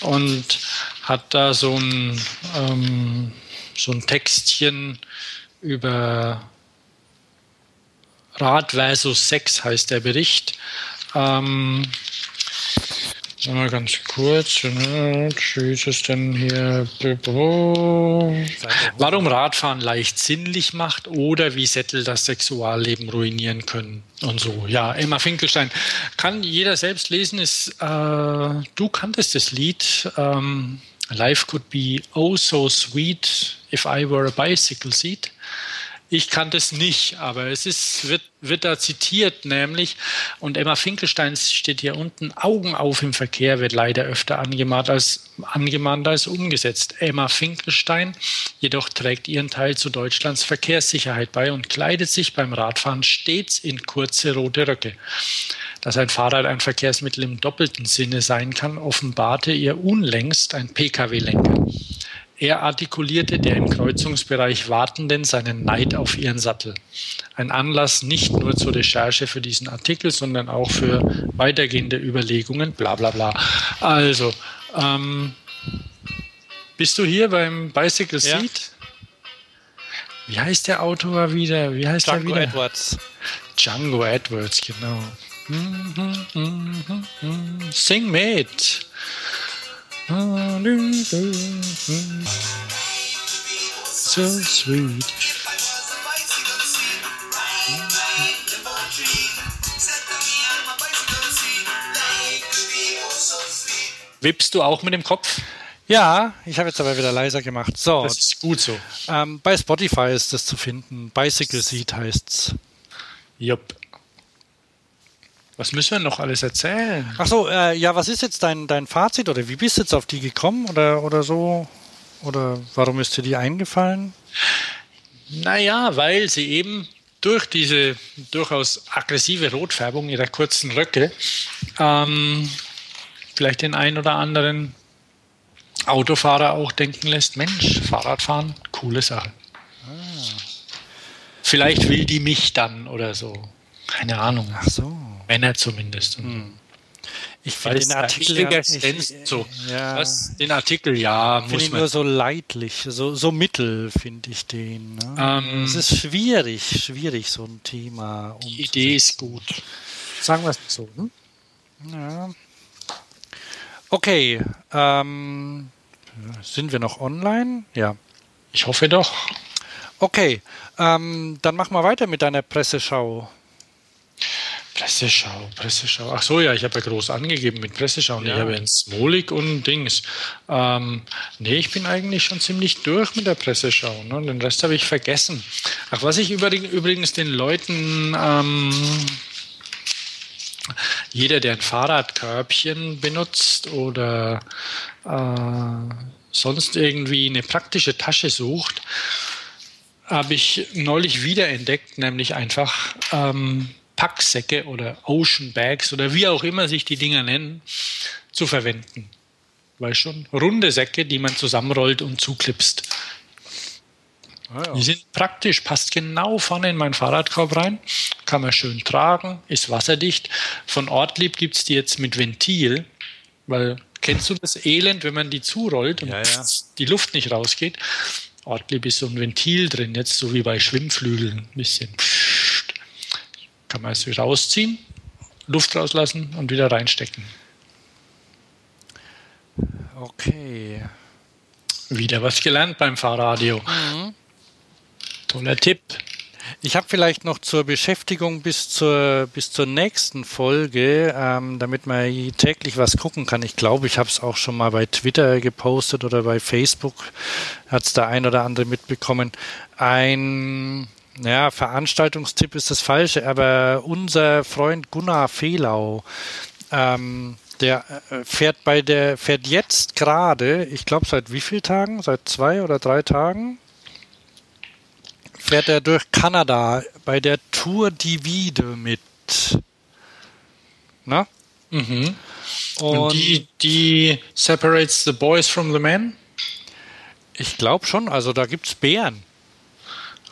und hat da so ein. Ähm, so ein Textchen über Rad versus Sex heißt der Bericht. Ähm, Mal ganz kurz. Ne? Wie ist denn hier? Warum Radfahren leicht sinnlich macht oder wie Sättel das Sexualleben ruinieren können und so. Ja, Emma Finkelstein. Kann jeder selbst lesen. Ist, äh, du kanntest das Lied. Ähm, Life could be oh so sweet if I were a bicycle seat. Ich kannte es nicht, aber es ist, wird, wird da zitiert, nämlich, und Emma Finkelstein steht hier unten, Augen auf im Verkehr wird leider öfter angemahnt als, angemahnt als umgesetzt. Emma Finkelstein jedoch trägt ihren Teil zu Deutschlands Verkehrssicherheit bei und kleidet sich beim Radfahren stets in kurze rote Röcke. Dass ein Fahrrad ein Verkehrsmittel im doppelten Sinne sein kann, offenbarte ihr unlängst ein Pkw-Lenker. Er artikulierte der im Kreuzungsbereich Wartenden seinen Neid auf ihren Sattel. Ein Anlass nicht nur zur Recherche für diesen Artikel, sondern auch für weitergehende Überlegungen, bla bla bla. Also, ähm, bist du hier beim Bicycle Seat? Ja. Wie heißt der Autor wieder? Wie heißt Django der wieder? Edwards. Django Edwards, genau. Sing mit. So sweet. Wippst du auch mit dem Kopf? Ja, ich habe jetzt aber wieder leiser gemacht. So, Das ist gut so. ähm, bei Spotify ist das zu finden. Bicycle Seat heißt's. Jupp. Was müssen wir noch alles erzählen? Ach so, äh, ja, was ist jetzt dein, dein Fazit oder wie bist du jetzt auf die gekommen oder, oder so? Oder warum ist dir die eingefallen? Naja, weil sie eben durch diese durchaus aggressive Rotfärbung ihrer kurzen Röcke ähm, vielleicht den einen oder anderen Autofahrer auch denken lässt, Mensch, Fahrradfahren, coole Sache. Vielleicht will die mich dann oder so. Keine Ahnung. Ach so. Männer zumindest. Ich Weil finde es den Artikel, ja, ich, Sense- so. ja, Was, den Artikel, ja, finde man. nur so leidlich, so, so mittel finde ich den. Ne? Ähm, es ist schwierig, schwierig, so ein Thema. die Idee ist gut. Sagen wir es so. Hm? Ja. Okay, ähm, sind wir noch online? Ja. Ich hoffe doch. Okay, ähm, dann mach mal weiter mit deiner Presseschau. Presseschau, Presseschau. Ach so, ja, ich habe ja groß angegeben mit Presseschau. Ja. Ich habe ja Smolik und Dings. Ähm, nee, ich bin eigentlich schon ziemlich durch mit der Presseschau. Ne? Den Rest habe ich vergessen. Ach, was ich übrigens, übrigens den Leuten, ähm, jeder, der ein Fahrradkörbchen benutzt oder äh, sonst irgendwie eine praktische Tasche sucht, habe ich neulich wiederentdeckt, nämlich einfach ähm, Packsäcke oder Ocean Bags oder wie auch immer sich die Dinger nennen, zu verwenden. Weil schon runde Säcke, die man zusammenrollt und zuklipst. Die sind praktisch, passt genau vorne in meinen Fahrradkorb rein, kann man schön tragen, ist wasserdicht. Von Ortlieb gibt es die jetzt mit Ventil, weil kennst du das Elend, wenn man die zurollt und Ja, ja. die Luft nicht rausgeht? Ortlieb ist so ein Ventil drin, jetzt so wie bei Schwimmflügeln, ein bisschen. Kann man es wieder rausziehen, Luft rauslassen und wieder reinstecken. Okay. Wieder was gelernt beim Fahrradio. Toller Tipp. Ich habe vielleicht noch zur Beschäftigung bis zur, bis zur nächsten Folge, ähm, damit man täglich was gucken kann. Ich glaube, ich habe es auch schon mal bei Twitter gepostet oder bei Facebook, hat es der ein oder andere mitbekommen. Ein ja, Veranstaltungstipp ist das falsche, aber unser Freund Gunnar Fehlau, ähm, der äh, fährt bei der, fährt jetzt gerade, ich glaube seit wie vielen Tagen? Seit zwei oder drei Tagen? fährt er durch Kanada bei der Tour Divide mit. Na? Mhm. Und, Und die, die separates the boys from the men? ich glaube schon, also da gibt es Bären.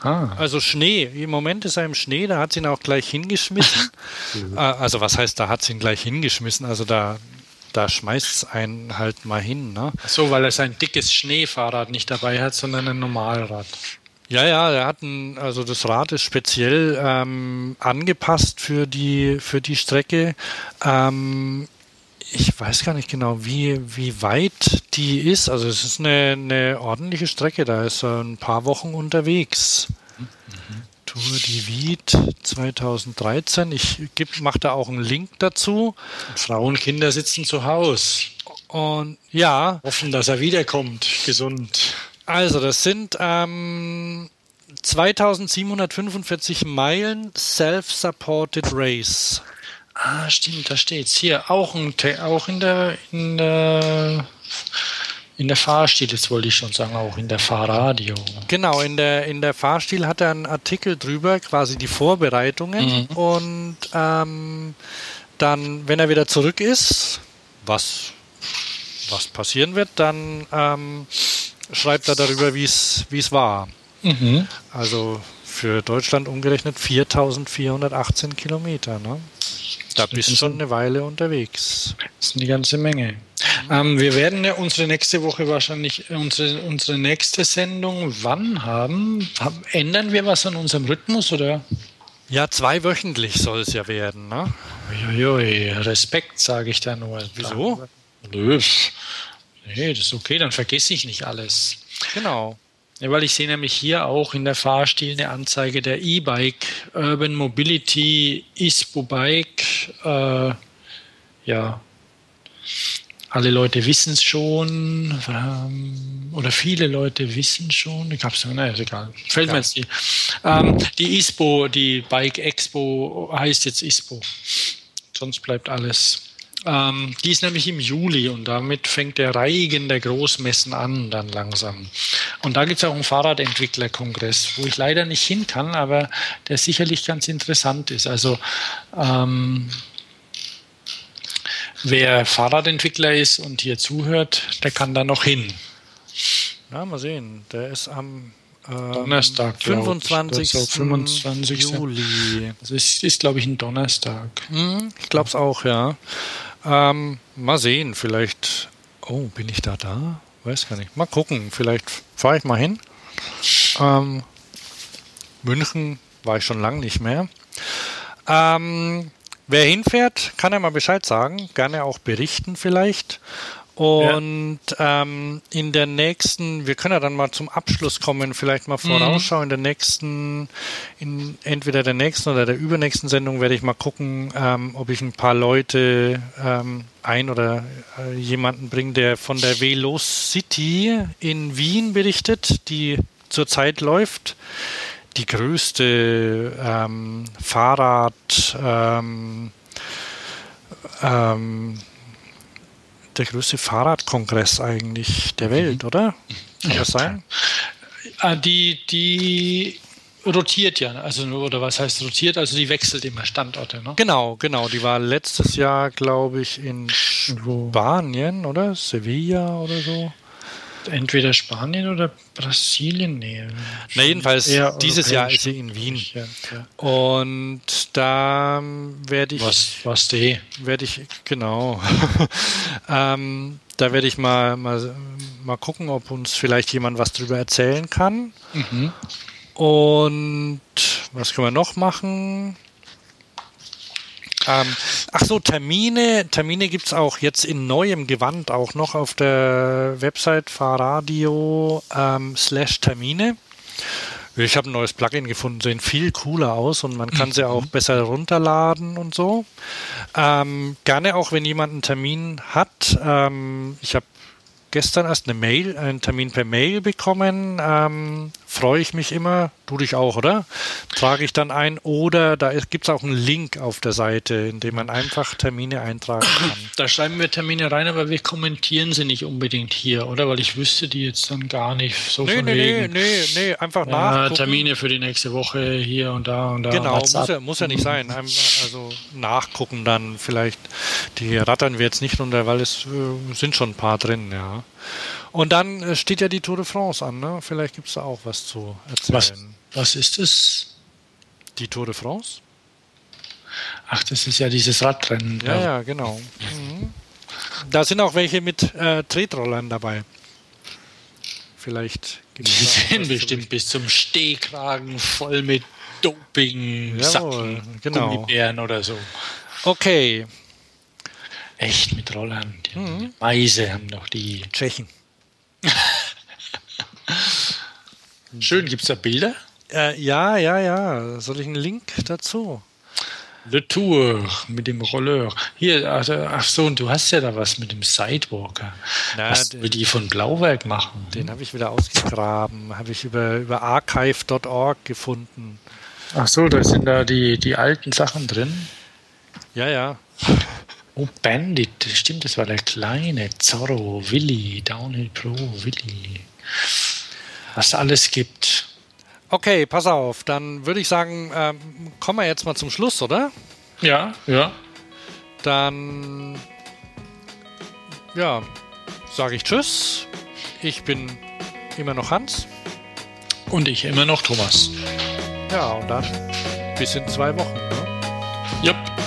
Ah. Also Schnee. Im Moment ist er im Schnee, da hat sie ihn auch gleich hingeschmissen. Äh, also was heißt, da hat sie ihn gleich hingeschmissen? Also da, da schmeißt es einen halt mal hin. Ne? So, weil er sein dickes Schneefahrrad nicht dabei hat, sondern ein Normalrad. Ja, ja, er hat ein, also das Rad ist speziell ähm, angepasst für die für die Strecke. Ähm, ich weiß gar nicht genau, wie, wie weit die ist. Also es ist eine, eine ordentliche Strecke, da ist er ein paar Wochen unterwegs. Mhm. Tour de Wied 2013. Ich mache da auch einen Link dazu. Frauen, Kinder sitzen zu Hause. Und ja. Hoffen, dass er wiederkommt, gesund. Also, das sind ähm, 2745 Meilen Self-Supported Race. Ah, stimmt, da steht's. Hier auch, ein, auch in der, in der in der Fahrstil, jetzt wollte ich schon sagen, auch in der Fahrradio. Genau, in der, in der Fahrstil hat er einen Artikel drüber, quasi die Vorbereitungen. Mhm. Und ähm, dann, wenn er wieder zurück ist, was, was passieren wird, dann ähm, schreibt er darüber, wie es war. Mhm. Also für Deutschland umgerechnet 4418 Kilometer. Ne? Da bist du schon eine Weile unterwegs. Das ist eine ganze Menge. Ähm, wir werden ja unsere nächste Woche wahrscheinlich, unsere, unsere nächste Sendung wann haben? haben? Ändern wir was an unserem Rhythmus oder? Ja, zweiwöchentlich soll es ja werden, ne? Uiuiui, Respekt, sage ich da nur. Wieso? Nö, nee, das ist okay, dann vergesse ich nicht alles. Genau. Ja, weil ich sehe nämlich hier auch in der Fahrstil eine Anzeige der E-Bike Urban Mobility ISPO Bike. Äh, ja, alle Leute wissen es schon ähm, oder viele Leute wissen schon. Ich hab's, naja, ist egal. Fällt ja. mir jetzt die. Ähm, die ISPO, die Bike Expo heißt jetzt ISPO. Sonst bleibt alles ähm, die ist nämlich im Juli und damit fängt der Reigen der Großmessen an dann langsam. Und da gibt es auch einen Fahrradentwicklerkongress, wo ich leider nicht hin kann, aber der sicherlich ganz interessant ist. Also ähm, wer Fahrradentwickler ist und hier zuhört, der kann da noch hin. Ja, mal sehen. Der ist am ähm, Donnerstag, 25. Ich, 25. Juli. Das ist, ist glaube ich, ein Donnerstag. Hm, ich glaube es auch, ja. Ähm, mal sehen, vielleicht. Oh, bin ich da da? Weiß gar nicht. Mal gucken, vielleicht fahre ich mal hin. Ähm, München war ich schon lange nicht mehr. Ähm, wer hinfährt, kann ja mal Bescheid sagen. Gerne auch berichten vielleicht. Und ja. ähm, in der nächsten, wir können ja dann mal zum Abschluss kommen, vielleicht mal vorausschauen. Mhm. In der nächsten, in entweder der nächsten oder der übernächsten Sendung werde ich mal gucken, ähm, ob ich ein paar Leute ähm, ein oder äh, jemanden bringe, der von der Velocity in Wien berichtet, die zurzeit läuft. Die größte ähm, Fahrrad ähm, ähm, der größte Fahrradkongress eigentlich der Welt, mhm. oder? Kann ja, das sein? Ah, die, die rotiert ja, also oder was heißt rotiert? Also die wechselt immer Standorte, ne? Genau, genau. Die war letztes Jahr, glaube ich, in Spanien, oder? Sevilla oder so entweder Spanien oder Brasilien. Nee, Na jedenfalls, dieses Jahr ist sie in Wien. Ja, ja. Und da werde ich. Was, was die? Werde ich, genau. ähm, da werde ich mal, mal, mal gucken, ob uns vielleicht jemand was drüber erzählen kann. Mhm. Und was können wir noch machen? Ähm, ach so, Termine. Termine gibt es auch jetzt in neuem Gewand auch noch auf der Website Fahrradio ähm, slash Termine. Ich habe ein neues Plugin gefunden, sehen viel cooler aus und man kann mhm. sie auch besser runterladen und so. Ähm, gerne auch, wenn jemand einen Termin hat. Ähm, ich habe gestern erst eine Mail, einen Termin per Mail bekommen. Ähm, freue ich mich immer. Du dich auch, oder? Trage ich dann ein. Oder da gibt es auch einen Link auf der Seite, in dem man einfach Termine eintragen kann. Da schreiben wir Termine rein, aber wir kommentieren sie nicht unbedingt hier, oder? Weil ich wüsste die jetzt dann gar nicht so nee, von nee, wegen. Nee, nee, nee, einfach ja, nachgucken. Termine für die nächste Woche hier und da und da. Genau, muss ja, muss ja nicht sein. Also nachgucken dann vielleicht. Die rattern wir jetzt nicht runter, weil es äh, sind schon ein paar drin, ja. Und dann äh, steht ja die Tour de France an, ne? Vielleicht gibt es da auch was zu erzählen. Was, was ist es? Die Tour de France? Ach, das ist ja dieses Radrennen. Ja, ja, genau. Mhm. Da sind auch welche mit äh, Tretrollern dabei. Vielleicht gibt es. Die sind bestimmt bis zum Stehkragen voll mit Doping, Jawohl, genau. Gummibären oder so. Okay. Echt mit Rollern. Die mhm. Meise haben noch die. Tschechen. Schön, gibt es da Bilder? Äh, ja, ja, ja. Soll ich einen Link dazu? Le Tour mit dem Rolleur. Hier, also, ach so, und du hast ja da was mit dem Sidewalker. Na, was den, wir die von Blauwerk machen. Den habe ich wieder ausgegraben. Habe ich über, über archive.org gefunden. Ach so, da sind da die, die alten Sachen drin. Ja, ja. Oh, Bandit, stimmt, das war der kleine Zorro, Willy, Downhill Pro, Willy. Was alles gibt. Okay, pass auf, dann würde ich sagen, ähm, kommen wir jetzt mal zum Schluss, oder? Ja, ja. Dann, ja, sage ich Tschüss. Ich bin immer noch Hans. Und ich immer noch Thomas. Ja, und dann bis in zwei Wochen. Ne? Yep.